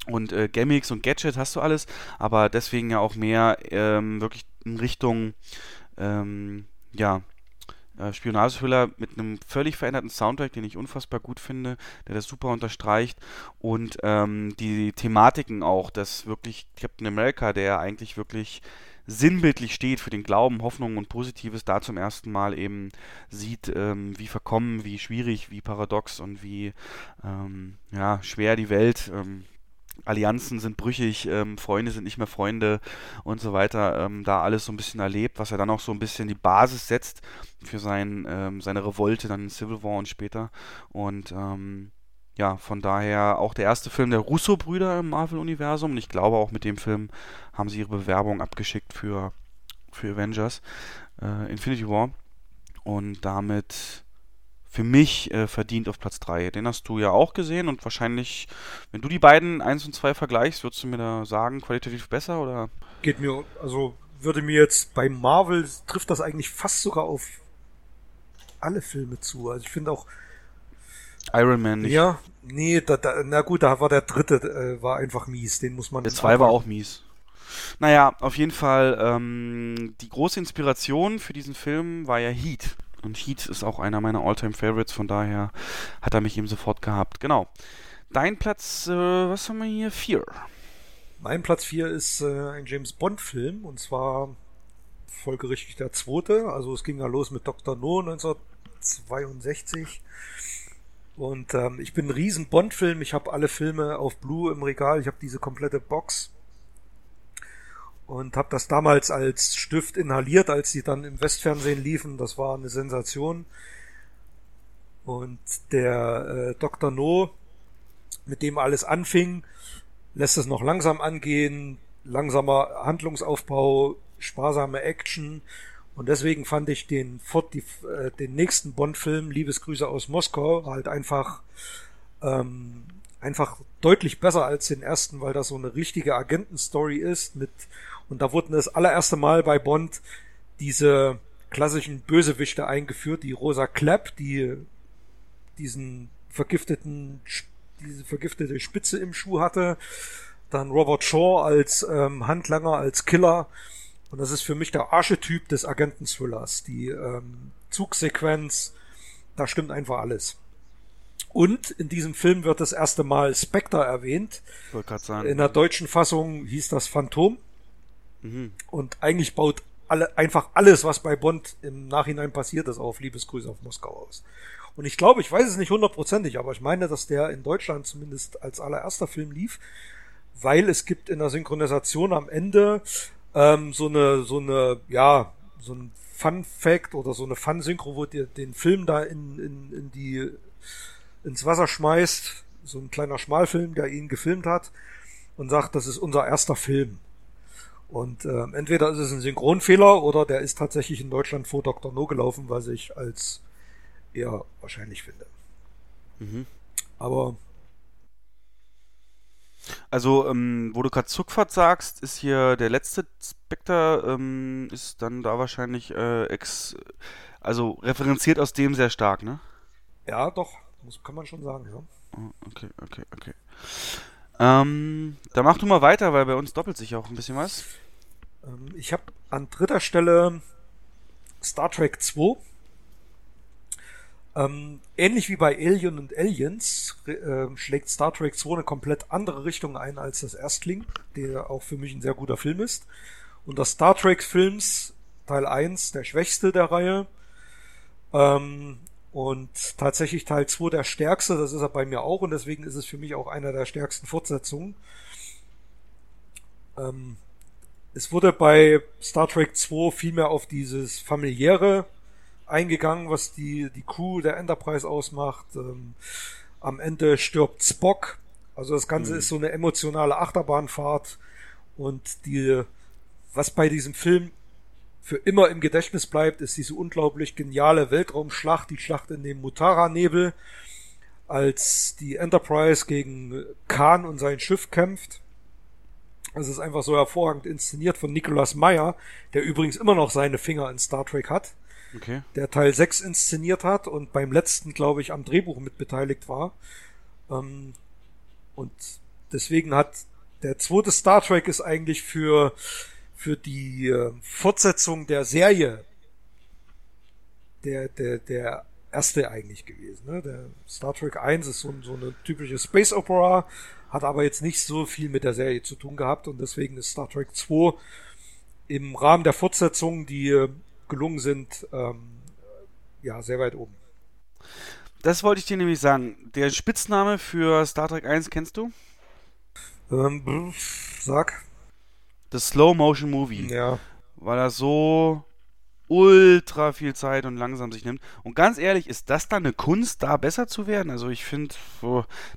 Und äh, Gimmicks und Gadget hast du alles, aber deswegen ja auch mehr ähm, wirklich in Richtung ähm, ja, äh, mit einem völlig veränderten Soundtrack, den ich unfassbar gut finde, der das super unterstreicht. Und ähm, die Thematiken auch, dass wirklich Captain America, der eigentlich wirklich sinnbildlich steht für den Glauben, Hoffnung und Positives, da zum ersten Mal eben sieht, ähm, wie verkommen, wie schwierig, wie paradox und wie ähm, ja, schwer die Welt ähm, Allianzen sind brüchig, ähm, Freunde sind nicht mehr Freunde und so weiter, ähm, da alles so ein bisschen erlebt, was er dann auch so ein bisschen die Basis setzt für sein, ähm, seine Revolte dann in Civil War und später. Und ähm, ja, von daher auch der erste Film der Russo-Brüder im Marvel-Universum. Und ich glaube, auch mit dem Film haben sie ihre Bewerbung abgeschickt für, für Avengers äh, Infinity War. Und damit für mich äh, verdient auf Platz 3. Den hast du ja auch gesehen und wahrscheinlich, wenn du die beiden 1 und 2 vergleichst, würdest du mir da sagen, qualitativ besser oder? Geht mir, also würde mir jetzt bei Marvel trifft das eigentlich fast sogar auf alle Filme zu. Also ich finde auch. Iron Man nicht. Ja, nee, da, da, na gut, da war der dritte, äh, war einfach mies. Den muss man. Der zwei war auch mies. Naja, auf jeden Fall, ähm, die große Inspiration für diesen Film war ja Heat. Und Heat ist auch einer meiner Alltime favorites von daher hat er mich eben sofort gehabt. Genau. Dein Platz, äh, was haben wir hier? Vier. Mein Platz 4 ist äh, ein James Bond-Film und zwar folgerichtig der zweite. Also es ging ja los mit Dr. No 1962. Und ähm, ich bin ein riesen Bond-Film. Ich habe alle Filme auf Blue im Regal. Ich habe diese komplette Box. Und habe das damals als Stift inhaliert, als sie dann im Westfernsehen liefen. Das war eine Sensation. Und der äh, Dr. No, mit dem alles anfing, lässt es noch langsam angehen, langsamer Handlungsaufbau, sparsame Action. Und deswegen fand ich den, fort, die, äh, den nächsten Bond-Film, Liebesgrüße aus Moskau, halt einfach, ähm, einfach deutlich besser als den ersten, weil das so eine richtige Agentenstory ist mit, und da wurden das allererste Mal bei Bond diese klassischen Bösewichte eingeführt, die Rosa Clapp, die diesen vergifteten, diese vergiftete Spitze im Schuh hatte, dann Robert Shaw als ähm, Handlanger, als Killer. Und das ist für mich der Archetyp des Agenten-Thrillers. Die ähm, Zugsequenz, da stimmt einfach alles. Und in diesem Film wird das erste Mal Spectre erwähnt. Sagen. In der deutschen Fassung hieß das Phantom. Mhm. Und eigentlich baut alle, einfach alles, was bei Bond im Nachhinein passiert ist, auf Liebesgrüße auf Moskau aus. Und ich glaube, ich weiß es nicht hundertprozentig, aber ich meine, dass der in Deutschland zumindest als allererster Film lief, weil es gibt in der Synchronisation am Ende ähm, so eine, so eine, ja, so ein Fun Fact oder so eine Fun Synchro, wo der den Film da in, in, in die ins Wasser schmeißt, so ein kleiner Schmalfilm, der ihn gefilmt hat und sagt, das ist unser erster Film. Und äh, entweder ist es ein Synchronfehler oder der ist tatsächlich in Deutschland vor Dr. No gelaufen, was ich als eher wahrscheinlich finde. Mhm. Aber also, ähm, wo du gerade Zuckfahrt sagst, ist hier der letzte Spectre, ähm, ist dann da wahrscheinlich äh, ex, also referenziert aus dem sehr stark, ne? Ja, doch, muss, kann man schon sagen, ja. Oh, okay, okay, okay. Ähm, dann mach du mal weiter, weil bei uns doppelt sich auch ein bisschen was. Ähm, ich habe an dritter Stelle Star Trek 2. Ähm, ähnlich wie bei Alien und Aliens äh, schlägt Star Trek 2 eine komplett andere Richtung ein als das Erstling, der auch für mich ein sehr guter Film ist. Und das Star Trek Films Teil 1, der schwächste der Reihe. Ähm, und tatsächlich Teil 2 der stärkste, das ist er bei mir auch und deswegen ist es für mich auch einer der stärksten Fortsetzungen. Ähm, es wurde bei Star Trek 2 viel mehr auf dieses familiäre eingegangen, was die, die Crew der Enterprise ausmacht. Ähm, am Ende stirbt Spock. Also das Ganze mhm. ist so eine emotionale Achterbahnfahrt. Und die, was bei diesem Film für immer im Gedächtnis bleibt, ist diese unglaublich geniale Weltraumschlacht, die Schlacht in dem Mutara-Nebel, als die Enterprise gegen Khan und sein Schiff kämpft. Es ist einfach so hervorragend inszeniert von Nicholas Meyer, der übrigens immer noch seine Finger in Star Trek hat okay. der Teil 6 inszeniert hat und beim letzten, glaube ich, am Drehbuch mitbeteiligt war. Ähm, und deswegen hat der zweite Star Trek ist eigentlich für, für die äh, Fortsetzung der Serie der, der, der erste eigentlich gewesen. Ne? Der Star Trek 1 ist so, so eine typische Space Opera, hat aber jetzt nicht so viel mit der Serie zu tun gehabt und deswegen ist Star Trek 2 im Rahmen der Fortsetzung, die äh, gelungen sind, ähm, ja, sehr weit oben. Das wollte ich dir nämlich sagen. Der Spitzname für Star Trek 1 kennst du? Ähm, sag. The Slow Motion Movie. Ja. Weil er so ultra viel Zeit und langsam sich nimmt. Und ganz ehrlich, ist das dann eine Kunst, da besser zu werden? Also ich finde,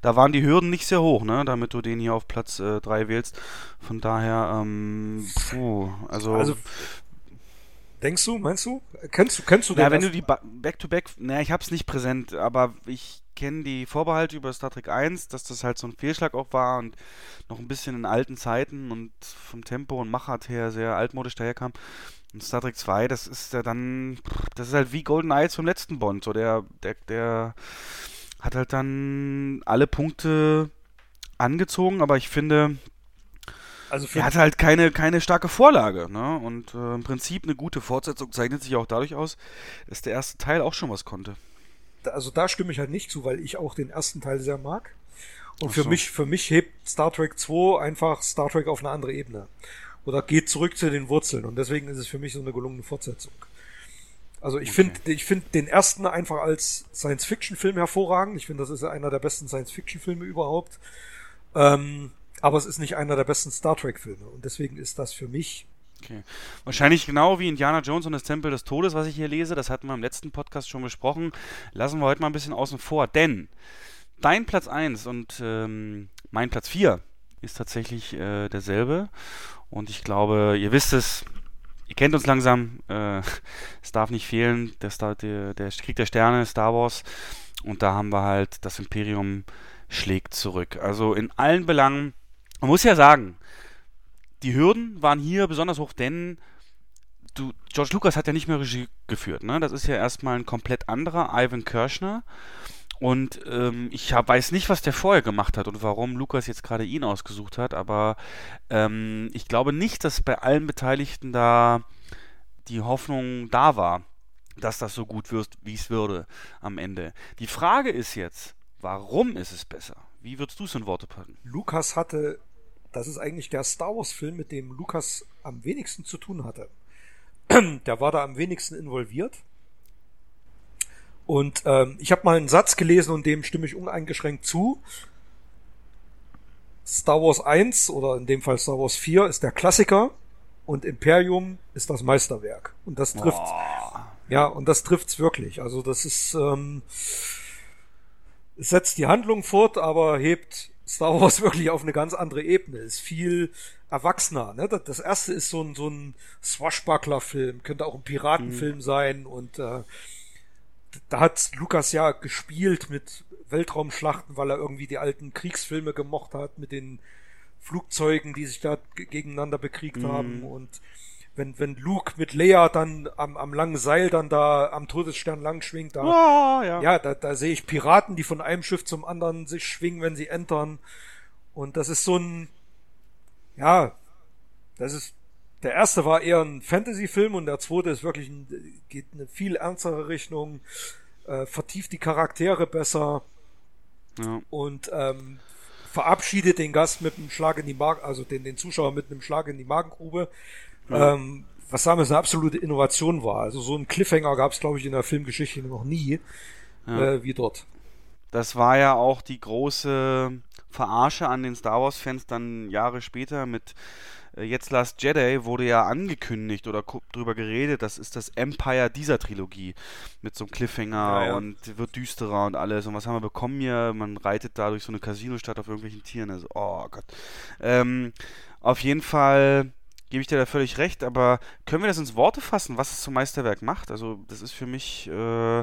da waren die Hürden nicht sehr hoch, ne, damit du den hier auf Platz 3 äh, wählst. Von daher, ähm, puh, also, also Denkst du, meinst du? Kennst du, kennst du den? Ja, wenn du die Back-to-Back, naja, ich hab's nicht präsent, aber ich kenne die Vorbehalte über Star Trek 1, dass das halt so ein Fehlschlag auch war und noch ein bisschen in alten Zeiten und vom Tempo und Machart her sehr altmodisch daherkam. Und Star Trek 2, das ist ja dann, das ist halt wie Golden Eyes vom letzten Bond, so der, der, der hat halt dann alle Punkte angezogen, aber ich finde, also er hat halt keine, keine starke Vorlage. Ne? Und äh, im Prinzip eine gute Fortsetzung zeichnet sich auch dadurch aus, dass der erste Teil auch schon was konnte. Also da stimme ich halt nicht zu, weil ich auch den ersten Teil sehr mag. Und für mich, für mich hebt Star Trek 2 einfach Star Trek auf eine andere Ebene. Oder geht zurück zu den Wurzeln. Und deswegen ist es für mich so eine gelungene Fortsetzung. Also ich okay. finde, ich finde den ersten einfach als Science-Fiction-Film hervorragend. Ich finde, das ist einer der besten Science-Fiction-Filme überhaupt. Ähm, aber es ist nicht einer der besten Star Trek-Filme. Und deswegen ist das für mich. Okay. Wahrscheinlich genau wie Indiana Jones und das Tempel des Todes, was ich hier lese. Das hatten wir im letzten Podcast schon besprochen. Lassen wir heute mal ein bisschen außen vor. Denn dein Platz 1 und ähm, mein Platz 4 ist tatsächlich äh, derselbe. Und ich glaube, ihr wisst es, ihr kennt uns langsam. Äh, es darf nicht fehlen. Der, Star, der, der Krieg der Sterne, Star Wars. Und da haben wir halt das Imperium schlägt zurück. Also in allen Belangen man muss ja sagen, die Hürden waren hier besonders hoch, denn du, George Lucas hat ja nicht mehr Regie geführt. Ne? Das ist ja erstmal ein komplett anderer, Ivan Kirschner. Und ähm, ich hab, weiß nicht, was der vorher gemacht hat und warum Lukas jetzt gerade ihn ausgesucht hat, aber ähm, ich glaube nicht, dass bei allen Beteiligten da die Hoffnung da war, dass das so gut wird, wie es würde am Ende. Die Frage ist jetzt, warum ist es besser? Wie würdest du es in Worte packen? Lukas hatte das ist eigentlich der Star Wars-Film, mit dem Lukas am wenigsten zu tun hatte. der war da am wenigsten involviert. Und ähm, ich habe mal einen Satz gelesen und dem stimme ich uneingeschränkt zu. Star Wars 1 oder in dem Fall Star Wars 4 ist der Klassiker und Imperium ist das Meisterwerk. Und das trifft ja und das trifft's wirklich. Also das ist ähm, es setzt die Handlung fort, aber hebt Star Wars wirklich auf eine ganz andere Ebene. Ist viel erwachsener. Ne? Das erste ist so ein so ein Swashbuckler-Film, könnte auch ein Piratenfilm mhm. sein und äh, da hat Lukas ja gespielt mit Weltraumschlachten, weil er irgendwie die alten Kriegsfilme gemocht hat mit den Flugzeugen, die sich da gegeneinander bekriegt mhm. haben und wenn, wenn Luke mit Leia dann am, am langen Seil dann da am Todesstern lang schwingt, da, oh, ja, ja da, da sehe ich Piraten, die von einem Schiff zum anderen sich schwingen, wenn sie entern. Und das ist so ein, ja, das ist, der erste war eher ein Fantasy-Film und der zweite ist wirklich ein, geht eine viel ernstere Richtung, äh, vertieft die Charaktere besser. Ja. Und ähm, verabschiedet den Gast mit einem Schlag in die Magen, also den, den Zuschauer mit einem Schlag in die Magengrube. Ja. Ähm, was damals eine absolute Innovation war. Also so einen Cliffhanger gab es, glaube ich, in der Filmgeschichte noch nie ja. äh, wie dort. Das war ja auch die große Verarsche an den Star Wars-Fans dann Jahre später mit äh, Jetzt Last Jedi wurde ja angekündigt oder drüber geredet, das ist das Empire dieser Trilogie mit so einem Cliffhanger ja, ja. und wird düsterer und alles. Und was haben wir bekommen hier? Man reitet da durch so eine Casino-Stadt auf irgendwelchen Tieren. Also, oh Gott. Ähm, auf jeden Fall gebe ich dir da völlig recht, aber können wir das ins Worte fassen, was es zum Meisterwerk macht? Also, das ist für mich, äh,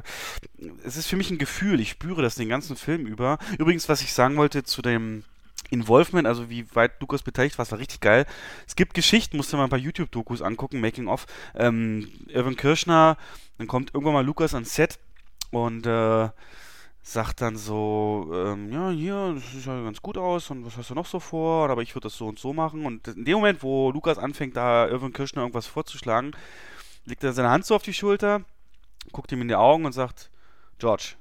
es ist für mich ein Gefühl, ich spüre das den ganzen Film über. Übrigens, was ich sagen wollte zu dem Involvement, also wie weit Lukas beteiligt war, war richtig geil. Es gibt Geschichten, musst du mal ein paar YouTube-Dokus angucken, Making of. Ähm, Irvin Kirschner, dann kommt irgendwann mal Lukas ans Set und äh, sagt dann so, ähm, ja, hier, das sieht ja ganz gut aus und was hast du noch so vor? Aber ich würde das so und so machen. Und in dem Moment, wo Lukas anfängt, da Irvin Kirschner irgendwas vorzuschlagen, legt er seine Hand so auf die Schulter, guckt ihm in die Augen und sagt, George,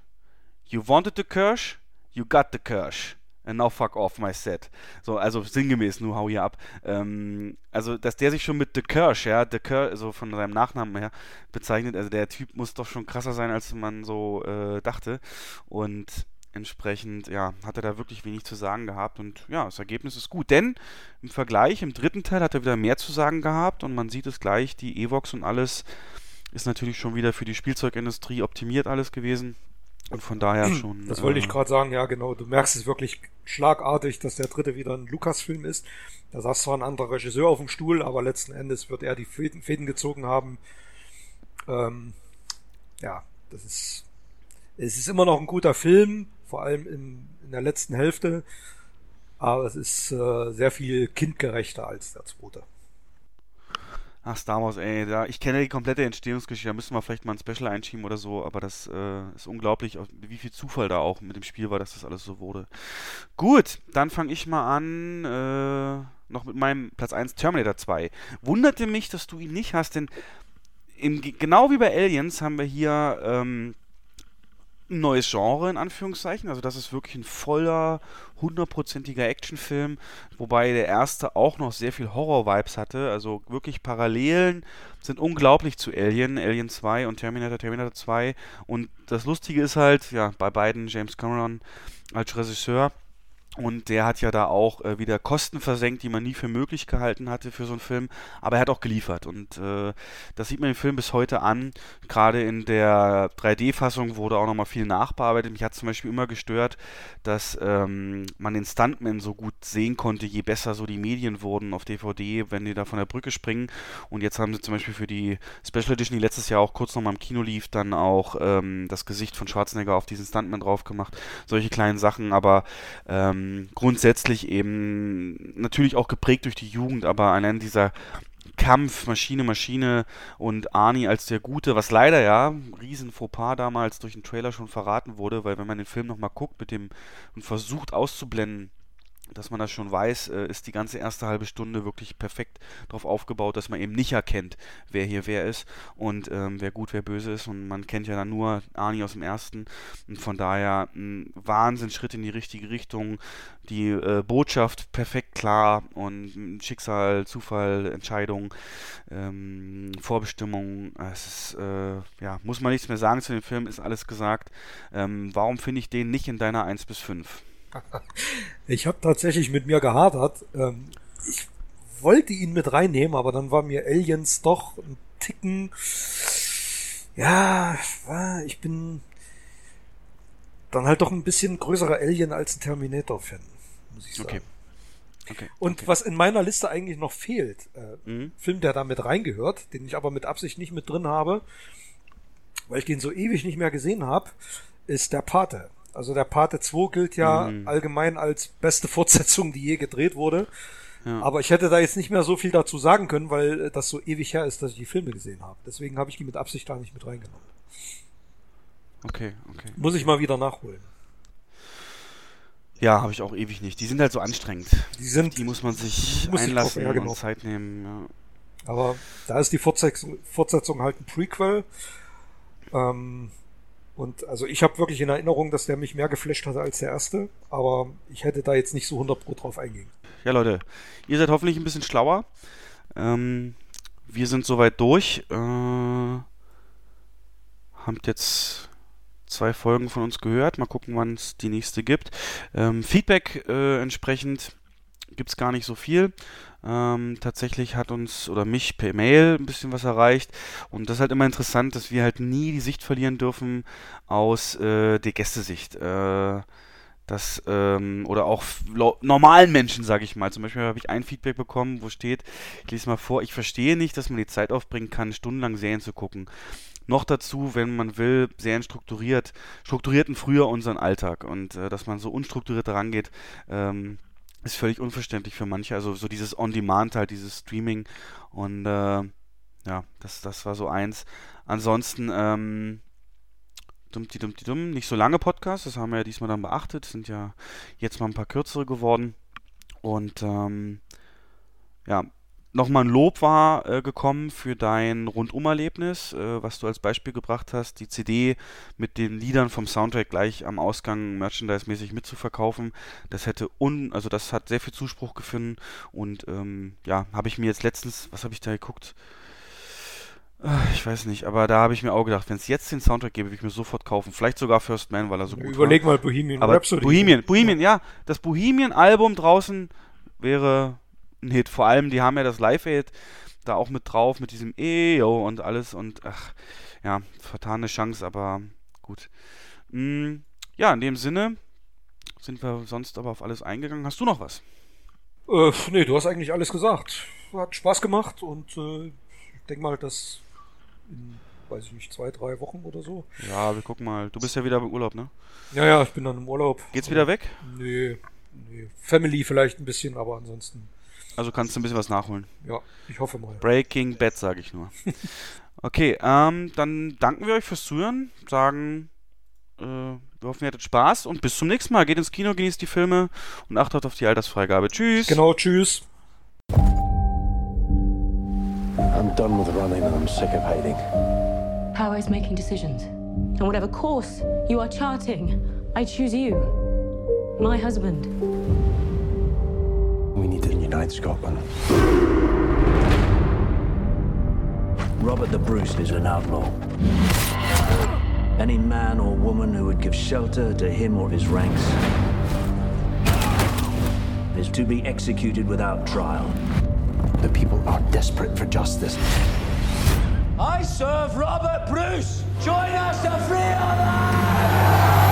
you wanted the Kirsch, you got the Kirsch. Now fuck off my set. So, also sinngemäß, nur hau hier ab. Ähm, also, dass der sich schon mit The Kirsch, ja, The Kirsch, also von seinem Nachnamen her bezeichnet, also der Typ muss doch schon krasser sein, als man so äh, dachte. Und entsprechend, ja, hat er da wirklich wenig zu sagen gehabt und ja, das Ergebnis ist gut. Denn im Vergleich, im dritten Teil hat er wieder mehr zu sagen gehabt und man sieht es gleich, die Evox und alles ist natürlich schon wieder für die Spielzeugindustrie optimiert alles gewesen. Und von daher schon. Das wollte ich äh, gerade sagen, ja, genau. Du merkst es wirklich schlagartig, dass der dritte wieder ein Lukas-Film ist. Da saß zwar ein anderer Regisseur auf dem Stuhl, aber letzten Endes wird er die Fäden, Fäden gezogen haben. Ähm, ja, das ist. Es ist immer noch ein guter Film, vor allem in, in der letzten Hälfte. Aber es ist äh, sehr viel kindgerechter als der zweite. Ach, Star Wars, ey, da, ich kenne die komplette Entstehungsgeschichte, da müssen wir vielleicht mal ein Special einschieben oder so, aber das äh, ist unglaublich, wie viel Zufall da auch mit dem Spiel war, dass das alles so wurde. Gut, dann fange ich mal an, äh, noch mit meinem Platz 1, Terminator 2. Wunderte mich, dass du ihn nicht hast, denn im, genau wie bei Aliens haben wir hier ähm, ein neues Genre in Anführungszeichen. Also das ist wirklich ein voller, hundertprozentiger Actionfilm, wobei der erste auch noch sehr viel Horror-Vibes hatte. Also wirklich Parallelen sind unglaublich zu Alien, Alien 2 und Terminator, Terminator 2. Und das Lustige ist halt, ja, bei beiden James Cameron als Regisseur und der hat ja da auch äh, wieder Kosten versenkt, die man nie für möglich gehalten hatte für so einen Film. Aber er hat auch geliefert. Und äh, das sieht man im Film bis heute an. Gerade in der 3D-Fassung wurde auch nochmal viel nachbearbeitet. Mich hat zum Beispiel immer gestört, dass ähm, man den Stuntman so gut sehen konnte, je besser so die Medien wurden auf DVD, wenn die da von der Brücke springen. Und jetzt haben sie zum Beispiel für die Special Edition, die letztes Jahr auch kurz nochmal im Kino lief, dann auch ähm, das Gesicht von Schwarzenegger auf diesen Stuntman drauf gemacht. Solche kleinen Sachen. Aber ähm, ähm, grundsätzlich eben natürlich auch geprägt durch die Jugend, aber allein dieser Kampf, Maschine, Maschine und Arnie als der Gute, was leider ja, riesen Fauxpas damals durch den Trailer schon verraten wurde, weil wenn man den Film nochmal guckt mit dem und versucht auszublenden, dass man das schon weiß, äh, ist die ganze erste halbe Stunde wirklich perfekt darauf aufgebaut, dass man eben nicht erkennt, wer hier wer ist und ähm, wer gut, wer böse ist. Und man kennt ja dann nur Arnie aus dem ersten. Und von daher ein Wahnsinnsschritt in die richtige Richtung. Die äh, Botschaft perfekt klar und Schicksal, Zufall, Entscheidung, ähm, Vorbestimmung. Es ist, äh, ja, muss man nichts mehr sagen zu dem Film, ist alles gesagt. Ähm, warum finde ich den nicht in deiner 1 bis 5? Ich habe tatsächlich mit mir gehadert. Ähm, ich wollte ihn mit reinnehmen, aber dann war mir Aliens doch ein Ticken. Ja, ich bin dann halt doch ein bisschen größerer Alien als ein Terminator-Fan, muss ich sagen. Okay. Okay, und okay. was in meiner Liste eigentlich noch fehlt, äh, mhm. Film, der da mit reingehört, den ich aber mit Absicht nicht mit drin habe, weil ich den so ewig nicht mehr gesehen habe, ist der Pate. Also der Pate 2 gilt ja mhm. allgemein als beste Fortsetzung, die je gedreht wurde. Ja. Aber ich hätte da jetzt nicht mehr so viel dazu sagen können, weil das so ewig her ist, dass ich die Filme gesehen habe. Deswegen habe ich die mit Absicht da nicht mit reingenommen. Okay, okay. Muss ich mal wieder nachholen. Ja, habe ich auch ewig nicht. Die sind halt so anstrengend. Die sind. Die muss man sich muss einlassen ja, genau. und Zeit nehmen. Ja. Aber da ist die Fortsetzung, Fortsetzung halt ein Prequel. Ähm, und also ich habe wirklich in Erinnerung, dass der mich mehr geflasht hatte als der erste, aber ich hätte da jetzt nicht so 100 Pro drauf eingehen. Ja, Leute, ihr seid hoffentlich ein bisschen schlauer. Ähm, wir sind soweit durch. Äh, habt jetzt zwei Folgen von uns gehört. Mal gucken, wann es die nächste gibt. Ähm, Feedback äh, entsprechend gibt es gar nicht so viel. Ähm, tatsächlich hat uns oder mich per Mail ein bisschen was erreicht. Und das ist halt immer interessant, dass wir halt nie die Sicht verlieren dürfen aus äh, der Gästesicht. Äh, das, ähm, oder auch normalen Menschen, sage ich mal. Zum Beispiel habe ich ein Feedback bekommen, wo steht, ich lese mal vor, ich verstehe nicht, dass man die Zeit aufbringen kann, stundenlang Serien zu gucken. Noch dazu, wenn man will, Serien strukturiert, strukturierten früher unseren Alltag und äh, dass man so unstrukturiert rangeht. Ähm, ist völlig unverständlich für manche. Also so dieses On-Demand halt, dieses Streaming und äh, ja, das, das war so eins. Ansonsten, ähm, dumm, die dumm, die dumm, nicht so lange Podcasts, das haben wir ja diesmal dann beachtet, sind ja jetzt mal ein paar kürzere geworden. Und ähm, ja, nochmal ein Lob war äh, gekommen für dein Rundumerlebnis, äh, was du als Beispiel gebracht hast, die CD mit den Liedern vom Soundtrack gleich am Ausgang merchandise-mäßig mitzuverkaufen. Das hätte un, also das hat sehr viel Zuspruch gefunden und ähm, ja, habe ich mir jetzt letztens, was habe ich da geguckt? Äh, ich weiß nicht, aber da habe ich mir auch gedacht, wenn es jetzt den Soundtrack gäbe, würde ich mir sofort kaufen. Vielleicht sogar First Man, weil er so gut Überleg war. mal Bohemian aber Rhapsody. Bohemian, Bohemian, ja. Das Bohemian-Album draußen wäre ein Hit. Vor allem, die haben ja das Live-Aid da auch mit drauf, mit diesem EO und alles und ach, ja, vertane Chance, aber gut. Mm, ja, in dem Sinne sind wir sonst aber auf alles eingegangen. Hast du noch was? Äh, nee, du hast eigentlich alles gesagt. Hat Spaß gemacht und äh, ich denke mal, dass in, weiß ich nicht, zwei, drei Wochen oder so. Ja, wir gucken mal. Du bist ja wieder im Urlaub, ne? Ja, ja, ich bin dann im Urlaub. Geht's wieder weg? Nee, nee. Family vielleicht ein bisschen, aber ansonsten also kannst du ein bisschen was nachholen. Ja, ich hoffe mal. Breaking Bad, sage ich nur. okay, ähm, dann danken wir euch fürs Zuhören, sagen, äh, wir hoffen, ihr hattet Spaß und bis zum nächsten Mal. Geht ins Kino, genießt die Filme und achtet auf die Altersfreigabe. Tschüss. Genau, tschüss. I'm done with running and I'm sick of hiding. Power is making decisions. And whatever course you are charting, I choose you. My husband. We need to unite Scotland. Robert the Bruce is an outlaw. Any man or woman who would give shelter to him or his ranks is to be executed without trial. The people are desperate for justice. I serve Robert Bruce! Join us to free our